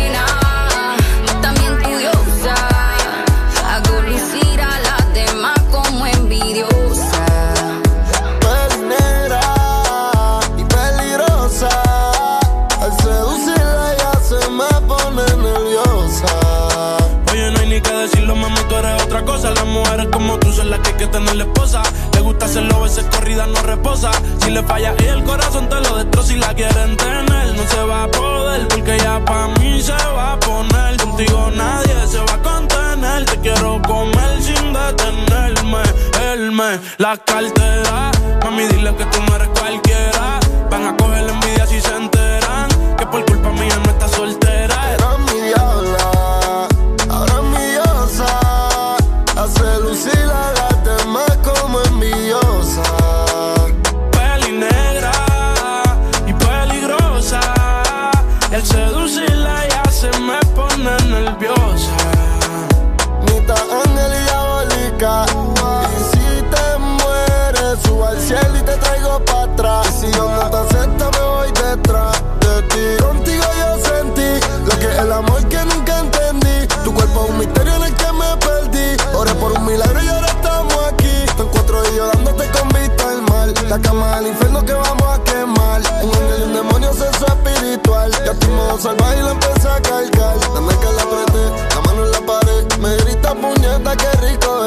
que hay que tener la esposa. Le gusta hacerlo, veces corrida no reposa. Si le falla y el corazón te lo destroza. Si la quieren tener, no se va a poder. Porque ya pa' mí se va a poner. Contigo nadie se va a contener. Te quiero comer sin detenerme. Él me la cartera. Mami, dile que tú no eres cualquiera. Van a coger la envidia si se enteran. Que por culpa mía no te traigo para atrás. Si yo no te acepto, me voy detrás de ti. Contigo yo sentí lo que es el amor que nunca entendí. Tu cuerpo es un misterio en el que me perdí. Oré por un milagro y ahora estamos aquí. Están cuatro y yo dándote con vista al mal. La cama del infierno que vamos a quemar. Un ángel y un demonio sexo espiritual. Ya tu modo salvaje y la empecé a cargar. Dame que la apreté, la mano en la pared. Me grita puñeta, qué rico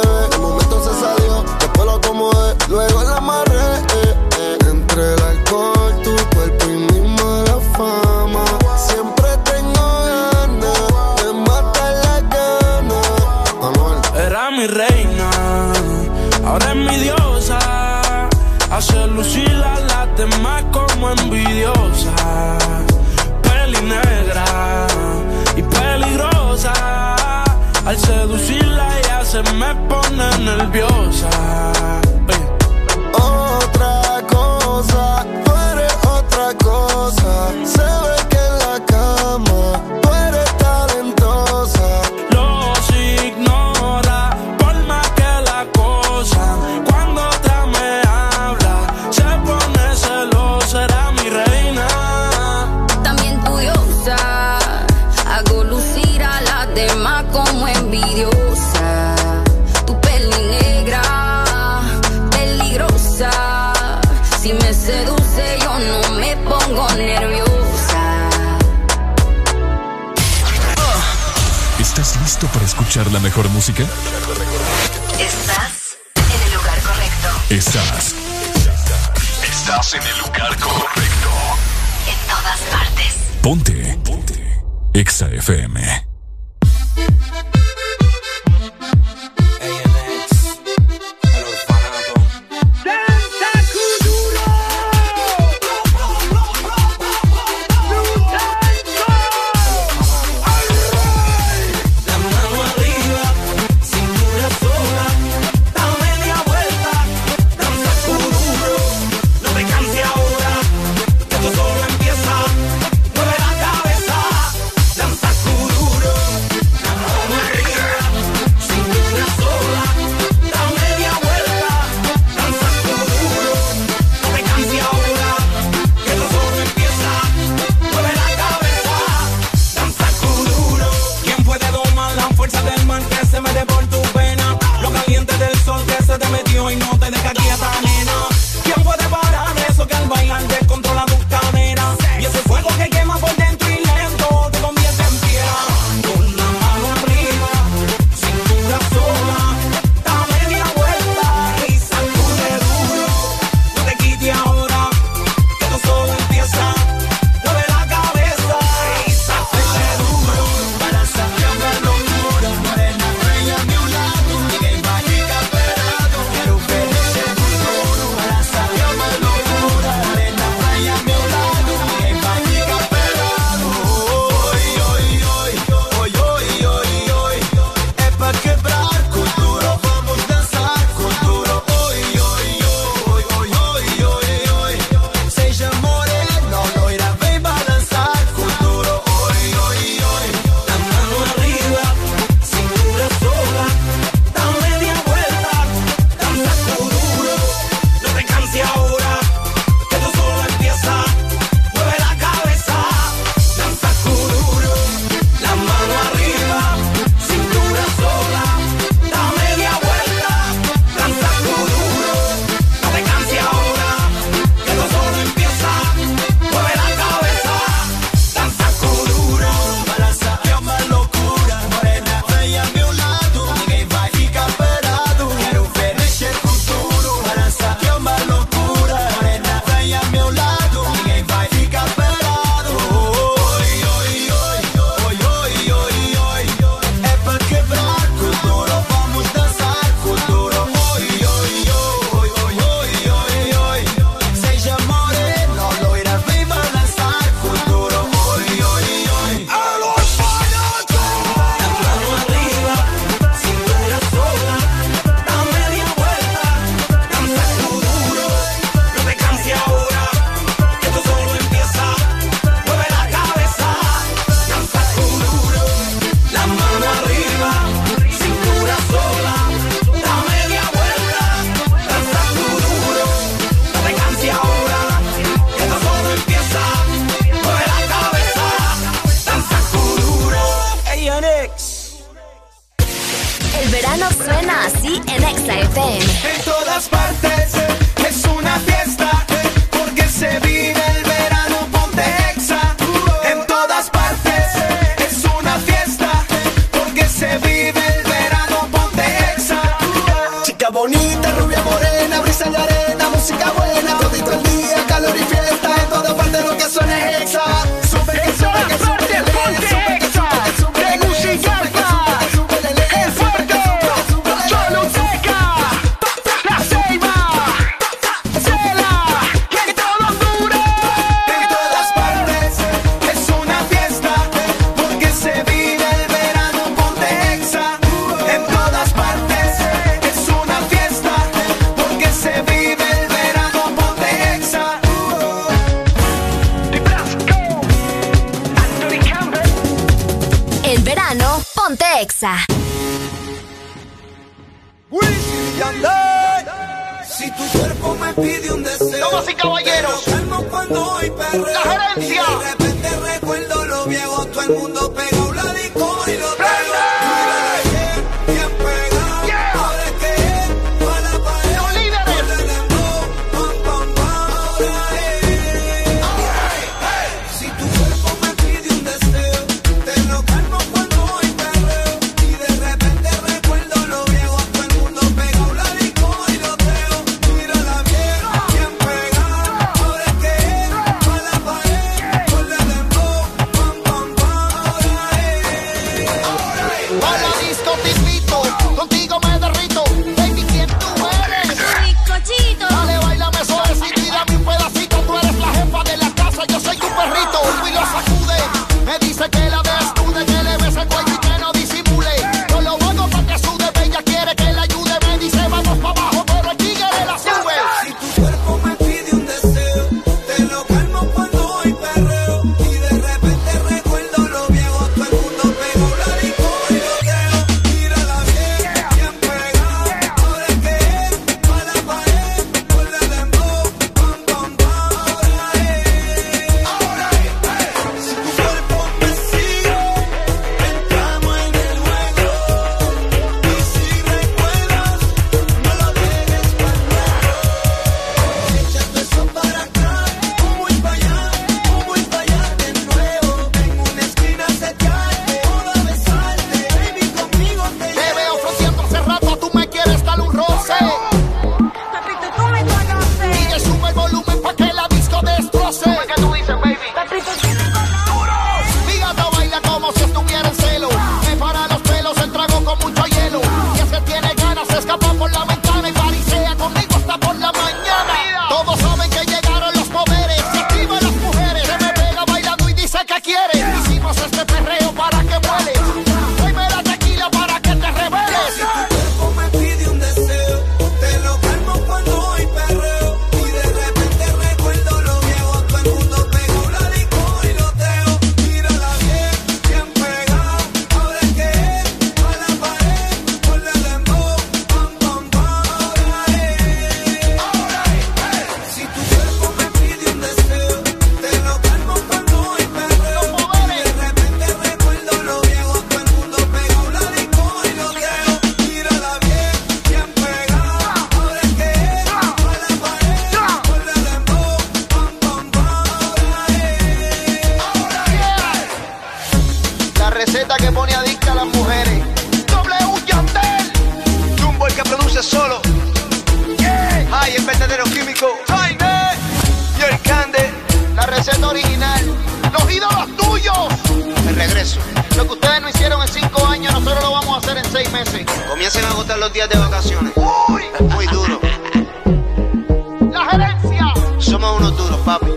pongo unos papi.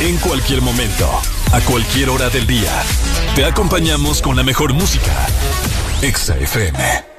En cualquier momento, a cualquier hora del día, te acompañamos con la mejor música. Exa FM.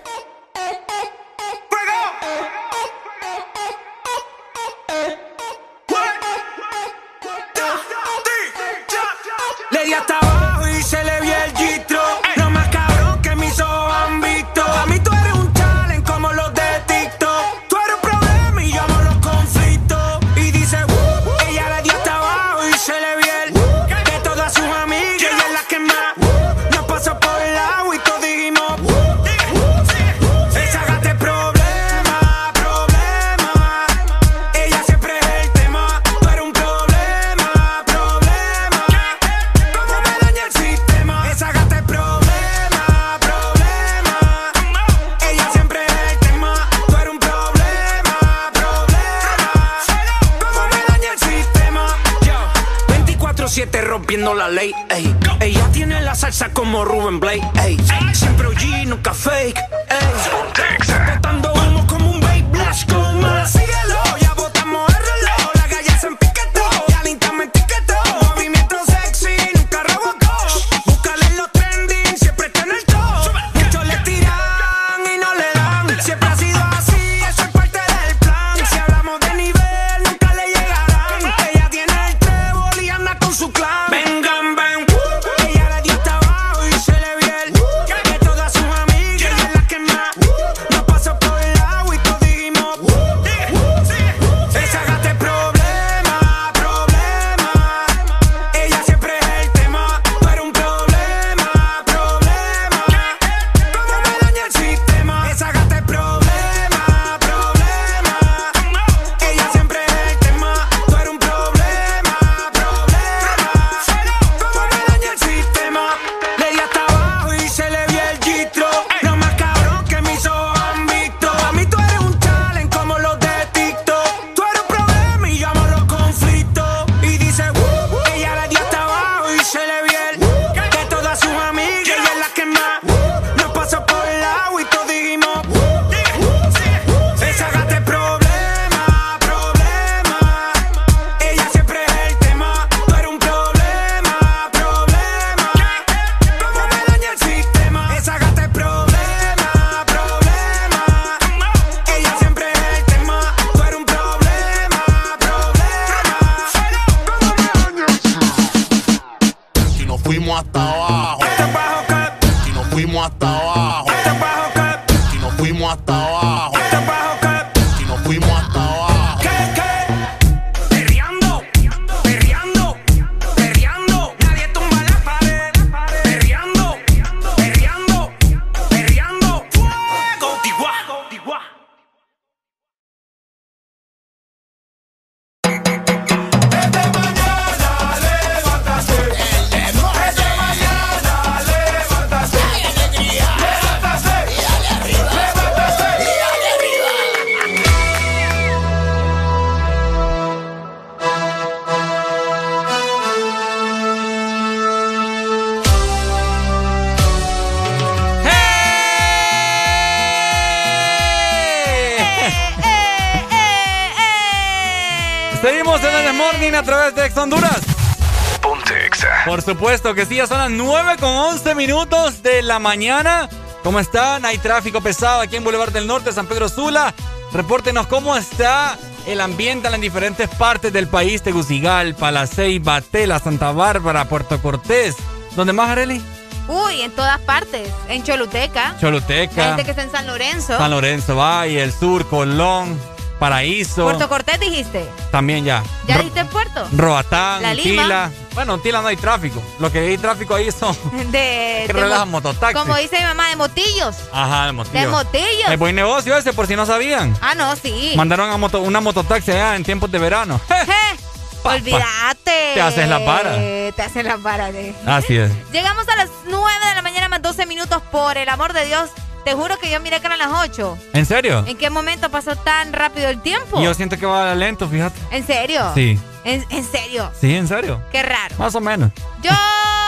Mañana. ¿Cómo están? Hay tráfico pesado aquí en Boulevard del Norte, San Pedro Sula. Repórtenos cómo está el ambiente en las diferentes partes del país: Tegucigalpa, La Ceiba, Tela, Santa Bárbara, Puerto Cortés. ¿Dónde más, Areli? Uy, en todas partes. En Choluteca. La Choluteca, gente que está en San Lorenzo. San Lorenzo Valle, el Sur, Colón, Paraíso. Puerto Cortés dijiste. También ya. ¿Ya Ro- dijiste Puerto? Roatán, La Lima. Tila. Bueno, en Tila no hay tráfico. Lo que hay tráfico ahí son. <laughs> De, De mototaxis. Como dice mi mamá, de motillos. Ajá, de motillo. De motillos. Es buen negocio ese, por si no sabían. Ah, no, sí. Mandaron a moto, una mototaxi allá en tiempos de verano. <laughs> Olvídate. Te haces la para. Te haces la para. de- Así es. Llegamos a las 9 de la mañana más 12 minutos. Por el amor de Dios, te juro que yo miré que eran las 8. ¿En serio? ¿En qué momento pasó tan rápido el tiempo? Yo siento que va lento, fíjate. ¿En serio? Sí. ¿En, en serio? Sí, en serio. Qué raro. Más o menos. Yo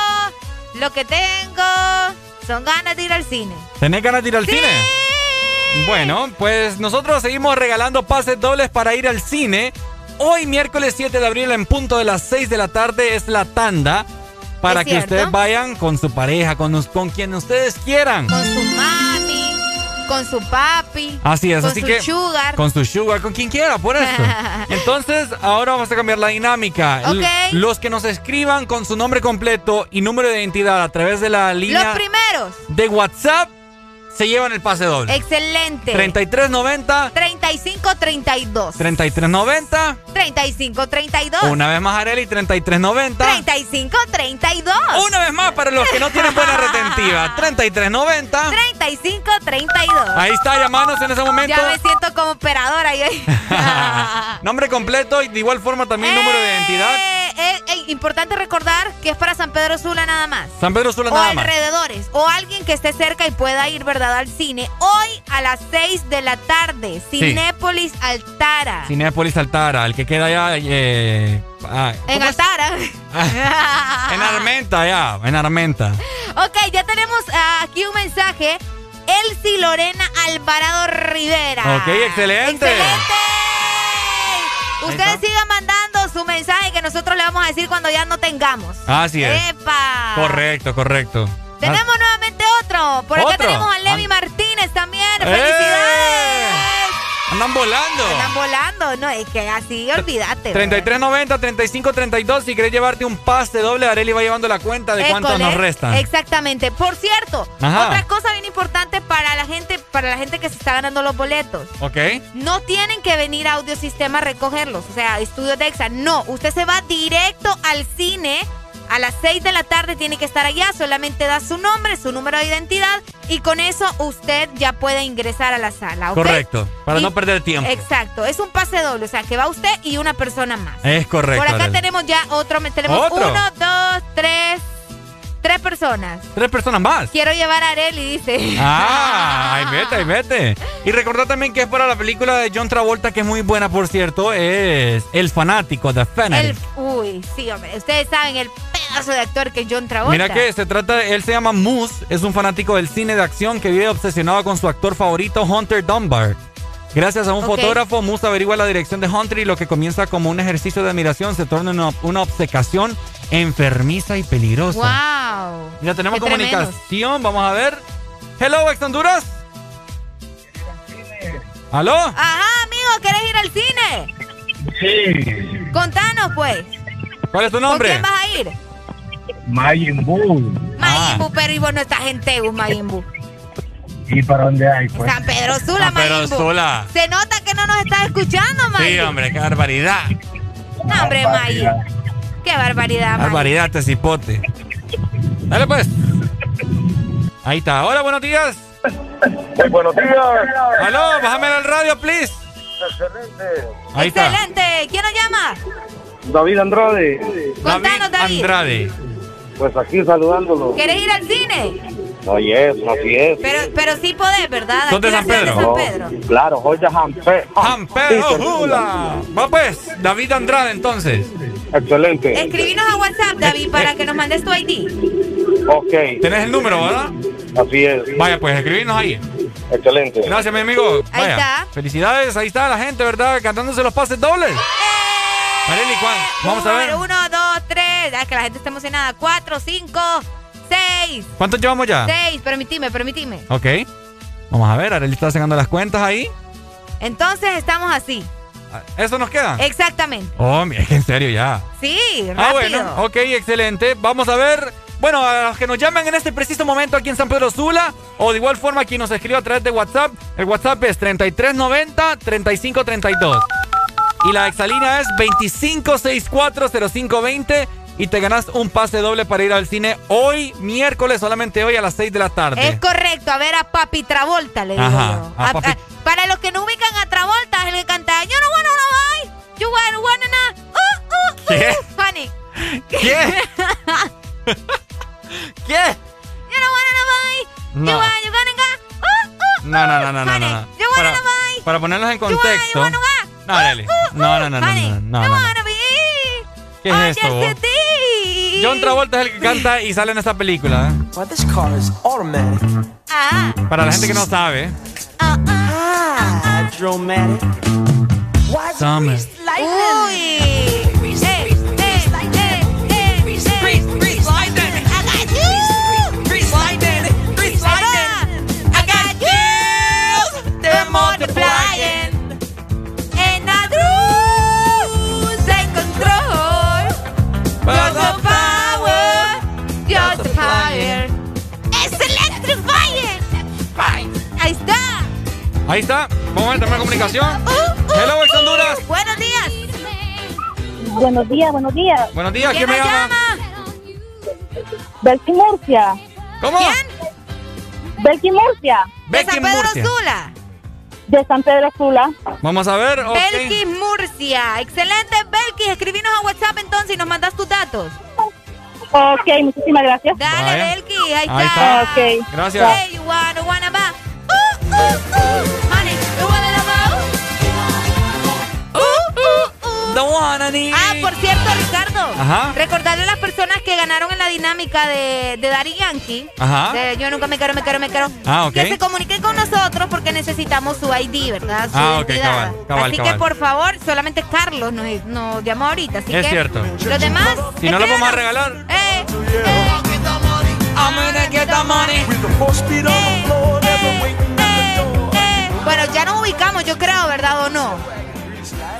<laughs> lo que tengo son ganas de ir al cine. ¿Tenés ganas de ir al cine? Bueno, pues nosotros seguimos regalando pases dobles para ir al cine. Hoy, miércoles 7 de abril, en punto de las 6 de la tarde, es la tanda. Para ¿Es que cierto? ustedes vayan con su pareja, con, con quien ustedes quieran. Con su mami, con su papi. Así es, con así su que. sugar. Con su sugar, con quien quiera, por <laughs> eso. Entonces, ahora vamos a cambiar la dinámica. L- Ok. Los que nos escriban con su nombre completo y número de identidad a través de la Los línea primeros. de WhatsApp se llevan el pase doble. Excelente. 3390 3532. 3390 3532. Una vez más, Areli, 3390 3532. Una vez más para los que no tienen buena retentiva. <laughs> 3390 3532. Ahí está, llamanos en ese momento. Ya me siento como operadora. <laughs> Nombre completo y de igual forma también número de identidad. Eh, importante recordar que es para San Pedro Sula nada más. San Pedro Sula o nada más. alrededores. O alguien que esté cerca y pueda ir, ¿verdad?, al cine. Hoy a las 6 de la tarde. Cinépolis Altara. Cinépolis Altara, el que queda allá eh, ah, en ¿cómo es? Altara. en Armenta, ya, en Armenta. ok, ya tenemos ah, aquí un mensaje. Elsie Lorena Alvarado Rivera. Ok, excelente. ¡Excelente! Ustedes está. sigan mandando su mensaje que nosotros le vamos a decir cuando ya no tengamos. Así es. ¡Epa! Correcto, correcto. Tenemos nuevamente otro. Por acá ¿Otro? tenemos a Levi Martínez también. ¡Eh! Andan volando. Están volando. No, es que así, olvídate. 3390, 3532. Si querés llevarte un pase doble, Areli va llevando la cuenta de cuántos École, nos restan. Exactamente. Por cierto, Ajá. otra cosa bien importante para la gente, para la gente que se está ganando los boletos. ¿Ok? No tienen que venir a Audiosistema a recogerlos, o sea, estudios de EXA. No, usted se va directo al cine. A las 6 de la tarde tiene que estar allá, solamente da su nombre, su número de identidad y con eso usted ya puede ingresar a la sala. Correcto, para Y- no perder tiempo. Exacto, es un pase doble, o sea, que va usted y una persona más. Es correcto. Por acá Arely. tenemos ya otro, tenemos ¿Otro? uno, dos, tres, tres personas. Tres personas más. Quiero llevar a Areli, dice. Ah, ahí vete, ahí vete. <laughs> Y recordad también que es para la película de John Travolta, que es muy buena, por cierto, es El Fanático, The Fanatic. El, uy, sí, hombre. Ustedes saben el pedazo de actor que es John Travolta. Mira que se trata, él se llama Moose, es un fanático del cine de acción que vive obsesionado con su actor favorito, Hunter Dunbar. Gracias a un fotógrafo, Moose averigua la dirección de Hunter y lo que comienza como un ejercicio de admiración se torna en una, una obcecación enfermiza y peligrosa. Wow. Ya tenemos Qué comunicación, vamos a ver. Hello, ex Honduras. ¿Aló? Ajá, amigo, ¿querés ir al cine? Sí. Contanos, pues. ¿Cuál es tu ¿Con nombre? quién vas a ir? Majin Buu. Mayimbu, pero y vos no estás en Tegus, Mayimbu. ¿Y para dónde hay, pues? San Pedro Sula, San Pedro. Sula. Se nota que no nos estás escuchando, Sí, Mayimbu. hombre, qué barbaridad. No, hombre. Qué barbaridad. Barbaridad, este cipote. Dale, pues. Ahí está. Hola, buenos días. buenos días. Aló, bájame el radio, please. Excelente. Ahí está. Excelente. ¿Quién nos llama? David Andrade. Contanos, David. Andrade. Pues aquí saludándolo. ¿Quieres ir al cine? Oye, eso, así es. Pero, pero sí podés, ¿verdad? ¿Son de Aquí en San la ciudad Pedro? de San No, Pedro. claro, Jampe. Pedro Jula. Va pues, David Andrade entonces. Excelente. Escribinos a WhatsApp, David, para que nos mandes tu ID. Ok. Tenés el número, ¿verdad? Así es. Vaya, pues escribinos ahí. Excelente. Gracias, mi amigo. Ahí está. Felicidades, ahí está la gente, ¿verdad? Cantándose los pases dobles. Areli, ¿cuál? Vamos a ver. Número uno, dos, tres. Ah, que la gente está emocionada. Cuatro, cinco, seis. ¿Cuántos llevamos ya? Seis. Permitime, permitime. Ok. Vamos a ver, Areli está sacando las cuentas ahí. Entonces estamos así. ¿Eso nos queda? Exactamente. Oh, es que en serio ya. Sí, rápido. Ah, bueno, ok, excelente. Vamos a ver. Bueno, a los que nos llaman en este preciso momento aquí en San Pedro Sula, o de igual forma quien nos escribe a través de WhatsApp, el WhatsApp es 3390-3532. Y la exalínea es 25640520 y te ganas un pase doble para ir al cine hoy, miércoles, solamente hoy a las 6 de la tarde. Es correcto, a ver a Papi Travolta, le digo Ajá, yo. a A- Papi- a- para los que no ubican a Travolta, es el que canta Yo no wanna wanna buy, you wanna wanna na, uh, uh, uh, ¿Qué? Honey. ¿Qué? <laughs> ¿Qué? You no wanna buy, No. you wanna, you wanna ga, uh, uh, No, no, no, no, no, no. no. You wanna Para, buy, para ponerlos en you wanna, you contexto. wanna No, Areli. No, no, no, no, no, no, no, you ¿Qué es esto, John Travolta es el que canta y sale en esta película. ¿eh? Well, this car is automatic. Ah, Para la gente que no sabe. Hydromatic. Why is Summer. it lightning? Uy. Eh, eh, eh, eh, eh. I got you. I got you. They're multiplying. And I lose control. Ahí está. Vamos a ver, tenemos comunicación. Hello, ex Honduras. Buenos días. Buenos días, buenos días. Buenos días, ¿Quién ¿quién me llama? llama? Belki Murcia. ¿Cómo? ¿Quién? Belki Murcia. De San Pedro Murcia. Sula. De San Pedro Sula. Vamos a ver. ok. Belkis Murcia. Excelente, Belkis. Escribinos a WhatsApp entonces y nos mandas tus datos. Ok, muchísimas gracias. Dale. Belkis. Ahí, Ahí está. está. Ok. Gracias. Hey, you wanna, wanna. Uh, uh, uh. Ah, por cierto, Ricardo. Ajá. Recordarle a las personas que ganaron en la dinámica de, de Daddy Yankee. Ajá. de Yo nunca me quiero, me quiero, me quiero. Ah, ok. Que se comuniquen con nosotros porque necesitamos su ID, ¿verdad? Su Ah, ok, cabal, cabal, Así cabal. que por favor, solamente Carlos nos, nos llamó ahorita. Así Es que cierto. Los demás. Si no lo vamos a regalar. Eh, I'm gonna get the money. eh, eh, eh. Bueno, ya nos ubicamos, yo creo, ¿verdad o no?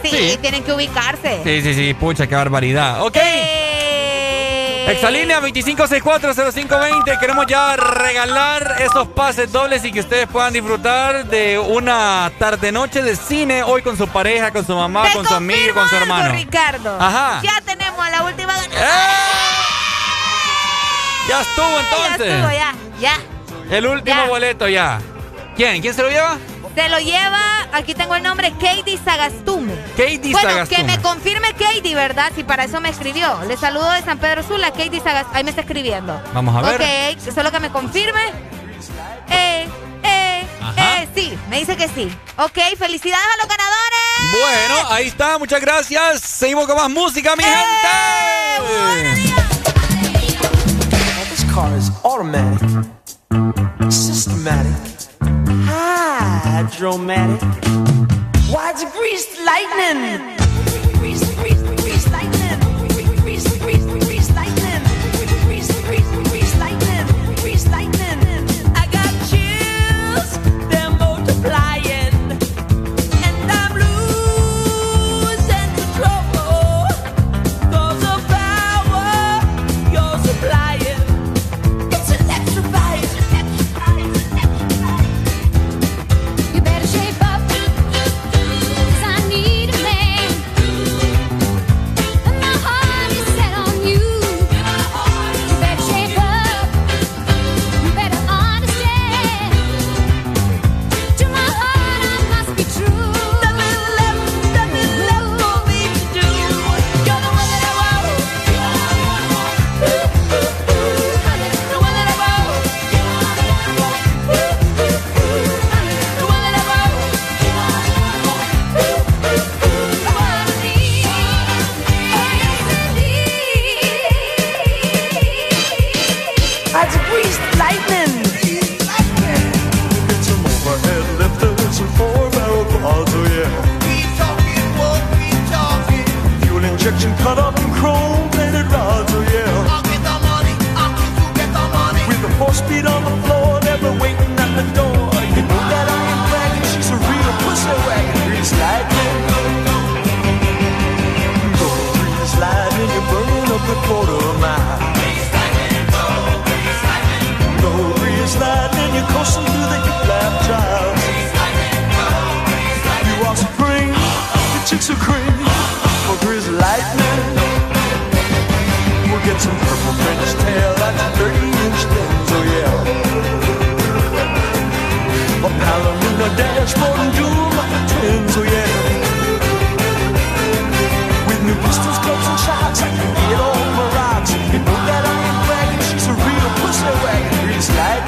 Sí, Sí. tienen que ubicarse. Sí, sí, sí. Pucha, qué barbaridad. Ok. Eh, Exalínea 25640520. Queremos ya regalar esos pases dobles y que ustedes puedan disfrutar de una tarde-noche de cine hoy con su pareja, con su mamá, Te con su amigo, con su algo, hermano. Ricardo. Ajá. Ya tenemos a la última ganadora. Ya estuvo Ya entonces. estuvo, ya, ya. El último Ya. boleto ya. ¿Quién? ¿Quién se lo lleva? Se lo lleva, aquí tengo el nombre, Katie Sagastume. Katie bueno, Sagastume. que me confirme Katie, ¿verdad? Si para eso me escribió. Le saludo de San Pedro Sula, Katie Sagastume. Ahí me está escribiendo. Vamos a ver. Ok, solo que me confirme. Eh, eh, Ajá. eh, sí, me dice que sí. Ok, felicidades a los ganadores. Bueno, ahí está, muchas gracias. Seguimos con más música, mi gente. This car is automatic. Hydromatic. Why it's greased lightning? Grease, grease, chicks are green for his lightning. We'll get some purple French tail at 30 inch things, oh yeah. A Palomino dashboard and doom twins, oh yeah. With new pistols, clubs, and shots, I can get off my rocks. You know that I ain't bragging, she's a real pussy wagon, grease light.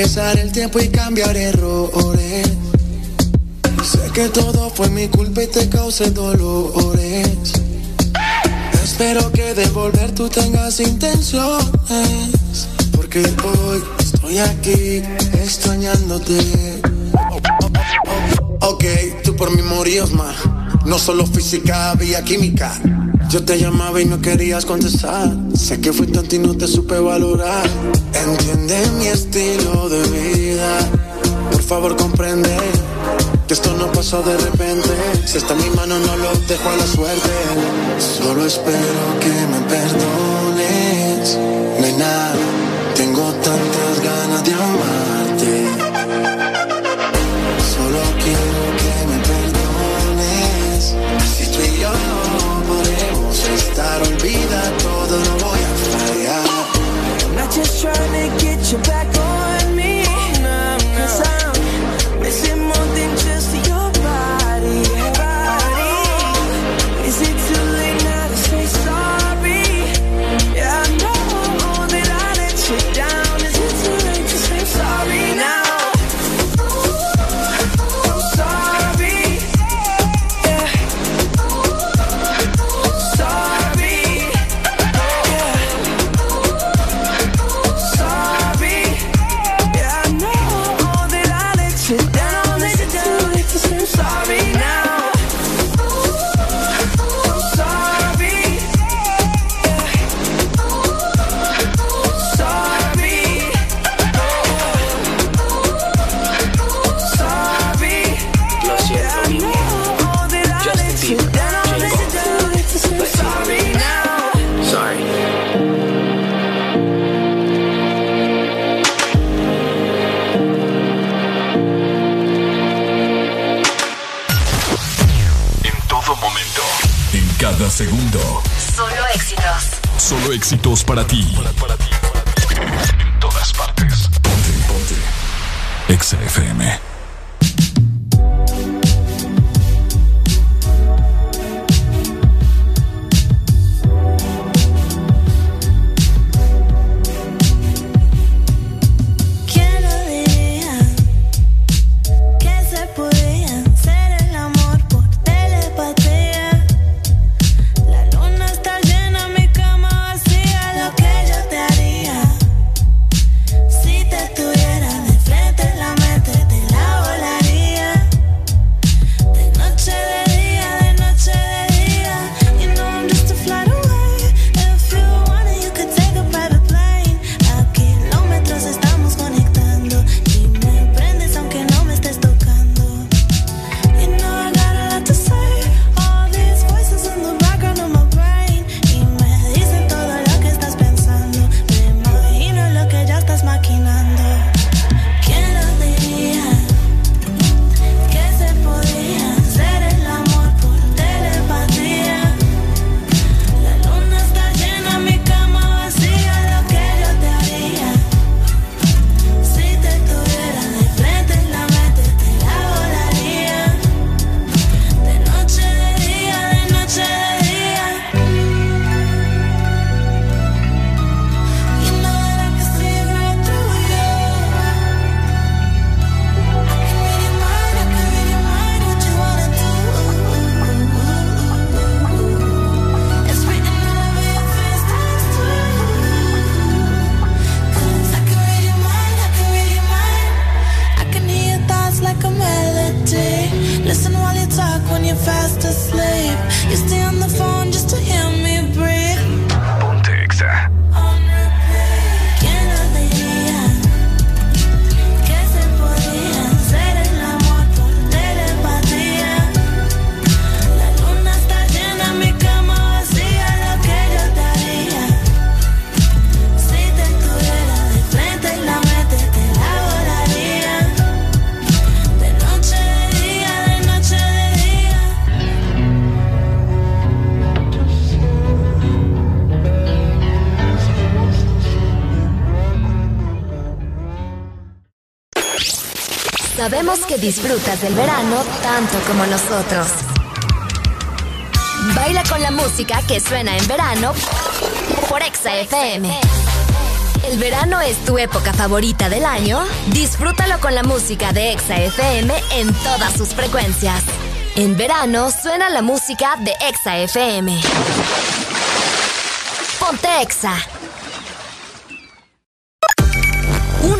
regresar el tiempo y cambiar errores. Sé que todo fue mi culpa y te causé dolores. Espero que de volver tú tengas intenciones. Porque hoy estoy aquí extrañándote. Ok, tú por mis moríos más. No solo física, había química. Yo te llamaba y no querías contestar. Sé que fui tonto y no te supe valorar. Entiende mi estilo de vida. Por favor, comprende que esto no pasó de repente. Si está en mi mano, no lo dejo a la suerte. Solo espero que me perdones. No. Tengo tantas ganas de amar olvida todo lo para ti. Sabemos que disfrutas del verano tanto como nosotros. Baila con la música que suena en verano por Exa FM. ¿El verano es tu época favorita del año? Disfrútalo con la música de Exa FM en todas sus frecuencias. En verano suena la música de Exa FM. Ponte Exa.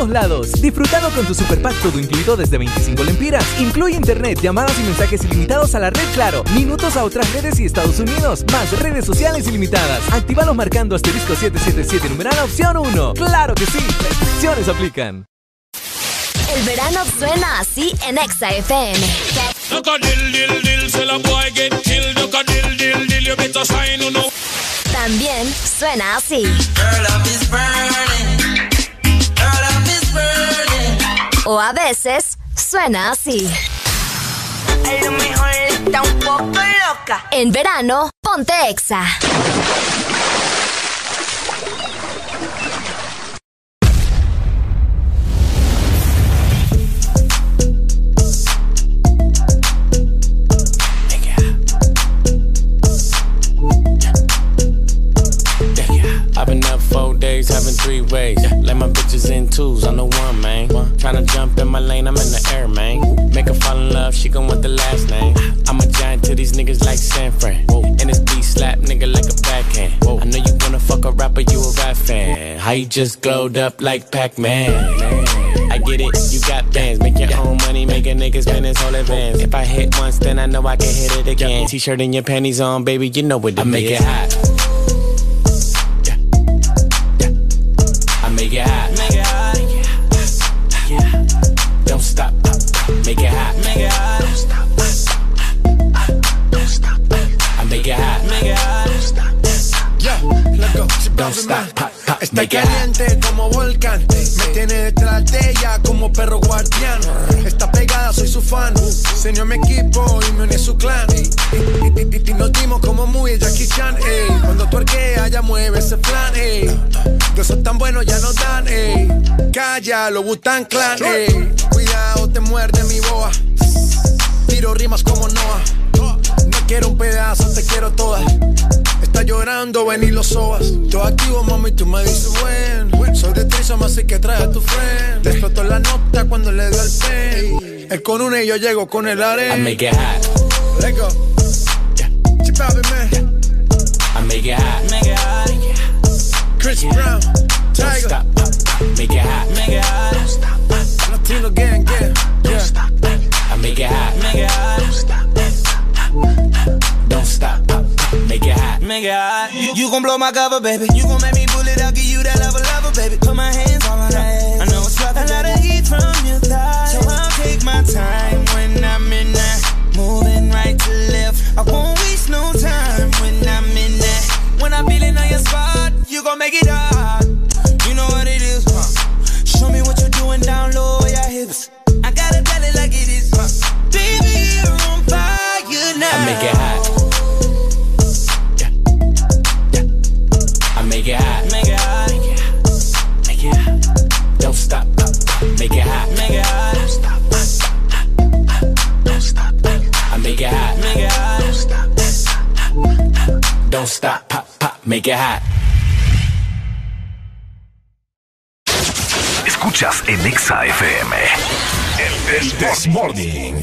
Todos lados. Disfrutando con tu super pack todo incluido desde 25 lempiras. Incluye internet, llamadas y mensajes ilimitados a la red Claro, minutos a otras redes y Estados Unidos, más redes sociales ilimitadas. Actívalos marcando asterisco 777 numeral opción 1. ¡Claro que sí! Restricciones aplican. El verano suena así en Exa FM. Look a dill, O a veces suena así. A lo mejor está un poco loca. En verano, ponte Exa. How you just glowed up like Pac-Man? I get it, you got bands. Make your own money, make a nigga spend his whole advance. If I hit once, then I know I can hit it again. T-shirt and your panties on, baby, you know what it I make it hot. Lo Butan Clan. ey. Cuidado, te muerde mi boa. Tiro rimas como Noah. No quiero un pedazo, te quiero toda. Está llorando, ven y lo sobas. Yo activo, mami, tú me dices buen. Soy de Trisoma, así que trae a tu friend. Le explotó la nota cuando le dio el pen. Él con una y yo llego con el I arena. make it hot. Let go. Gon' blow my cover, baby. You gon' make me Make it hot. Escuchas en Exa FM. El, This Morning.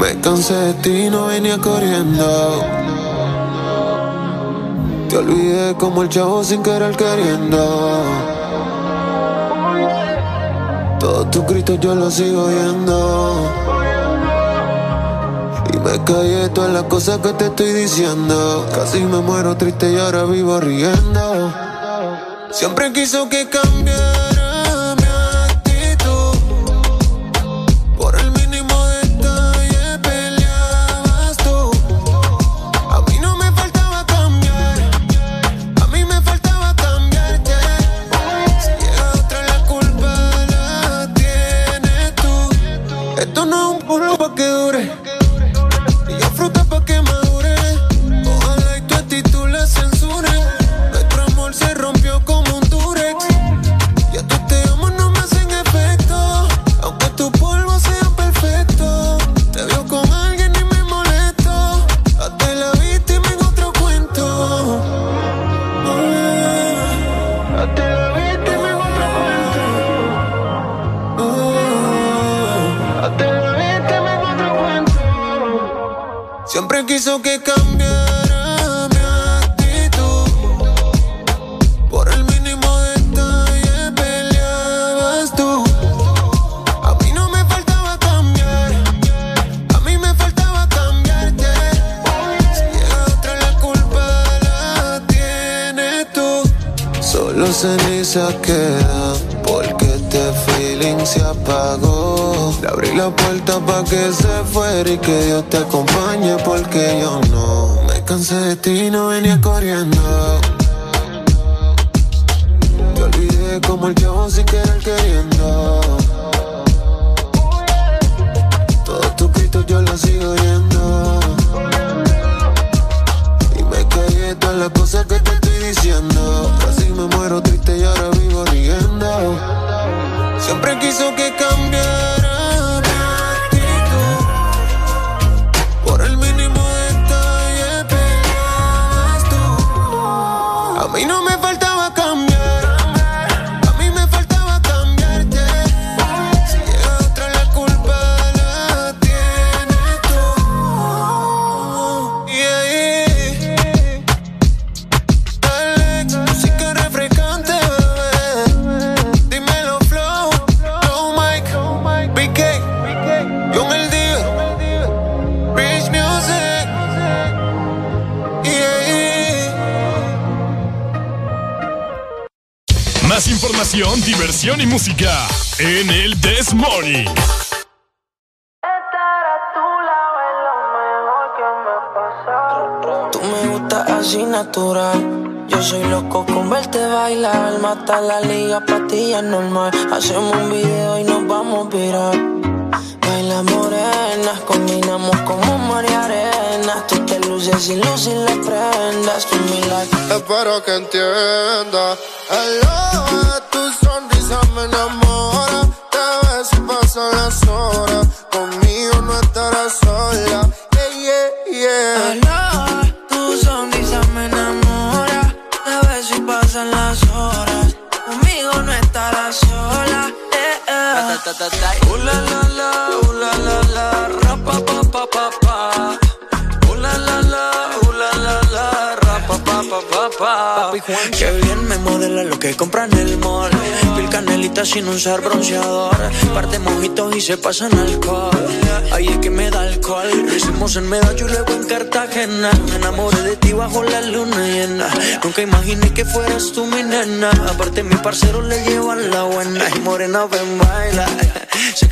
Me cansé de ti y no venía corriendo. Te olvidé como el chavo sin querer queriendo. Todos tus gritos yo los sigo oyendo. Y me callé todas las cosas que te estoy diciendo. Casi me muero triste y ahora vivo riendo. Siempre quiso que cambiara y que Dios te acompañe. está la liga, para ti es normal. Hacemos un video y nos vamos a virar. Baila morenas, combinamos como mar y arenas. Tú te luces y luces y le prendas tu milagro. Espero que entiendas. sin usar bronceador. Parte mojitos y se pasan alcohol. Ahí es que me da alcohol. Lo hicimos en Medallo y luego en Cartagena. Me enamoré de ti bajo la luna llena. Nunca imaginé que fueras tú mi nena. Aparte, mi parcero le llevan la buena. Y morena, ven, baila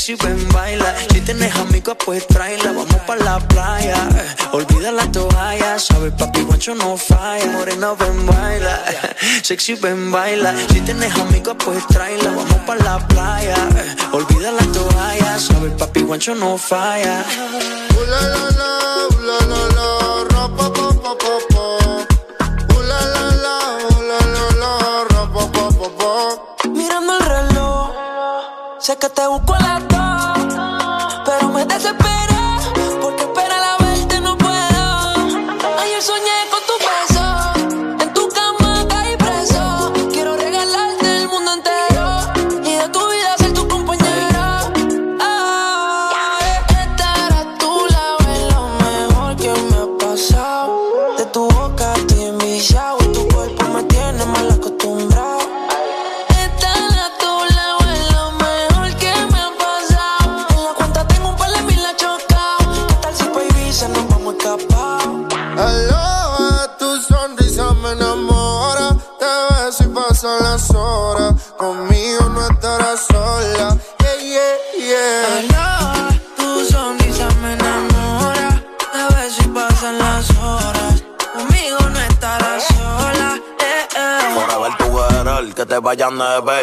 sexy, ven, baila. Si tienes amigos, pues tráela. Vamos pa' la playa. Olvida la toalla, sabes, papi, guancho no falla. Morena, ven, baila. Sexy, ven, baila. Si tienes amigos, pues tráela. Vamos pa' la playa. Olvida la toalla, sabes, papi, guancho no falla. Uh, la, la, la, uh, la, Mirando el reloj, sé que te busco a la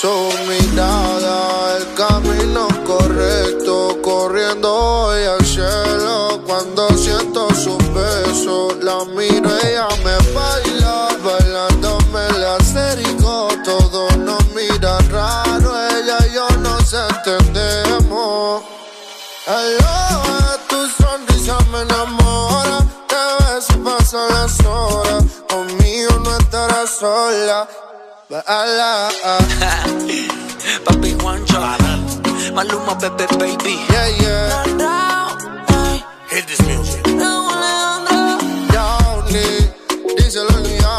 su mirada, el camino correcto, corriendo hoy Baila. <laughs> Papi Juancho, Maluma, Pepe, baby. Yeah, yeah. Hit this music. Johnny, díselo ya.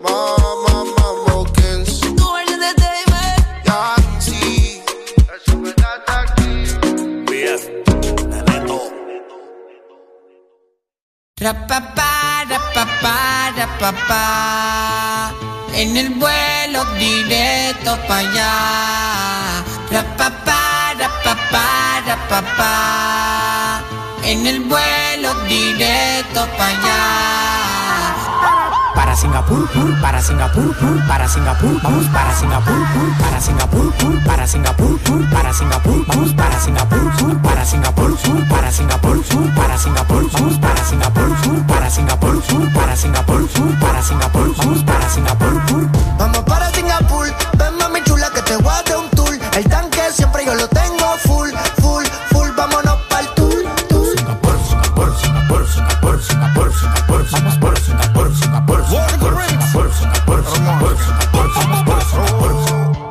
Mama, mambo kills. Yancy. Eso me da aquí. BF, Neneto. Rapapá, rapapá, rapapá. En el vuelo directo para allá. Rapapá, rapapá, rapapá. En el vuelo directo para allá. Para Singapur, pur, para Singapur, pur, para Singapur, vamos para Singapur, pur, para Singapur, pur, para Singapur, pur, para Singapur, vamos para Singapur, pur, para Singapur, pur, para Singapur, pur, para Singapur, vamos para Singapur, pur, para Singapur, pur, para Singapur, pur, para Singapur, vamos para Singapur, pur. Vamos para Singapur, ven mami chula que te voy a dar un tour. El tanque siempre yo lo tengo full, full, full. Vámonos pa'l tour, tour. Singapur, Singapur, Singapur, Singapur, Singapur, Singapur, vamos por Singapur, Singapur, Singapur,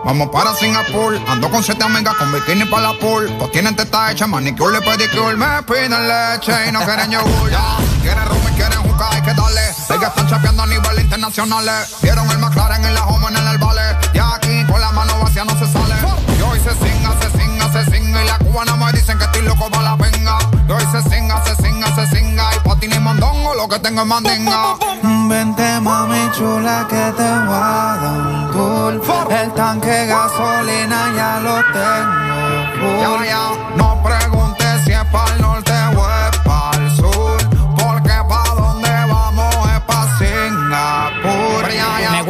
Vamos para Singapur, ando con siete amigas con bikini para la pool. Pues tienen teta hecha, manicure pedicure. Me piden leche y no quieren yogur. Ya, quieren rum y quieren jugar, hay que darle. Ellas están chapeando a nivel internacional. Vieron el McLaren en la home en el vale. Y aquí con la mano vacía no se sale. Y hoy se singa, se singa, se singa. Y la cubana me dicen que estoy loco para la venga. Y hoy se singa, se singa, se singa. Lo que tengo es mandinga. Vente mami chula que te voy a dar un tour. El tanque de gasolina ya lo tengo. Ya, ya, no preguntes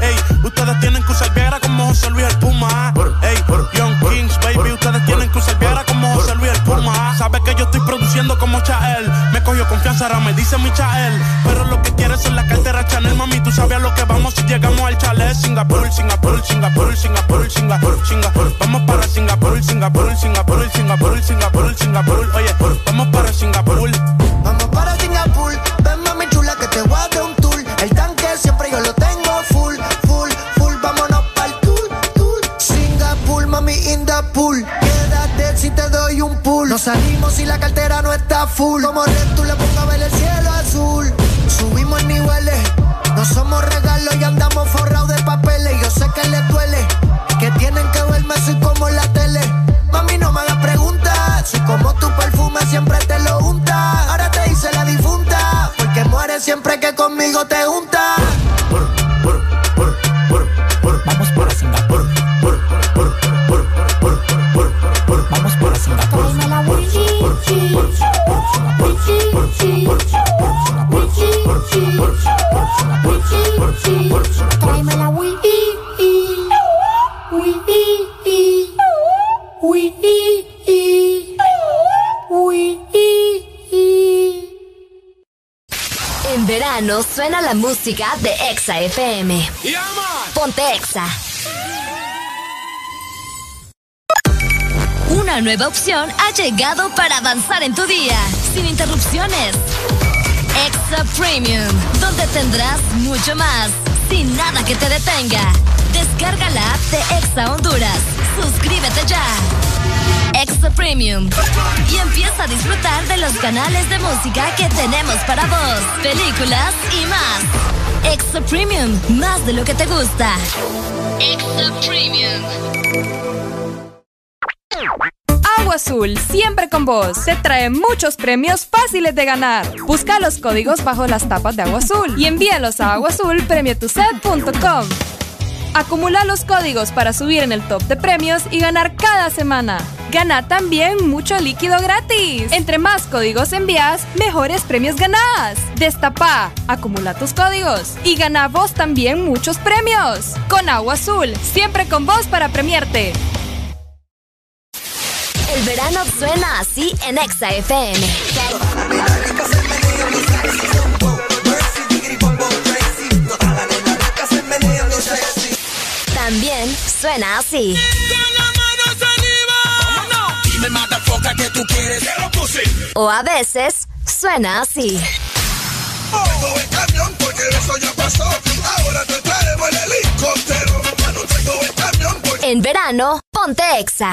Ey, ustedes tienen que usar como José Luis el Puma. Ey, Young Kings, baby, ustedes tienen que usar como José Luis el Puma. Sabes que yo estoy produciendo como Chael. Me cogió confianza, ahora me dice mi Chael. Pero lo que quieres es la cartera Chanel, mami. Tú sabes a lo que vamos si llegamos al chalet. Singapur, Singapur, Singapur, Singapur, Singapur, Singapur. Vamos para Singapur, Singapur, Singapur, Singapur, Singapur, Singapur. Oye, vamos para Singapur. Vamos para salimos si la cartera no está full. Como red tú le pongo a ver el cielo azul. Subimos niveles. No somos regalos y andamos forrados de papeles. Yo sé que les duele. Que tienen que verme así como en la tele. Mami, no me hagas preguntas. Si como tu perfume siempre te lo unta. Ahora te hice la difunta. Porque mueres siempre que conmigo te juntas. Suena la música de Exa FM. Ponte Exa. Una nueva opción ha llegado para avanzar en tu día, sin interrupciones. Exa Premium, donde tendrás mucho más, sin nada que te detenga. Descarga la app de Exa Honduras. Suscríbete ya. Premium. Y empieza a disfrutar de los canales de música que tenemos para vos, películas y más. Exa Premium, más de lo que te gusta. Exa Premium. Agua Azul, siempre con vos. Te trae muchos premios fáciles de ganar. Busca los códigos bajo las tapas de Agua Azul y envíalos a aguazulpremiotuset.com. Acumula los códigos para subir en el top de premios y ganar cada semana. Gana también mucho líquido gratis. Entre más códigos envías, mejores premios ganás. Destapa, acumula tus códigos y gana vos también muchos premios. Con Agua Azul, siempre con vos para premiarte. El verano suena así en Exa FM. También suena así. Que tú quieres. O a veces suena así. Tengo el camión porque eso ya pasó. Ahora te traemos el helicóptero. Ya no tengo el camión porque... En verano, ponte Exa.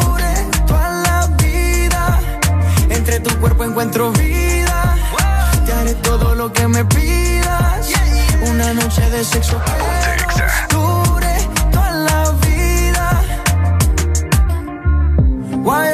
Entre tu cuerpo encuentro vida. Te haré todo lo que me pidas. Una noche de sexo que dure toda la vida. Guay,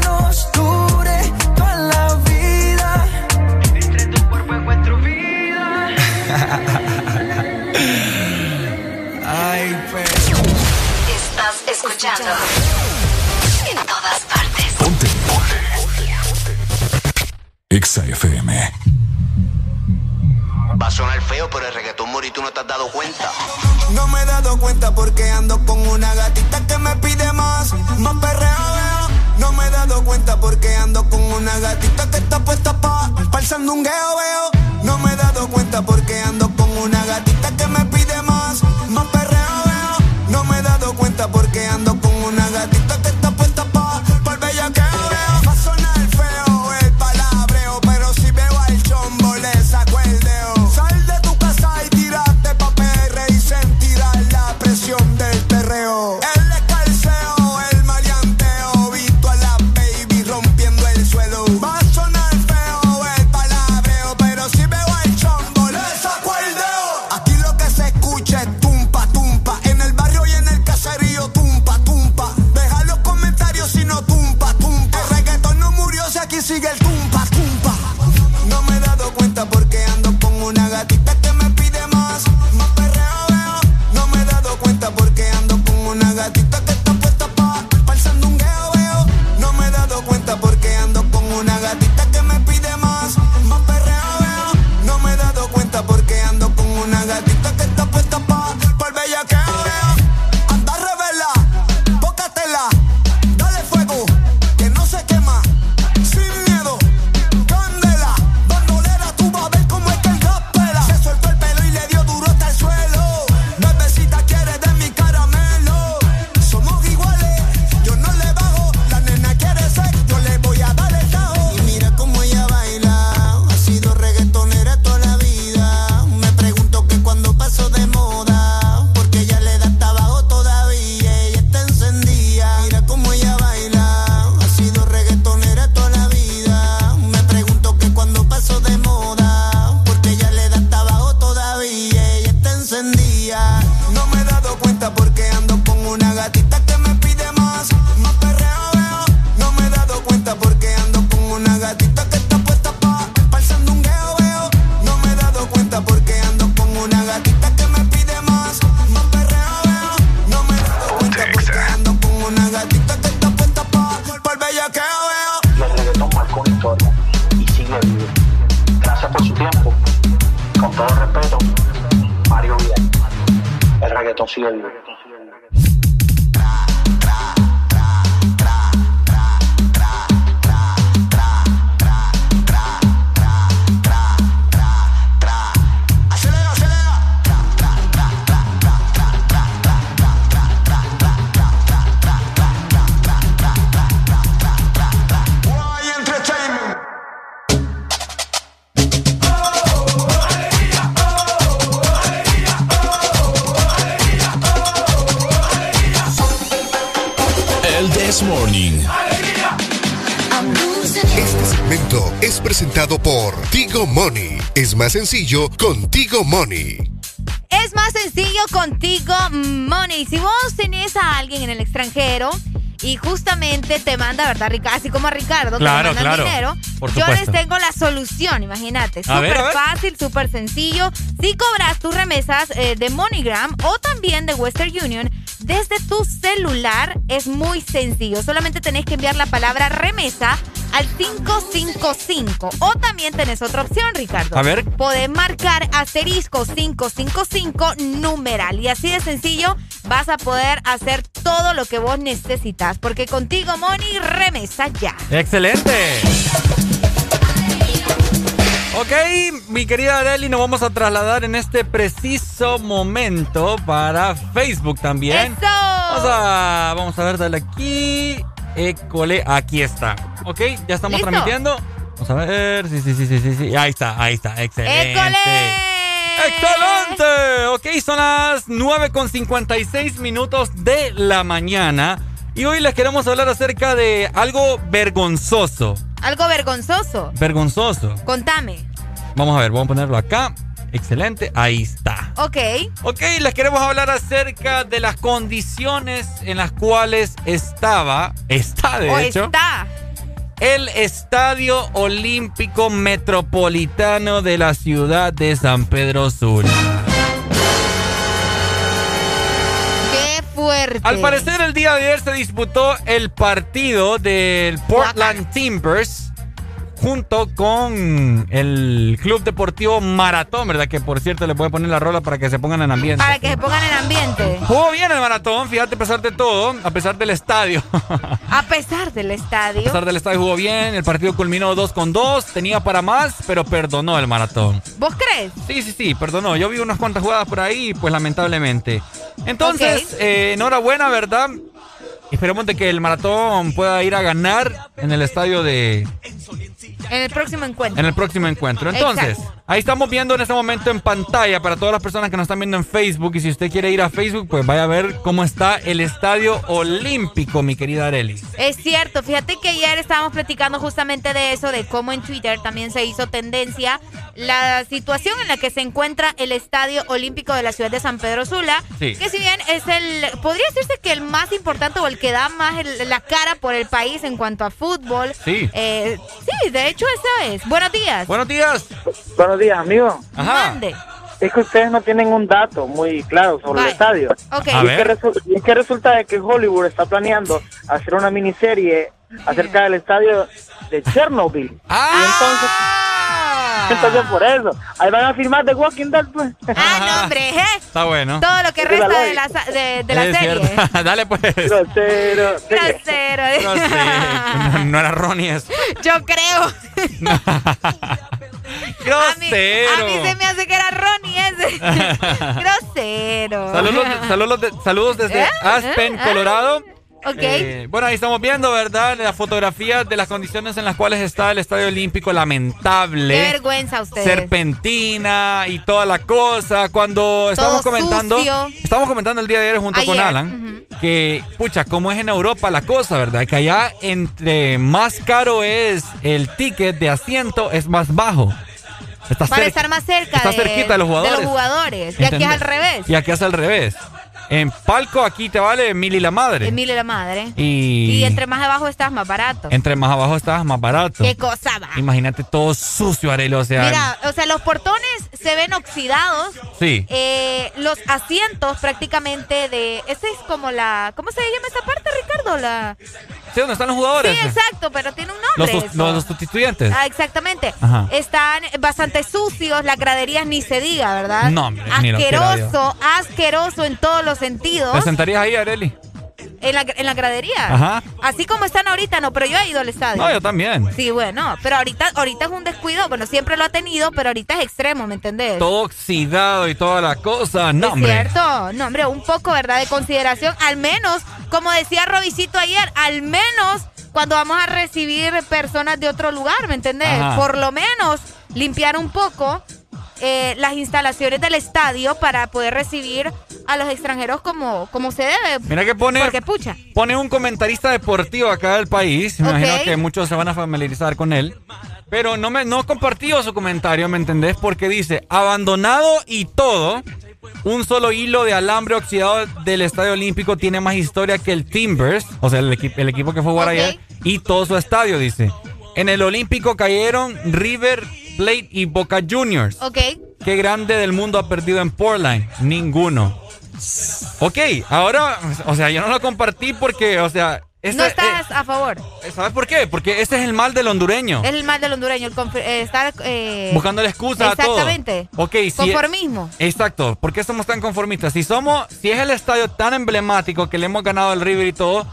Exa FM. Va a sonar feo, pero el reggaetón mori tú no te has dado cuenta. No me he dado cuenta porque ando con una gatita que me pide más, más perreo No me he dado cuenta porque ando con una gatita que está puesta pa, pa el sandungueo veo. No me he dado cuenta porque ando con una gatita que me pide más, más perreo No me he dado cuenta porque ando más sencillo contigo Money. Es más sencillo contigo, Money. Si vos tenés a alguien en el extranjero y justamente te manda, ¿verdad, Ricardo? Así como a Ricardo, Claro, que le mandan claro. dinero. Por Yo les tengo la solución, imagínate. Súper fácil, súper sencillo. Si cobras tus remesas eh, de MoneyGram o también de Western Union desde tu celular, es muy sencillo. Solamente tenés que enviar la palabra remesa al 555. O también tenés otra opción, Ricardo. A ver. Podés marcar asterisco 555 numeral. Y así de sencillo vas a poder hacer todo lo que vos necesitas. Porque contigo, Money, remesa ya. Excelente. Ok, mi querida Adeli, nos vamos a trasladar en este preciso momento para Facebook también. ¡Eso! Vamos a, vamos a ver, dale aquí. École, aquí está. Ok, ya estamos ¿Listo? transmitiendo. Vamos a ver. Sí, sí, sí, sí, sí, sí. Ahí está, ahí está. Excelente. ¡Excelente! Ok, son las 9 con 56 minutos de la mañana. Y hoy les queremos hablar acerca de algo vergonzoso. Algo vergonzoso. Vergonzoso. Contame. Vamos a ver, vamos a ponerlo acá. Excelente, ahí está. Ok. Ok, les queremos hablar acerca de las condiciones en las cuales estaba, está de o hecho, está. el Estadio Olímpico Metropolitano de la ciudad de San Pedro Sula. Qué fuerte. Al parecer el día de ayer se disputó el partido del Portland Timbers junto con el Club Deportivo Maratón, ¿verdad? Que por cierto le puede poner la rola para que se pongan en ambiente. Para que se pongan en ambiente. Jugó bien el maratón, fíjate, a pesar de todo, a pesar del estadio. <laughs> a pesar del estadio. A pesar del estadio jugó bien, el partido culminó 2 con 2, tenía para más, pero perdonó el maratón. ¿Vos crees? Sí, sí, sí, perdonó. Yo vi unas cuantas jugadas por ahí, pues lamentablemente. Entonces, eh, enhorabuena, ¿verdad? Esperemos de que el maratón pueda ir a ganar en el estadio de... En el próximo encuentro. En el próximo encuentro. Entonces, ahí estamos viendo en este momento en pantalla para todas las personas que nos están viendo en Facebook. Y si usted quiere ir a Facebook, pues vaya a ver cómo está el estadio olímpico, mi querida Areli. Es cierto. Fíjate que ayer estábamos platicando justamente de eso, de cómo en Twitter también se hizo tendencia la situación en la que se encuentra el estadio olímpico de la ciudad de San Pedro Sula. Que si bien es el, podría decirse que el más importante o el que da más la cara por el país en cuanto a fútbol. Sí. Eh, sí, de hecho eso es. Buenos días. Buenos días. Buenos días, amigo. Ajá. Es que ustedes no tienen un dato muy claro sobre el estadio. Okay. Y, es que es que resulta de que Hollywood está planeando hacer una miniserie acerca del estadio de Chernobyl. Ah. Y entonces, <laughs> entonces por eso. Ahí van a filmar The Walking Dead, pues. Ah, no, hombre, ¿eh? Está bueno. Todo lo que resta de la, de, de la Es serie. cierto. <laughs> Dale pues. Grosero. Grosero. No, no era Ronnie eso. <laughs> Yo creo. Grosero. A mí se me hace que era Ronnie ese. Grosero. Saludos, saludos, saludos desde ¿Eh? Aspen, ¿Eh? Colorado. Ok. Eh, bueno, ahí estamos viendo, ¿verdad? Las fotografías de las condiciones en las cuales está el Estadio Olímpico. Lamentable. Qué vergüenza ustedes. Serpentina y toda la cosa. Cuando estábamos comentando, sucio. estábamos comentando el día de ayer junto con Alan, que, pucha, cómo es en Europa la cosa, ¿verdad? Que allá entre más caro es el ticket de asiento, es más bajo. Está Para estar más cerca está de, cerquita de los jugadores. jugadores. Y aquí es al revés. Y aquí es al revés. En palco aquí te vale mil y la madre. Emile la madre. Y, Y entre más abajo estás, más barato. entre más abajo estás, más barato. Qué cosa va. Imagínate todo sucio, Arelo. O sea, Mira, o sea, los portones se ven oxidados. sí. Eh, los asientos prácticamente de... Esa es como la... ¿Cómo se llama esa parte, Ricardo? La... Sí, ¿dónde están los jugadores? Sí, exacto, pero tiene un nombre. los, los sustituyentes. Ah, exactamente. Ajá. Están bastante sucios, las graderías ni se diga, ¿verdad? No, hombre, Asqueroso, asqueroso en todos los sentidos. ¿Te sentarías ahí, Areli? En la, en la gradería. Ajá. Así como están ahorita, no, pero yo he ido al estadio. No, yo también. Sí, bueno, pero ahorita, ahorita es un descuido. Bueno, siempre lo ha tenido, pero ahorita es extremo, ¿me entendés? Todo oxidado y toda la cosa. No, es hombre. cierto. No, hombre, un poco, ¿verdad? De consideración. Al menos, como decía Robicito ayer, al menos cuando vamos a recibir personas de otro lugar, ¿me entendés? Ajá. Por lo menos limpiar un poco eh, las instalaciones del estadio para poder recibir a los extranjeros como, como se debe. Mira que pone, Porque pucha. pone un comentarista deportivo acá del país. Me imagino que muchos se van a familiarizar con él. Pero no me no compartió su comentario, ¿me entendés? Porque dice, abandonado y todo, un solo hilo de alambre oxidado del Estadio Olímpico tiene más historia que el Timbers, o sea, el, equi- el equipo que fue jugar Ok. ayer, y todo su estadio, dice. En el Olímpico cayeron River Plate y Boca Juniors. Ok. ¿Qué grande del mundo ha perdido en Portland? Ninguno. Ok, ahora, o sea, yo no lo compartí porque, o sea, ese- no estás a favor. eh, ¿sabes por qué? Porque ese es el mal del hondureño. Es el mal del hondureño, el eh, estar... eh, Buscando la excusa a todo. Exactamente. Ok, si Conformismo. Exacto. ¿Por qué somos tan conformistas? Si somos, si es el estadio tan emblemático que le hemos ganado al River y todo,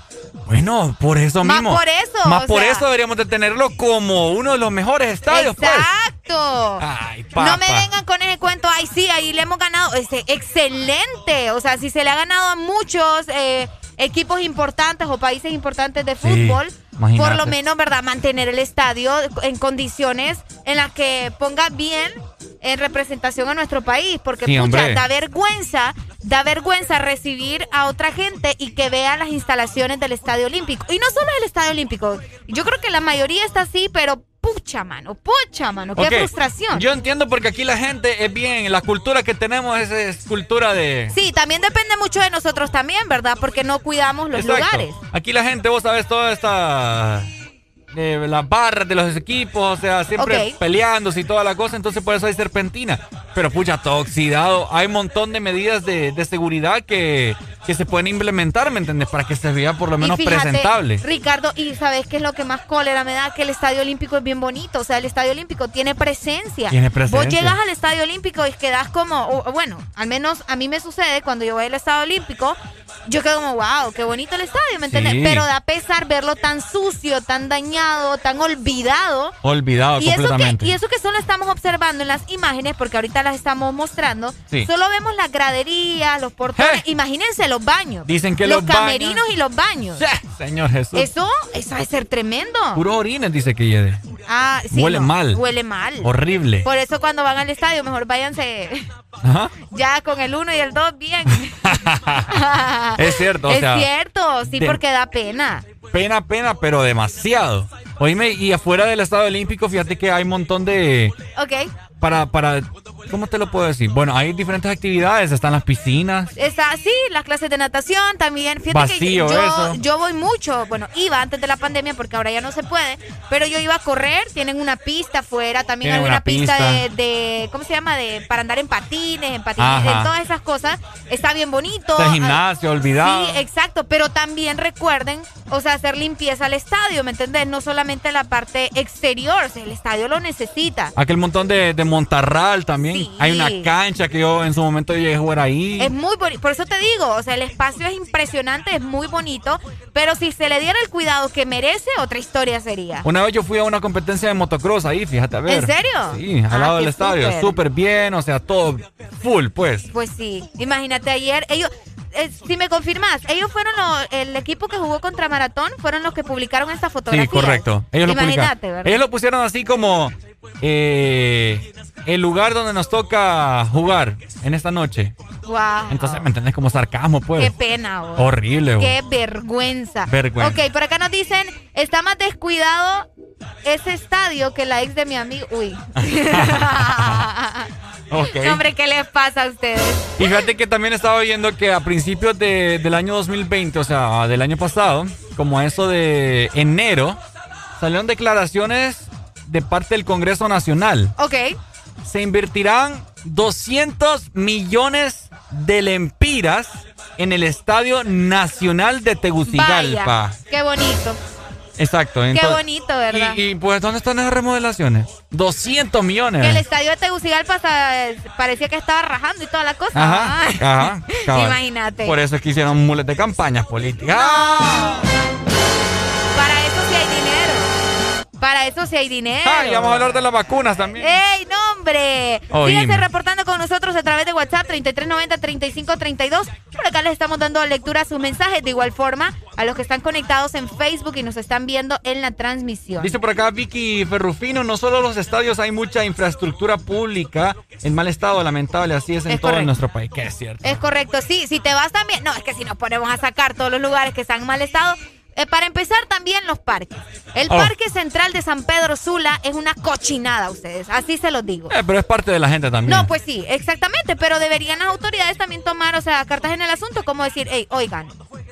bueno, por eso Más mismo. por eso, Más por sea. eso deberíamos de tenerlo como uno de los mejores estadios, pues. Exacto. Ay, No me vengan con ese cuento, ay sí, ahí le hemos ganado. Este, excelente. O sea, si se le ha ganado a muchos eh, equipos importantes o países importantes de fútbol, por lo menos, ¿verdad? Mantener el estadio en condiciones en las que ponga bien en representación a nuestro país. Porque, Sí, pucha, da vergüenza, da vergüenza recibir a otra gente y que vea las instalaciones del Estadio Olímpico. Y no solo el Estadio Olímpico. Yo creo que la mayoría está así, pero pucha, mano, pucha, mano, qué frustración. Yo entiendo porque aquí la gente es bien, la cultura que tenemos es, es cultura de... Sí, también depende mucho de nosotros también, ¿verdad? Porque no cuidamos los Exacto. lugares. Aquí la gente, vos sabes, toda esta de las barras de los equipos, o sea, siempre Ok. peleándose y toda la cosa, entonces por eso hay serpentina. Pero pucha, todo oxidado, hay un montón de medidas de, de seguridad que, que se pueden implementar, ¿me entiendes? Para que se vea por lo Y menos fíjate, presentable. Ricardo, y sabes qué es lo que más cólera me da, que el Estadio Olímpico es bien bonito, o sea, el Estadio Olímpico tiene presencia. Tiene presencia. Vos llegas al Estadio Olímpico y quedas como, o- bueno, al menos a mí me sucede cuando yo voy al Estadio Olímpico, yo quedo como, wow, qué bonito el estadio, ¿me entiendes? Sí. Pero da pesar verlo tan sucio, tan dañado, tan olvidado. Olvidado Y eso, que, completamente. y eso que solo estamos observando en las imágenes, porque ahorita las estamos mostrando, Sí. solo vemos las graderías, los portones, imagínense los baños. Dicen que los, los baños- camerinos y los baños. Señor Jesús. Eso, eso debe ser tremendo. Puro orines, dice que lleve. Ah, sí, Huele no, mal. Huele mal. Horrible. Por eso cuando van al estadio, mejor váyanse Ajá. ya con el uno y el dos bien. <laughs> Es cierto, o es sea, cierto, sí, de- porque da pena. Pena, pena, pero demasiado. Oíme, y afuera del Estadio Olímpico, fíjate que hay un montón de... Ok. Para, para, ¿cómo te lo puedo decir? Bueno, hay diferentes actividades, están las piscinas. Está, sí, las clases de natación también. Fíjate Vacío que yo, eso. yo voy mucho, bueno, iba antes de la pandemia porque ahora ya no se puede, pero yo iba a correr, tienen una pista afuera, también Tienen hay una una pista, pista. De, de- ¿cómo se llama? De para andar en patines, en patines, en todas esas cosas. Está bien bonito. Está el gimnasio, olvidado. Sí, exacto, pero también recuerden, o sea, hacer limpieza al estadio, ¿me entendés? No solamente la parte exterior, o sea, el estadio lo necesita. Aquel montón de, de Montarral también. Hay una cancha que yo en su momento llegué a jugar ahí. Es muy bonito, por eso te digo, o sea, el espacio es impresionante, es muy bonito, pero si se le diera el cuidado que merece, otra historia sería. Una vez yo fui a una competencia de motocross ahí, fíjate, a ver. ¿En serio? Sí, al Ah, lado del estadio. súper. Bien, o sea, todo full, pues. Pues sí, imagínate ayer, ellos, eh, si me confirmas, ellos fueron los, el equipo que jugó contra Maratón, fueron los que publicaron esta fotografía. Sí, correcto. Ellos Imagínate. ¿verdad? Ellos lo pusieron así como eh, el lugar donde nos toca jugar en esta noche. Wow. Entonces, ¿me entendés? Como sarcasmo, pues. Qué pena, vos. Horrible, vos. Qué vergüenza. Vergüenza. Ok, por acá nos dicen, está más descuidado ese estadio que la ex de mi amigo. Uy. <laughs> Ok. No, <laughs> hombre, ¿qué les pasa a ustedes? Y fíjate que también estaba viendo que a principios de- del año 2020, o sea, del año pasado, como eso de enero, salieron declaraciones de parte del Congreso Nacional. Ok. Se invertirán 200 millones de lempiras en el Estadio Nacional de Tegucigalpa. Vaya, qué bonito. Exacto. Qué entonces- bonito, ¿verdad? Y, y, pues, ¿dónde están esas remodelaciones? 200 millones. Que el estadio de Tegucigalpa parecía que estaba rajando y toda la cosa. Ajá, ajá. <laughs> Imagínate. Por eso es que hicieron mules de campañas políticas. ¡Ah! Para eso sí hay dinero. Ah, y vamos a hablar de las vacunas también. ¡Ey, no, hombre! Oíme. Síganse reportando con nosotros a través de WhatsApp 3390-3532. Por acá les estamos dando lectura a sus mensajes. De igual forma, a los que están conectados en Facebook y nos están viendo en la transmisión. Dice por acá Vicky Ferrufino, no solo los estadios, hay mucha infraestructura pública en mal estado, lamentable, así es en Es todo correcto. nuestro país, que es cierto. Es correcto, sí. Si te vas también. No, es que si nos ponemos a sacar todos los lugares que están en mal estado. Eh, para empezar, también los parques. El Oh. Parque Central de San Pedro Sula es una cochinada, ustedes. Así se los digo. Eh, pero es parte de la gente también. No, pues sí, exactamente, pero deberían las autoridades también tomar, o sea, cartas en el asunto, como decir, hey, oigan,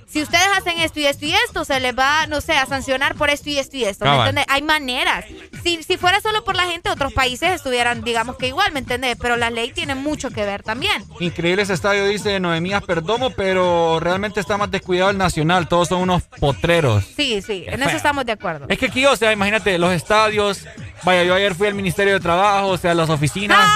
si ustedes hacen esto y esto y esto, se les va, no sé, a sancionar por esto y esto y esto, ¿me entiendes? Hay maneras. Si, si fuera solo por la gente, otros países estuvieran, digamos que igual, ¿me entiendes? Pero la ley tiene mucho que ver también. Increíble ese estadio, dice Noemías Perdomo, pero realmente está más descuidado el Nacional, todos son unos Sí, sí, en feo. eso estamos de acuerdo. Es que aquí, o sea, imagínate, los estadios, vaya, yo ayer fui al Ministerio de Trabajo, o sea, las oficinas.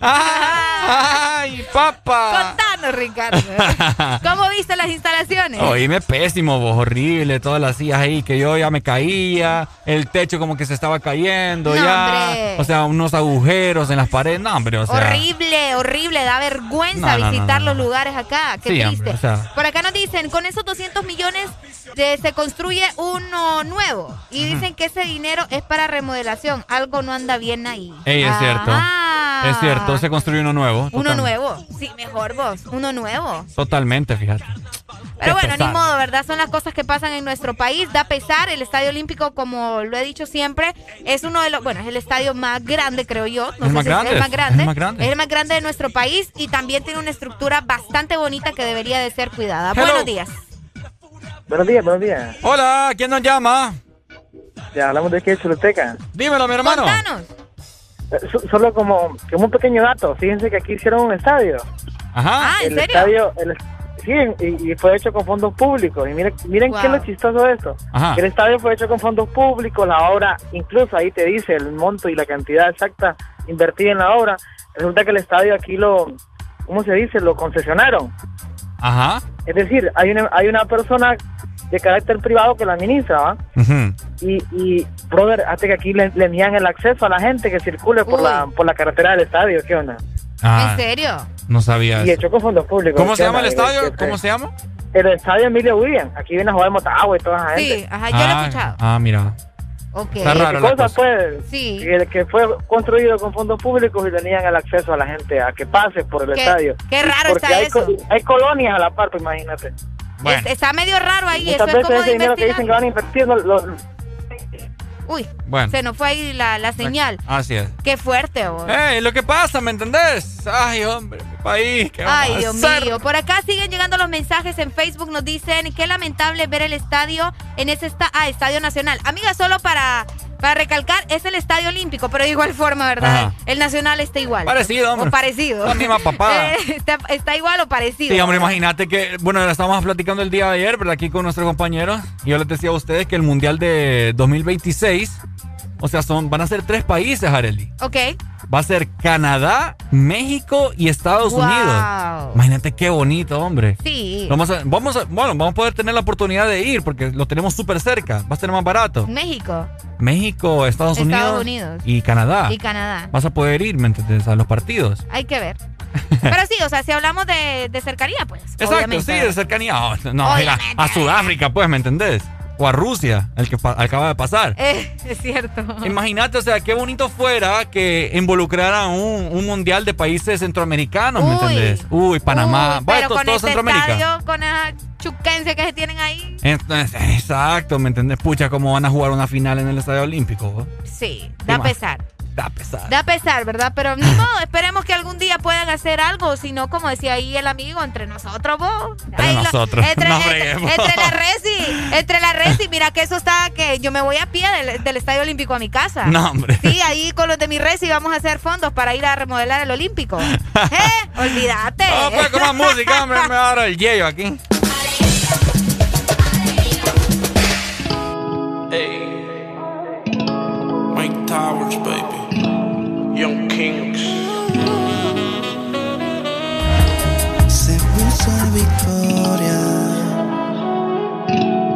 ¡Ay, papá! Ricardo. <laughs> ¿Cómo viste las instalaciones? Oíme, pésimo, vos, horrible, todas las sillas ahí que yo ya me caía, el techo como que se estaba cayendo No, ya, hombre. o sea, unos agujeros en las paredes, no, hombre, o sea. horrible, horrible, da vergüenza No, visitar no, los lugares acá. Qué Sí, triste. hombre, o sea. Por acá nos dicen, con esos 200 millones de- se construye uno nuevo. Y dicen que ese dinero es para remodelación. Algo no anda bien ahí. Ey, es cierto. Ah. Es cierto, se construyó uno nuevo. Uno nuevo. Sí, mejor vos. Uno nuevo. Totalmente, fíjate. Pero bueno, ni modo, ¿verdad? Son las cosas que pasan en nuestro país. Da pesar, el Estadio Olímpico, como lo he dicho siempre, es uno de los, bueno, es el estadio más grande, creo yo. No El sé más si grande, es el más grande. es el más grande. Es el más grande de nuestro país y también tiene una estructura bastante bonita que debería de ser cuidada. Hello. Buenos días. Buenos días, buenos días. Hola, ¿quién nos llama? Ya hablamos de aquí de Choluteca. Dímelo, mi hermano. Contanos. Eh, so- Solo como, como un pequeño dato. Fíjense que aquí hicieron un estadio. Ajá. Ah, ¿en el serio? estadio, el, sí, y, y fue hecho con fondos públicos. Y miren, miren qué es Wow. lo chistoso de esto. Ajá. Que el estadio fue hecho con fondos públicos, la obra, incluso ahí te dice el monto y la cantidad exacta invertida en la obra. Resulta que el estadio aquí lo, ¿cómo se dice? Lo concesionaron. Ajá. Es decir, hay una, hay una persona de carácter privado que la administra, ¿va? Ujú. Y, y brother, hasta que aquí le, le niegan el acceso a la gente que circule por Uy. la por la carretera del estadio, ¿qué onda? Ah, ¿En serio? no sabía Y eso. hecho con fondos públicos. ¿Cómo ¿qué se llama el estadio? ¿Qué- qué- ¿Cómo se llama? El estadio Emilio William. Aquí viene a jugar Motagua y toda esa gente. Sí, ajá, yo lo he ah, escuchado. ah, mira. Ok. Está raro ¿Qué la cosa, cosa. pues? Sí. Que, que fue construido con fondos públicos y tenían el acceso a la gente a que pase por el Qué- estadio. qué raro Porque está hay, eso. co- hay colonias a la par, pues imagínate. Bueno, Es- está medio raro ahí, eso Muchas es veces como ese dinero que dicen que van a invertir no- lo- Uy, bueno. se nos fue ahí la, la señal. Así es. Qué fuerte, vos. ¡Ey, lo que pasa, ¿me entendés? Ay, hombre, mi país. ¿qué Ay, Dios mío. Por acá siguen llegando los mensajes en Facebook. Nos dicen qué lamentable ver el estadio en ese esta ah, Estadio Nacional. Amiga, solo para, para recalcar, es el Estadio Olímpico, pero de igual forma, ¿verdad? Ajá. El Nacional está igual. Parecido, hombre. O parecido. La misma papada. <laughs> Eh, está, está igual o parecido. Sí, hombre, imagínate que, bueno, estábamos platicando el día de ayer, ¿verdad? Aquí con nuestros compañeros. Y yo les decía a ustedes que el Mundial de 2026, o sea, son, van a ser tres países, Areli. Ok. Va a ser Canadá, México y Estados Wow. Unidos. Imagínate qué bonito, hombre. Sí. Vamos a, vamos a, bueno, vamos a poder tener la oportunidad de ir porque lo tenemos súper cerca. Va a ser más barato. México México, Estados, Estados Unidos, Unidos. y Canadá. y Canadá. Vas a poder ir, ¿me entiendes? A los partidos. Hay que ver. <laughs> Pero sí, o sea, si hablamos de, de cercanía, pues. Exacto, obviamente, sí, de cercanía. Oh, no, a, a Sudáfrica, pues, ¿me entendés? O a Rusia, el que acaba de pasar. <laughs> Eh, es cierto. Imagínate, o sea, qué bonito fuera que involucraran un, un mundial de países centroamericanos, ¿me entendés? Uy, Panamá. Uy, pero con todo este Centroamérica. estadio, con esa chuquense que se tienen ahí. Entonces, exacto, ¿me entendés? Pucha, cómo van a jugar una final en el Estadio Olímpico. ¿no? Sí, da pesar. Da pesar. Da pesar, ¿verdad? Pero ni <laughs> modo, esperemos que algún día puedan hacer algo. Si no, como decía ahí el amigo, entre nosotros, vos. Entre Ahí lo- nosotros. entre, No entre- freguemos. entre la <laughs> Resi. Entre la Resi. Mira que eso está que yo me voy a pie del, del Estadio Olímpico a mi casa. No, hombre. Sí, ahí con los de mi Resi vamos a hacer fondos para ir a remodelar el Olímpico. <laughs> ¿Eh? Olvídate. Ah, pues con más música, hombre, me va a dar el yello aquí. Mike Towers, baby. Young Kings. Se puso Victoria.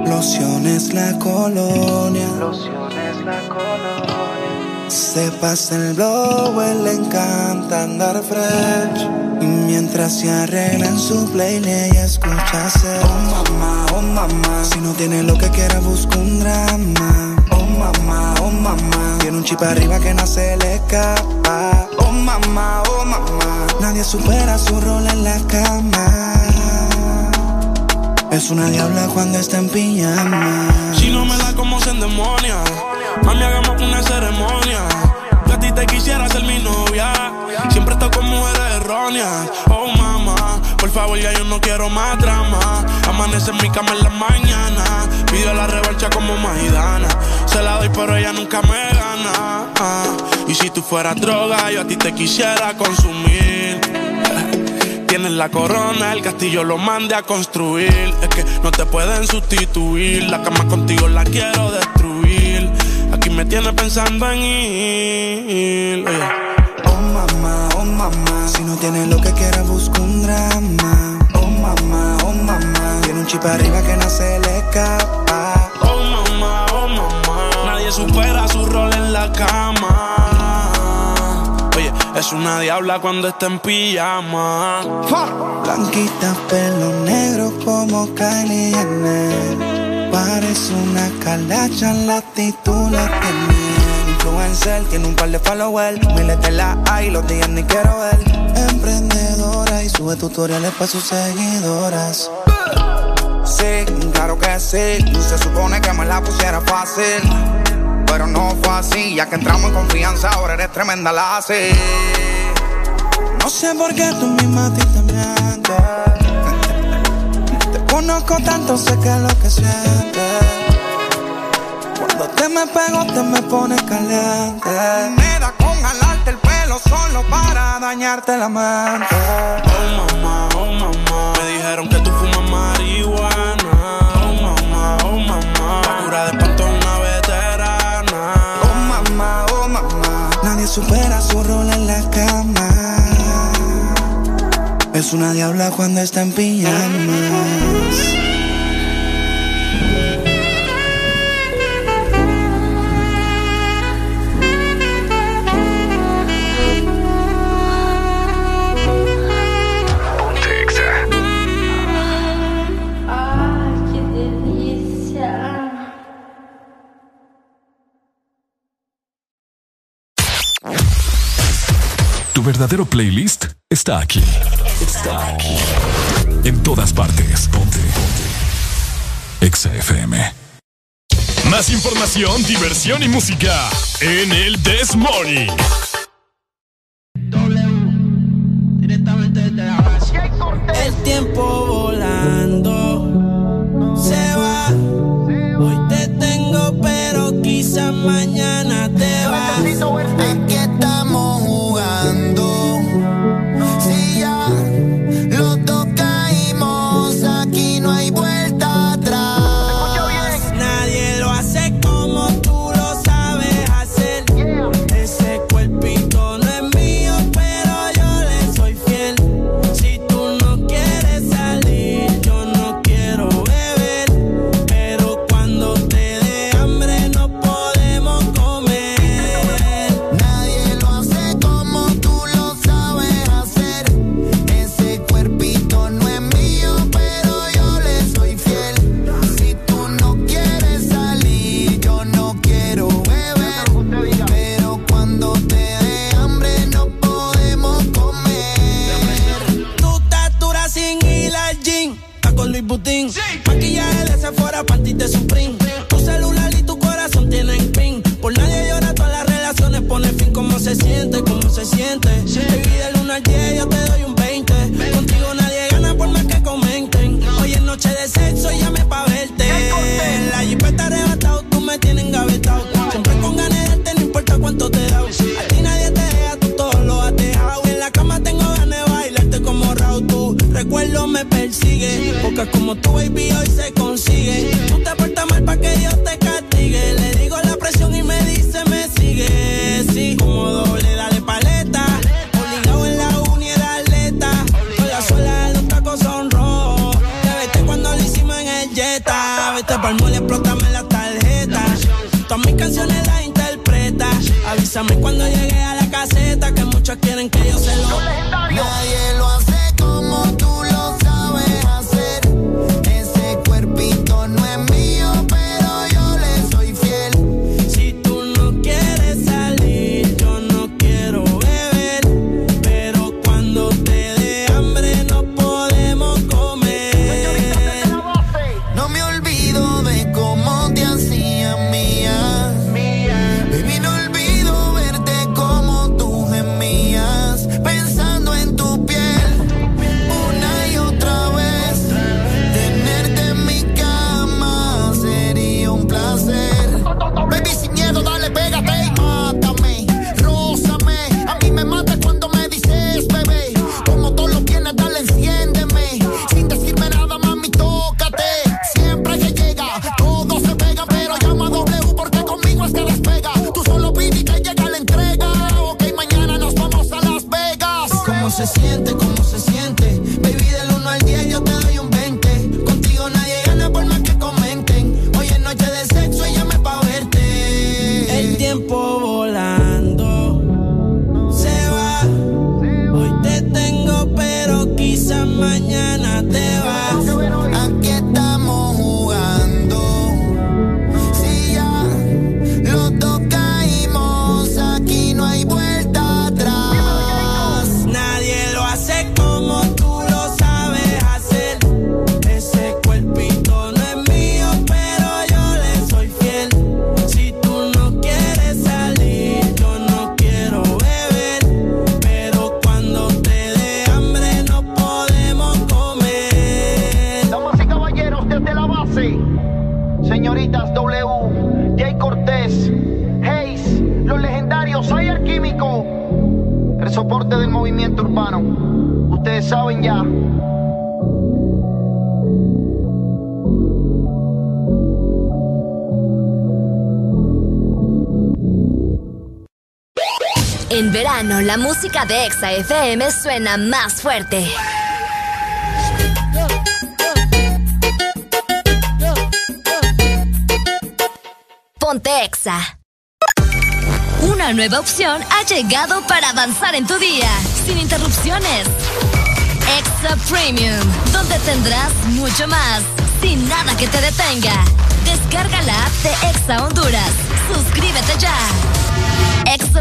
Lociones la colonia. Lociones la colonia. Se pasa el blow, él le encanta andar fresh. Y mientras se arregla en su playlist, ella escucha ser. Oh mamá, oh mamá. Si no tiene lo que quiera, busca un drama. Oh mamá, oh mamá. Tiene un chip arriba que no se le escapa. Oh mamá, oh mamá. Nadie supera su rol en la cama. Es una diabla cuando está en pijama. Si no me da como se endemonia, mami, hagamos una ceremonia. Yo a ti te quisiera ser mi novia. Siempre estoy con mujeres erróneas. Oh, mamá, por favor, ya yo no quiero más drama. Amanece en mi cama en la mañana. Pidió la revancha como Maidana. Se la doy, pero ella nunca me gana. Ah, Y si tú fueras droga, yo a ti te quisiera consumir. <laughs> Tienes la corona, el castillo lo mande a construir. Es que no te pueden sustituir. La cama contigo la quiero destruir. Aquí me tienes pensando en ir. Oh mamá, mamá. Si no tiene lo que quiera, busca un drama. Oh mamá, oh mamá. Tiene un chip arriba que no se le escapa. Oh mamá, oh mamá. Nadie supera su rol en la cama. Oye, es una diabla cuando está en pijama. Blanquita, pelo negro como Kylie Jenner. Parece una calacha, la actitud la. Influencer, tiene un par de followers. Miles de la hay, los días ni quiero ver. Emprendedora y sube tutoriales para sus seguidoras. Sí, claro que sí. Se supone que me la pusiera fácil. Pero no fue así, ya que entramos en confianza, ahora eres tremenda la así. No sé por qué tú misma a ti te mientes. <laughs> Te conozco tanto, sé que es lo que sientes. Te me pego, te me pones caliente. Me da con jalarte el pelo solo para dañarte la mente. Oh mamá, oh mamá. Me dijeron que tú fumas marihuana. Oh mamá, oh mamá. La cura de espanto es una veterana. Oh mamá, oh mamá. Nadie supera su rol en la cama. Es una diabla cuando está en pijamas. Verdadero playlist está aquí. Está aquí. En todas partes. Ponte. Ponte. Exa FM. Más información, diversión y música en el This Morning. El tiempo volando se va. Hoy te tengo, pero quizá mañana te vas. Aquí de Exa FM suena más fuerte. Ponte Exa. Una nueva opción ha llegado para avanzar en tu día, sin interrupciones. Exa Premium, donde tendrás mucho más, sin nada que te detenga. Descarga la app de Exa Honduras. Suscríbete ya.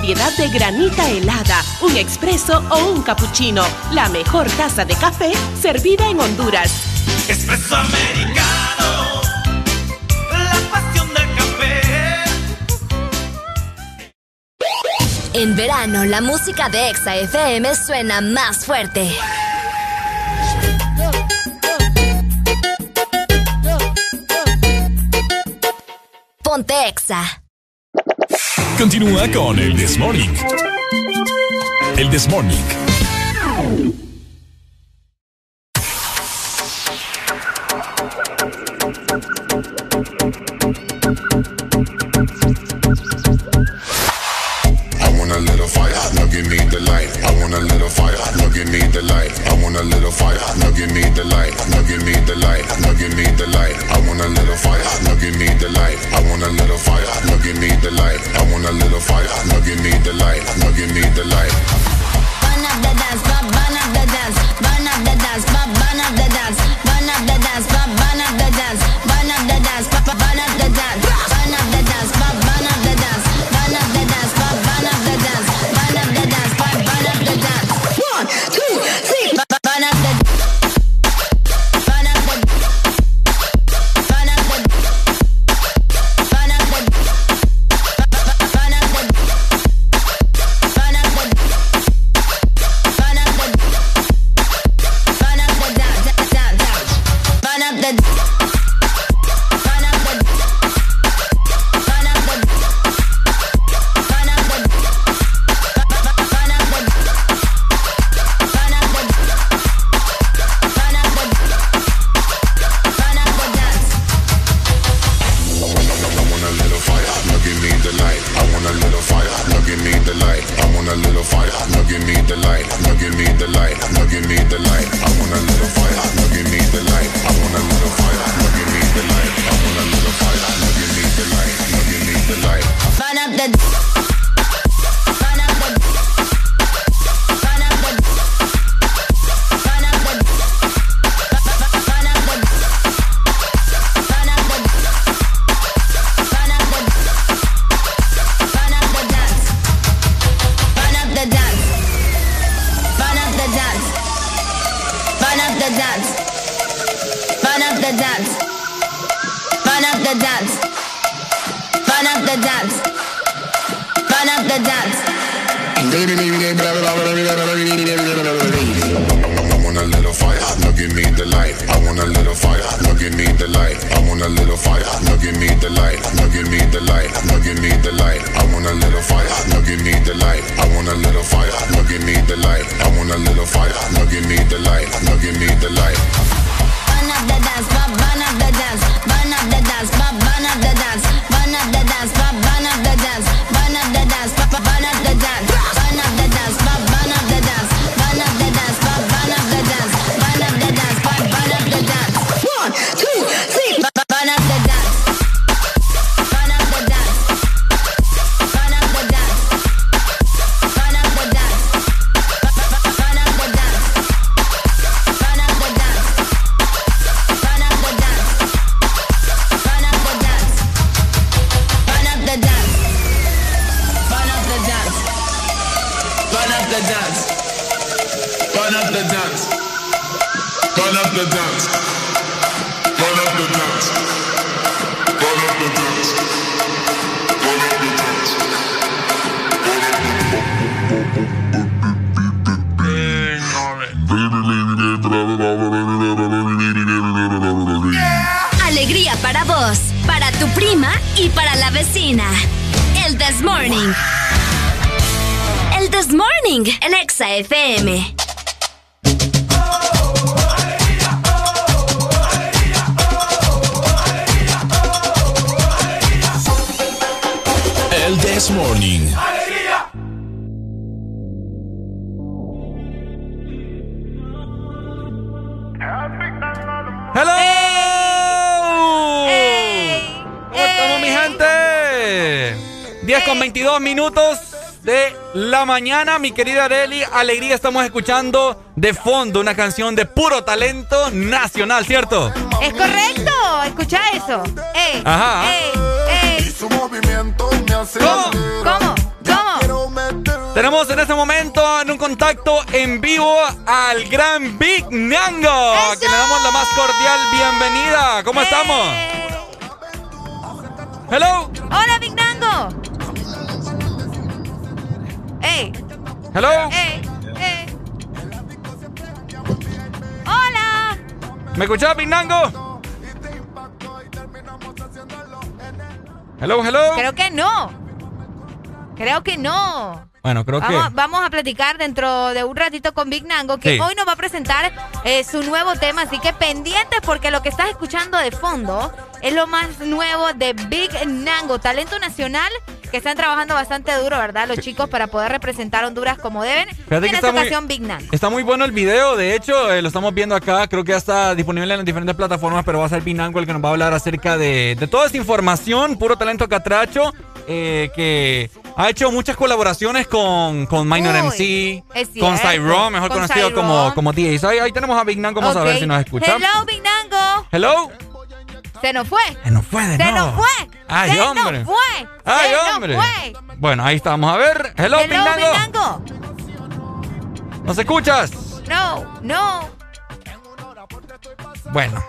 variedad de granita helada, un expreso o un cappuccino. La mejor taza de café servida en Honduras. Expreso americano. La pasión del café. En verano, la música de Exa FM suena más fuerte. Ponte Exa. Continúa con el Desmorning. El Desmorning. Mi querida Areli. Alegría, estamos escuchando de fondo una canción de puro talento nacional, ¿cierto? Es correcto. Escucha eso. Ey, Ajá. ey, ey. ¿Cómo? ¿Cómo? ¿Cómo? Tenemos en este momento en un contacto en vivo al gran Big Nango, a quien le damos la más cordial bienvenida. ¿Cómo estamos? Hello. Hola, Big Nango. Ey, Hello. ey, ey. Hola. ¿Me escuchás, Big Nango? Hello, hello. Creo que no. Creo que no. Bueno, creo que. Vamos, vamos a platicar dentro de un ratito con Big Nango, que Sí. hoy nos va a presentar eh, su nuevo tema, así que pendientes porque lo que estás escuchando de fondo es lo más nuevo de Big Nango, talento nacional que están trabajando bastante duro, ¿verdad? Los chicos para poder representar a Honduras como deben. Fíjate que en está esta muy- ocasión Big Nango. Está muy bueno el video, de hecho, eh, lo estamos viendo acá, creo que ya está disponible en las diferentes plataformas, pero va a ser Pinango el que nos va a hablar acerca de, de toda esta información, puro talento catracho, eh, que ha hecho muchas colaboraciones con, con Minor Uy, MC, con Cyron, mejor con conocido como, como DJ. Ahí, ahí tenemos a Big Nango, vamos a ver si nos escucha. Hello, Big Nango. Hello. Se nos fue. Se nos fue de Se nuevo. nos fue. Ay, Se hombre. nos fue. Ay, Se nos hombre. fue. Bueno, ahí está, vamos a ver. Hello, Hello, Big Nango. Nango. ¿Nos escuchas? No, no. Bueno.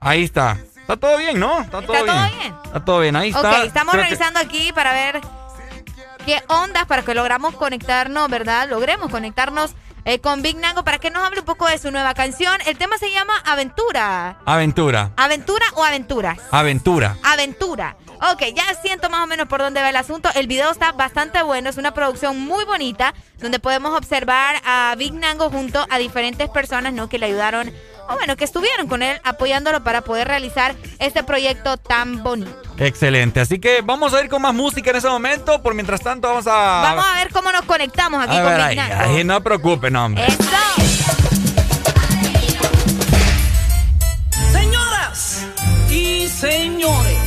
Ahí está. Está todo bien, ¿no? Está todo ¿Está todo bien. bien? Está todo bien, ahí está. Ok, estamos Creo que- revisando aquí para ver qué ondas para que logramos conectarnos, ¿verdad? Logremos conectarnos eh, con Big Nango para que nos hable un poco de su nueva canción. El tema se llama Aventura. Aventura. ¿Aventura o aventuras? Aventura. Aventura. Ok, ya siento más o menos por dónde va el asunto. El video está bastante bueno, es una producción muy bonita, donde podemos observar a Big Nango junto a diferentes personas, ¿no? Que le ayudaron, o bueno, que estuvieron con él apoyándolo para poder realizar este proyecto tan bonito. Excelente. Así que vamos a ir con más música en ese momento. Por mientras tanto, vamos a. Vamos a ver cómo nos conectamos aquí a con ver, ahí, ahí, no preocupen, hombre. Señoras y señores,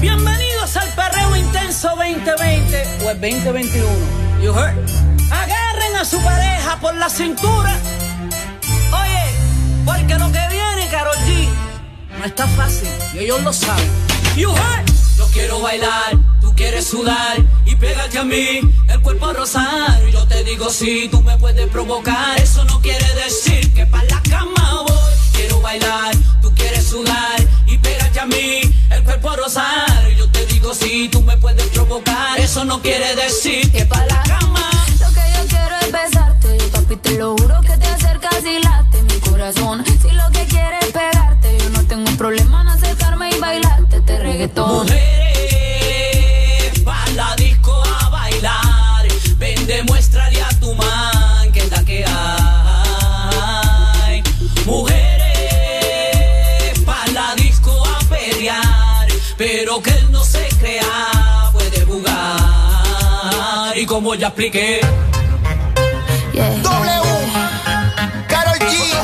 bienvenidos al perreo intenso 2020 o el 2021. You heard? Agarren a su pareja por la cintura. Oye, porque lo que viene, Karol G, no está fácil y ellos lo saben. Yo quiero bailar, tú quieres sudar y pégate a mí, el cuerpo rosar. Yo te digo si tú me puedes provocar, eso no quiere decir que para la cama voy. Quiero bailar, tú quieres sudar y pégate a mí, el cuerpo rosar. Yo te digo si tú me puedes provocar, eso no quiere decir que para la cama. Lo que yo quiero es besarte, papi, te lo juro que te acercas y late mi corazón. Si lo que quieres es pegarte, yo no tengo problema reggaetón. Mujeres, pa' la disco a bailar. Ven, demuéstrale a tu man que es la que hay. Mujeres, pa' la disco a pelear. Pero que él no se crea, puede jugar. Y como ya expliqué. G,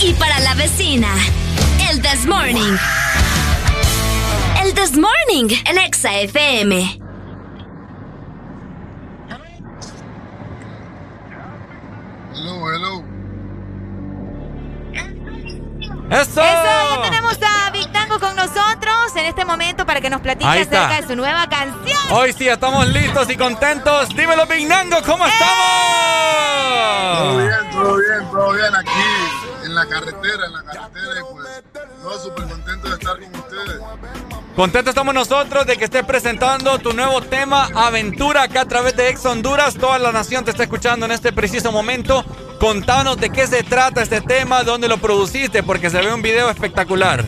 y para la vecina. El This Morning. El This Morning en Exa FM. Hello, hello. ¡Eso! ya tenemos a Big Tango con nosotros en este momento para que nos platique Ahí está. acerca de su nueva canción. Hoy sí estamos listos y contentos. Dímelo, Big Nango, ¿cómo Todo estamos? bien, todo bien, todo bien aquí la carretera, en la carretera y pues no, súper contento de estar con ustedes. Contentos estamos nosotros de que estés presentando tu nuevo tema Aventura acá a través de Ex Honduras. Toda la nación te está escuchando en este preciso momento. Contanos de qué se trata este tema, dónde lo produciste, porque se ve un video espectacular.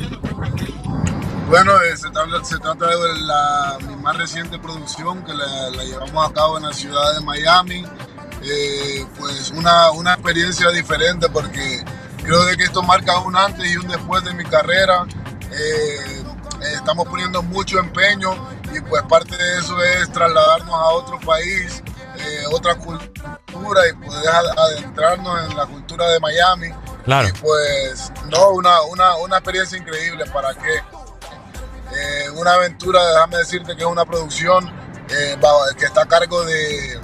Bueno, eh, se, trata, se trata de la, mi más reciente producción que la, la llevamos a cabo en la ciudad de Miami. Eh, pues una, una experiencia diferente porque creo de que esto marca un antes y un después de mi carrera. Eh, eh, estamos poniendo mucho empeño y pues parte de eso es trasladarnos a otro país, eh, otra cultura y poder ad- adentrarnos en la cultura de Miami. Claro. Y pues, no, una, una, una experiencia increíble. ¿Para qué? Eh, una aventura, déjame decirte que es una producción eh, que está a cargo de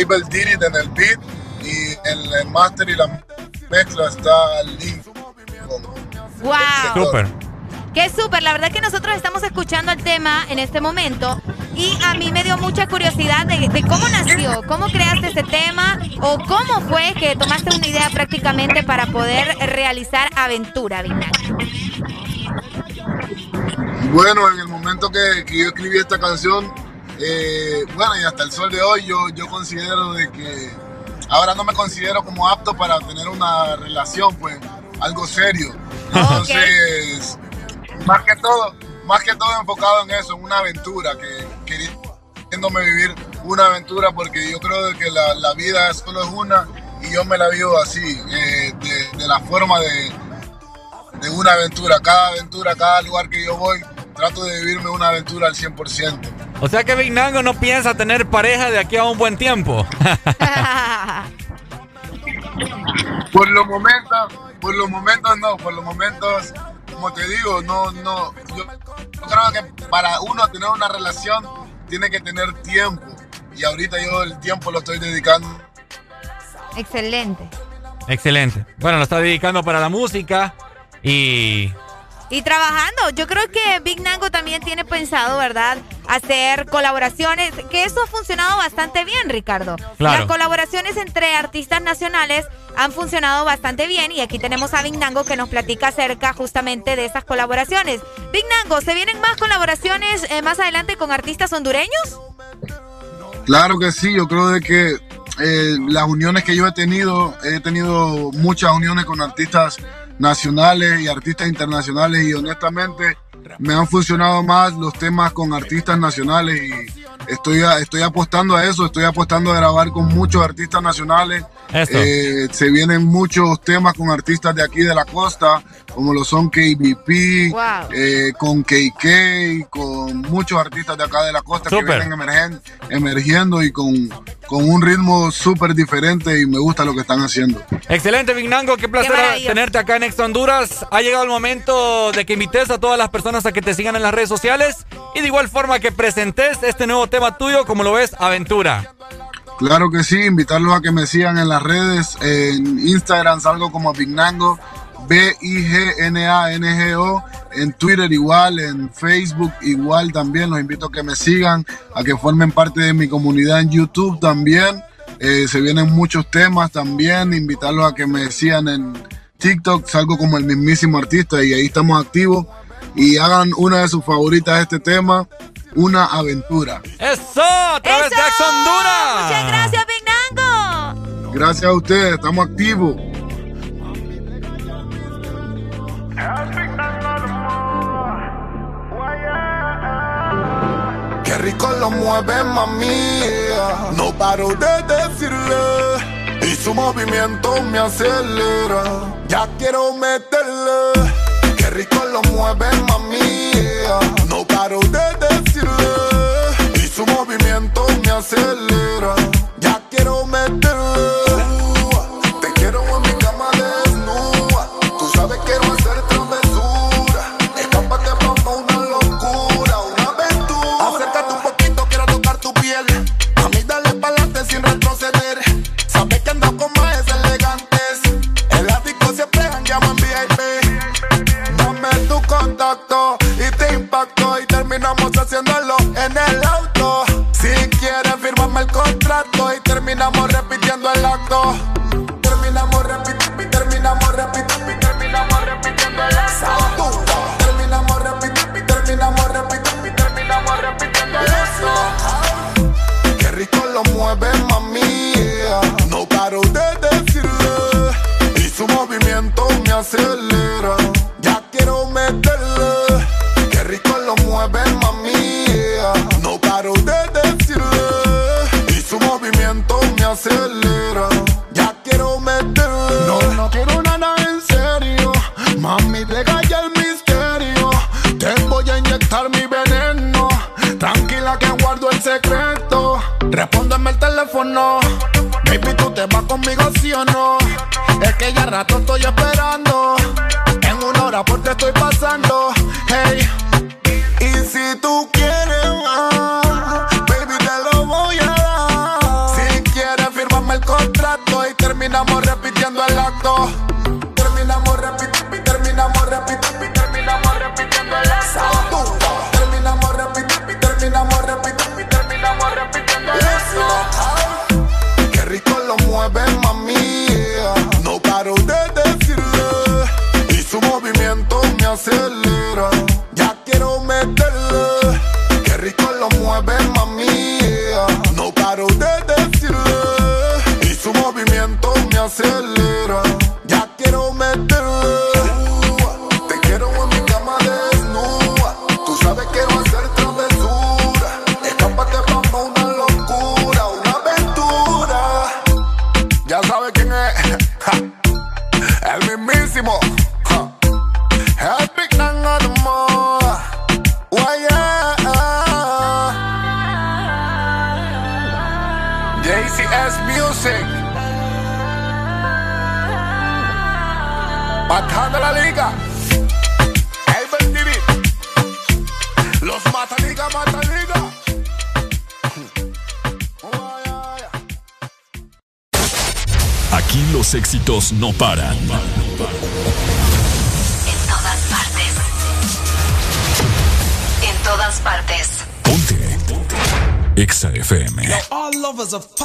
Abel Didit en el beat y en el master y la mezcla está Lee. ¡Wow! Súper. Qué súper, la verdad que nosotros estamos escuchando el tema en este momento y a mí me dio mucha curiosidad de, de cómo nació, cómo creaste ese tema o cómo fue que tomaste una idea prácticamente para poder realizar Aventura, Mac. Bueno, en el momento que, que yo escribí esta canción, eh, bueno, y hasta el sol de hoy, yo, yo considero de que ahora no me considero como apto para tener una relación, pues, algo serio. Entonces, más que todo, más que todo enfocado en eso, en una aventura, que queriéndome vivir una aventura, porque yo creo que la, la vida solo es una y yo me la vivo así, eh, de, de la forma de, de una aventura. Cada aventura, cada lugar que yo voy, trato de vivirme una aventura al 100%. O sea que Big Nango no piensa tener pareja de aquí a un buen tiempo. <laughs> <laughs> Por los momentos, por los momentos no, por los momentos, como te digo, no, no, yo, yo creo que para uno tener una relación tiene que tener tiempo. Y ahorita yo el tiempo lo estoy dedicando. Excelente. Excelente. Bueno, lo está dedicando para la música y Y trabajando, yo creo que Big Nango también tiene pensado, ¿verdad? Hacer colaboraciones, que eso ha funcionado bastante bien, Ricardo. Claro. Las colaboraciones entre artistas nacionales han funcionado bastante bien y aquí tenemos a Big Nango que nos platica acerca justamente de esas colaboraciones. Big Nango, ¿se vienen más colaboraciones eh, más adelante con artistas hondureños? Claro que sí, yo creo de que eh, las uniones que yo he tenido, he tenido muchas uniones con artistas nacionales y artistas internacionales y honestamente me han funcionado más los temas con artistas nacionales y estoy, estoy apostando a eso, estoy apostando a grabar con muchos artistas nacionales. Eh, se vienen muchos temas con artistas de aquí de la costa, como lo son KBP, Wow. eh, con KK, con muchos artistas de acá de la costa que vienen emergen- emergiendo y con, con un ritmo súper diferente y me gusta lo que están haciendo. Excelente, Big Nango. Qué placer tenerte acá en Ex Honduras. Ha llegado el momento de que invites a todas las personas a que te sigan en las redes sociales y de igual forma que presentes este nuevo tema tuyo, como lo ves, Aventura. Claro que sí, invitarlos a que me sigan en las redes, en Instagram salgo como Bignango, B-I-G-N-A-N-G-O, en Twitter igual, en Facebook igual también, los invito a que me sigan, a que formen parte de mi comunidad en YouTube también, Eh, se vienen muchos temas también, invitarlos a que me sigan en TikTok, salgo como el mismísimo artista y ahí estamos activos y hagan una de sus favoritas de este tema, una aventura. ¡Eso! ¡A través de Honduras! Muchas gracias, Big Nango. Gracias a ustedes, estamos activos. Qué rico lo mueve mami. No paro de decirle. Y su movimiento me acelera. Ya quiero meterle. Qué rico lo mueve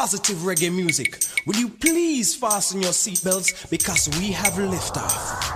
positive reggae music. Will you please fasten your seatbelts because we have liftoff.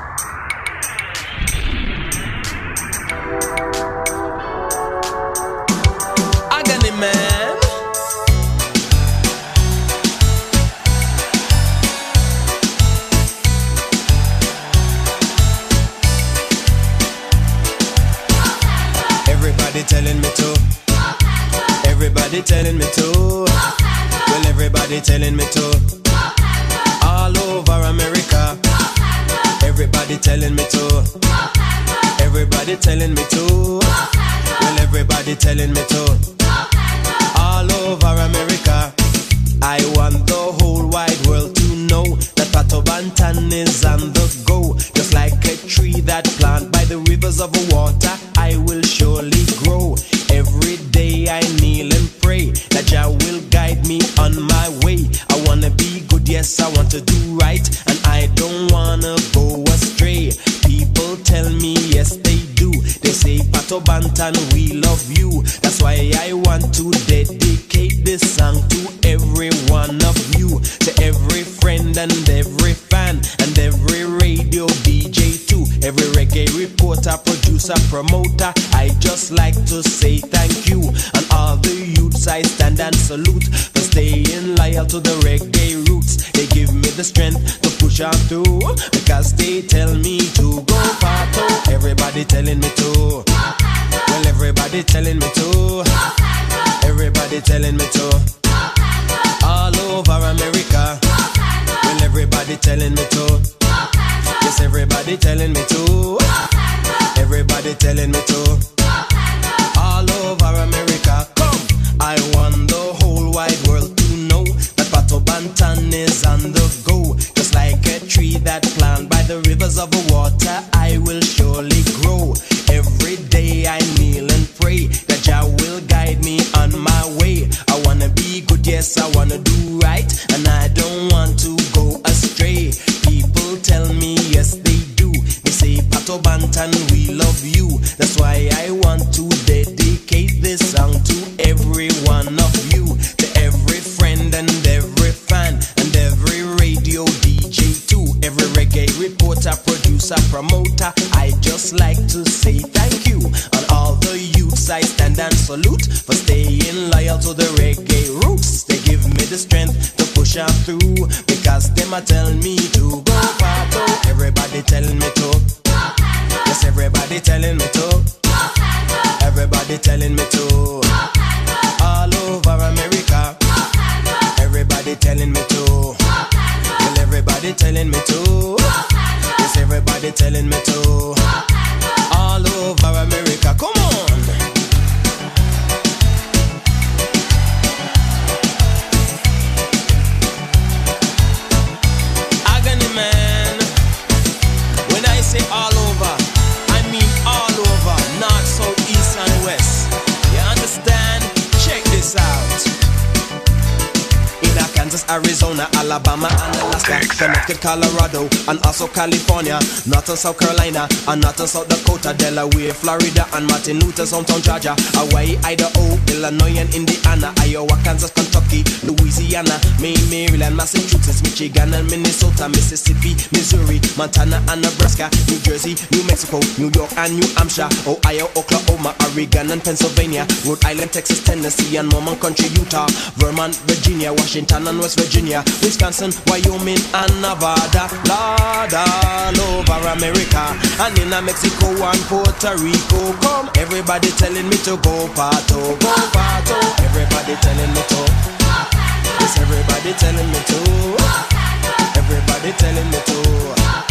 South Carolina, and not in South Dakota, Delaware, Florida, and Martin Luther, hometown Georgia, Hawaii, Idaho, Illinois, and Indiana, Iowa, Kansas, Kentucky, Louisiana, Maine, Maryland, Massachusetts, Michigan, and Minnesota, Mississippi. Montana and Nebraska, New Jersey, New Mexico, New York and New Hampshire, Ohio, Oklahoma, Oregon and Pennsylvania, Rhode Island, Texas, Tennessee and Mormon Country, Utah, Vermont, Virginia, Washington and West Virginia, Wisconsin, Wyoming and Nevada, Lord all over America and in Mexico and Puerto Rico. Come, everybody telling me to go pato, go pato. Everybody telling me to. Yes, everybody telling me to. Everybody telling me to.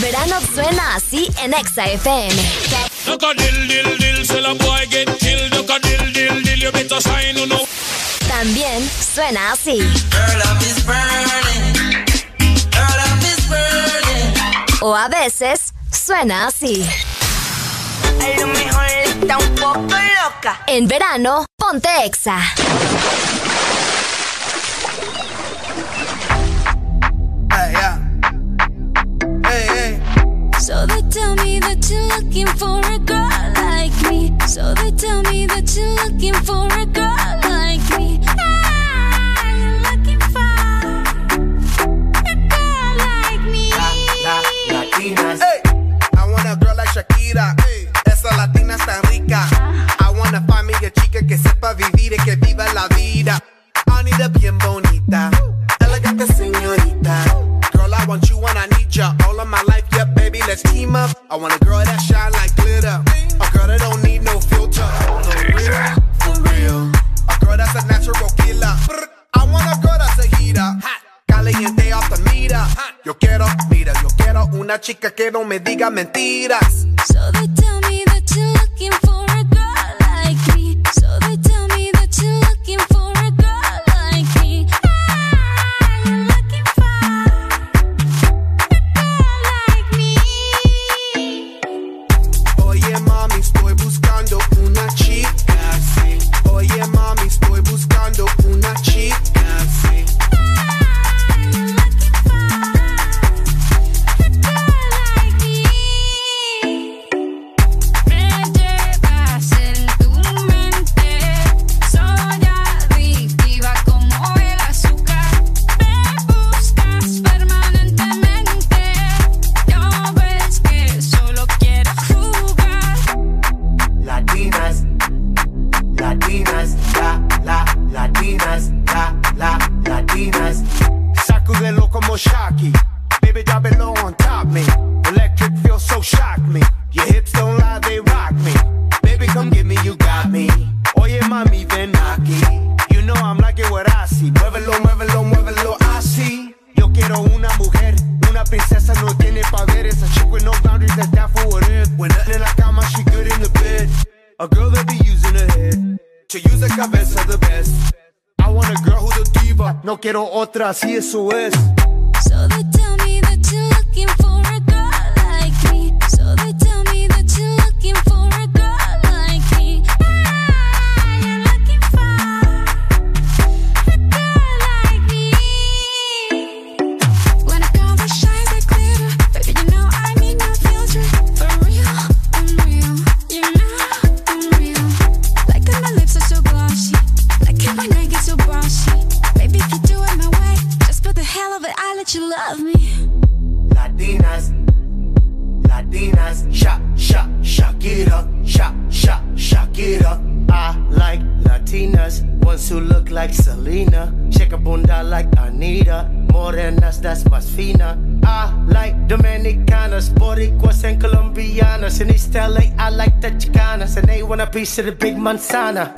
Verano suena así en Exa FM. También suena así. O a veces suena así. En verano, ponte Exa. mentira. man sana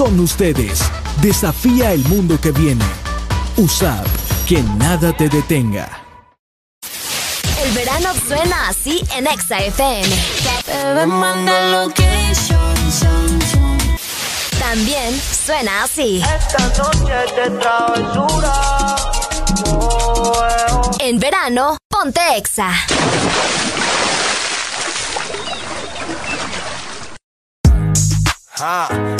son ustedes. Desafía el mundo que viene. USAP, que nada te detenga. El verano suena así en Exa FM. También suena así. Esta noche de travesura. En verano, ponte Exa. Ah.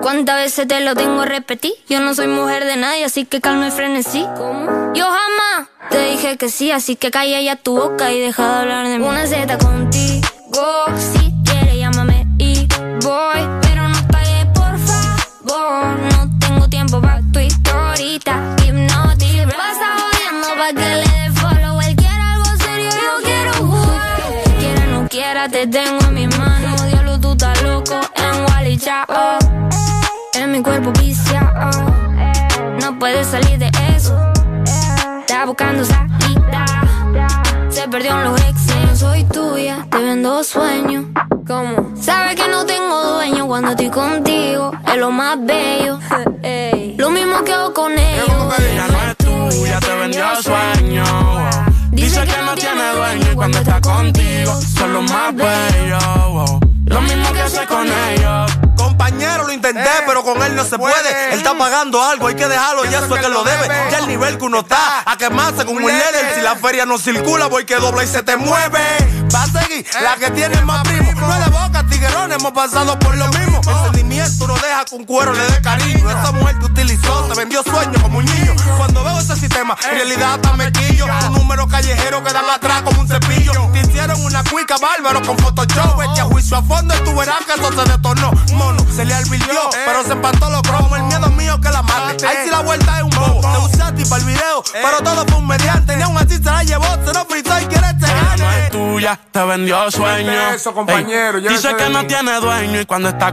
¿Cuántas veces te lo tengo que repetir? Yo no soy mujer de nadie, así que calma y frenesí. ¿Cómo? Yo jamás te dije que sí, así que calla ya tu boca y deja de hablar de mí. Una Z contigo, si quieres llámame y voy, pero no pagues por favor. No tengo tiempo para tu historita, hipnotic. Pasa jodiendo pa' que le dé follow. Él quiere algo serio, yo quiero jugar. Quiera no quiera, te tengo en mis manos. Diablo, tú estás loco en Wally Chao. En mi cuerpo viciado. No puedes salir de eso. Está buscando salida. Se perdió en los exes. No soy tuya, te vendo sueños. ¿Cómo? Sabes que no tengo dueño cuando estoy contigo. Es lo más bello. <laughs> Lo mismo que hago con ellos. Ella no es tuya, te vendió sueño. Dice que no tiene dueño y cuando está contigo son los más bellos. Lo mismo que hace con ellos. Compañero, lo intenté, pero con él no se puede. Él está pagando algo, hay que dejarlo, y eso es que lo debe. Ya el nivel que uno está, a quemarse con un líder. Si la feria no circula, voy que dobla y se te mueve. Va a seguir la que tiene más primo. No es de boca, tiguerón, hemos pasado por lo mismo. El sentimiento no deja que un cuero le dé cariño. Esa mujer te utilizó, te vendió sueños como un niño. Cuando veo ese sistema, en realidad hasta me quillo. Un número callejero que dan atrás como un cepillo. Te hicieron una cuica bárbaro con Photoshop. Echa juicio a fondo y tú verás que eso se detornó. Mono, se le alvirtió, pero se empató los cromos. El miedo mío que la mate. Ahí sí la vuelta es un bobo. Te usaste para el video, pero todo fue un mediante. Ni aún así se la llevó, se lo fritó y quiere este no gane. es tuya, te vendió sueño. Eso, compañero, dice que no tiene dueño y cuando está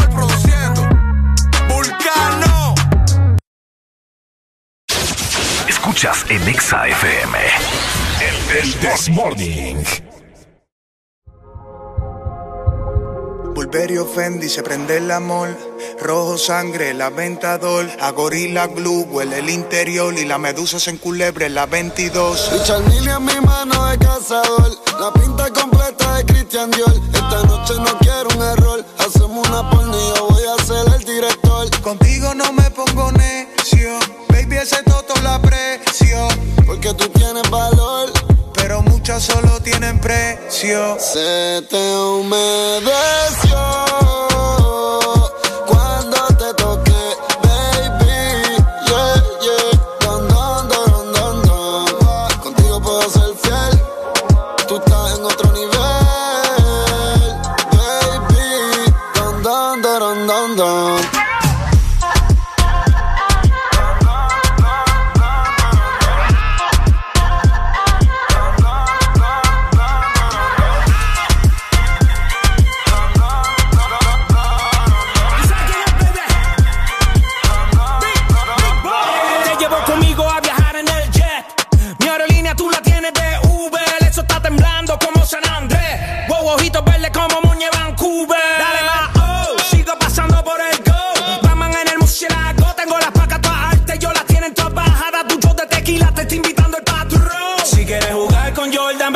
Escuchas en Exa FM. El, This Morning. Bulberio Fendi se prende el amor. Rojo sangre, la ventador. A gorila glue huele el interior. Y la medusa se enculebre en la 22. Richard en mi mano de cazador. La pinta completa de Christian Dior. Esta noche no quiero un error. Hacemos una porno y yo voy a ser el director. Contigo no me pongo necio. Baby, ese toto la aprecio. Porque tú tienes valor. Pero muchas solo tienen precio. Se te humedeció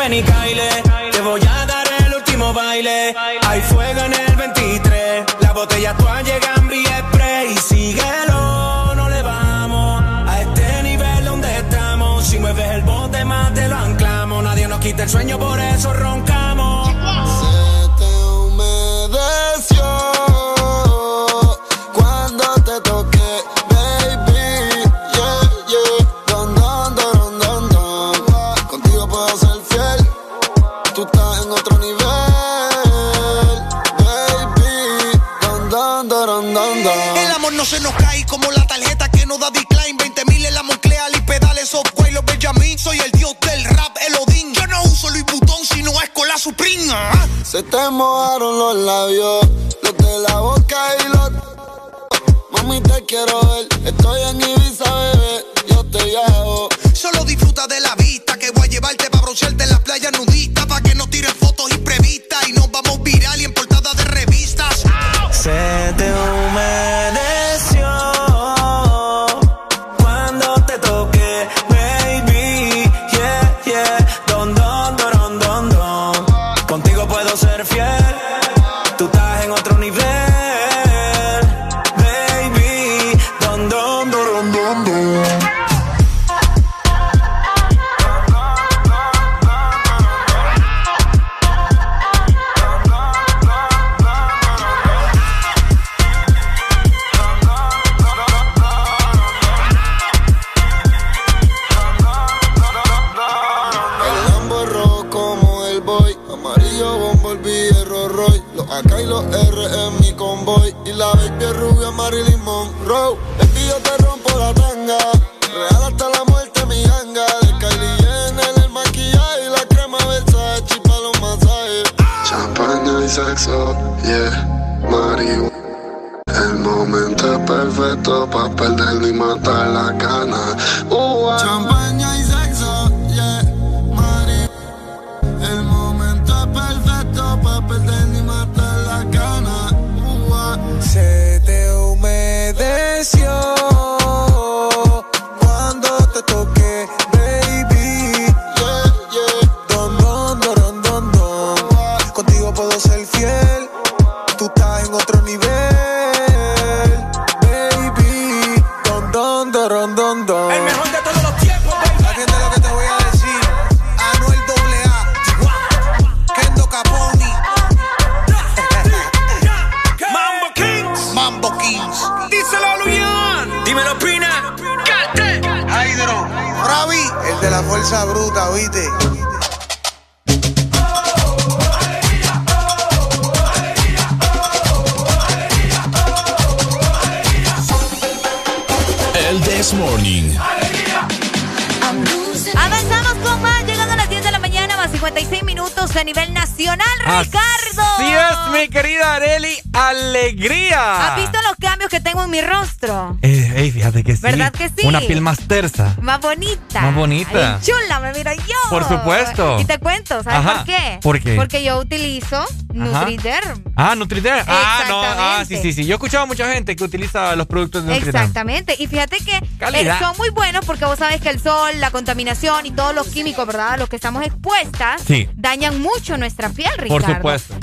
ven y caile. Te voy a dar el último baile. Hay fuego en el 23. La botella actual llega en spray. Y síguelo, no le vamos. A este nivel donde estamos. Si mueves el bote más te lo anclamos. Nadie nos quita el sueño, por eso roncamos. No se nos cae como la tarjeta que no da decline. 20 mil en la Monclea y pedales software los Benjamin. Soy el dios del rap, el Odín. Yo no uso Louis Vuitton si no es con la Supreme. ah. Se te mojaron los labios, los de la boca y los. Mami, te quiero ver. Estoy en Ibiza, bebé. Yo te llevo. Solo disfruta de la vista que voy a llevarte para broncearte en la playa nudista. Pa' que no tiren fotos imprevistas y nos vamos viral y en portada de revistas. Se te más tersa. Más bonita. Más bonita. Ay, chula, me miro yo. Por supuesto. Y te cuento, ¿sabes Ajá. por qué? ¿Por qué? Porque yo utilizo Nutriderm. Ah, Nutriderm. Ah, no. Ah, sí, sí, sí. Yo he escuchado a mucha gente que utiliza los productos de Nutriderm. Exactamente. Y fíjate que eh, son muy buenos porque vos sabes que el sol, la contaminación y todos los químicos, ¿verdad? A los que estamos expuestas, Sí. dañan mucho nuestra piel, Por Ricardo. supuesto.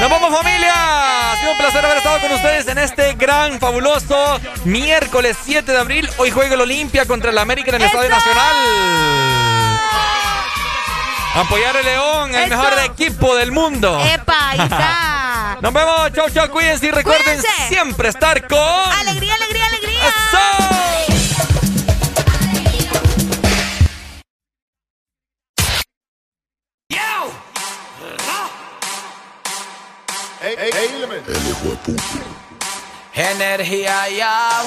¡Nos vamos familia! Ha sido un placer haber estado con ustedes en este gran, fabuloso miércoles 7 de abril. Hoy juega el Olimpia contra el América en el Estadio Nacional. Apoyar el León, el Eso. mejor equipo del mundo. ¡Epa! <laughs> Nos vemos, chau, chau, cuídense y recuerden Cuídense. siempre estar con... ¡Alegría, alegría, alegría! Energía ya.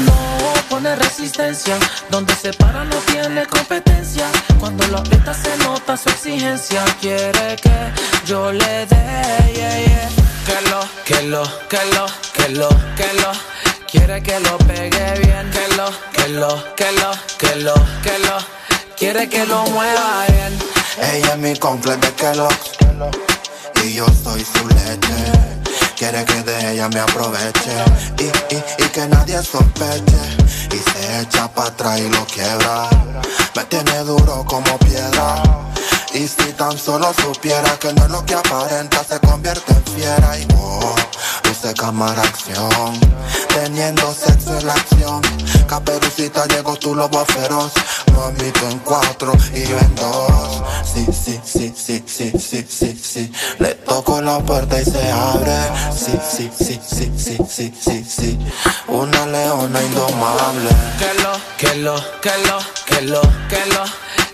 No pone resistencia. Donde se para no tiene competencia. Cuando lo aprieta se nota su exigencia. Quiere que yo le dé, yeah, yeah. Que lo, que lo, que lo, que lo, que lo. Quiere que lo pegue bien. Que lo, que lo, que lo, que lo, que lo. Quiere que lo mueva bien. Ella es mi completo de Kellogg's y yo soy su leche. Quiere que de ella me aproveche y, y, y que nadie sospeche. Y se echa para atrás y lo quiebra. Me tiene duro como piedra. Y si tan solo supiera que no es lo que aparenta, se convierte en fiera y wow, luce cámara acción. Teniendo sexo en la acción. Caperucita llegó tu lobo feroz. Mamito en cuatro y yo en dos. Sí, sí, sí, sí, sí, sí, sí, sí. Le toco la puerta y se abre. Sí, sí, sí, sí, sí, sí, sí, sí. Una leona indomable. Que lo, que lo, que lo, que lo, que lo.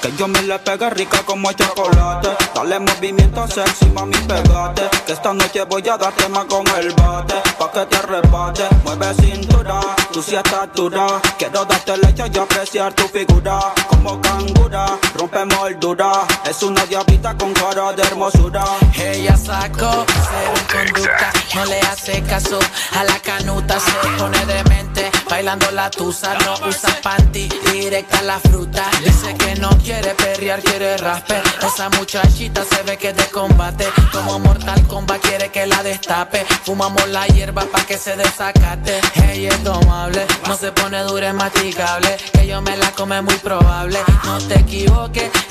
que yo me le pegue rica como chocolate. Dale movimiento sexy, mami, pegate. Que esta noche voy a darte más con el bate. Pa' que te arrebate, mueve cintura, tú sí estás dura. Quiero darte leche y apreciar tu figura. Como cangura, rompe moldura. Es una diablita con cara de hermosura. Ella sacó cero conducta, no le hace caso a la canuta, se pone demente, bailando la tusa, no usa panty, directa la fruta, dice que no quiere perrear, quiere rasper, esa muchachita se ve que es de combate, como Mortal Kombat quiere que la destape, fumamos la hierba pa' que se desacate, ella es domable, no se pone dura, es masticable, que yo me la come muy probable, no te equivoques,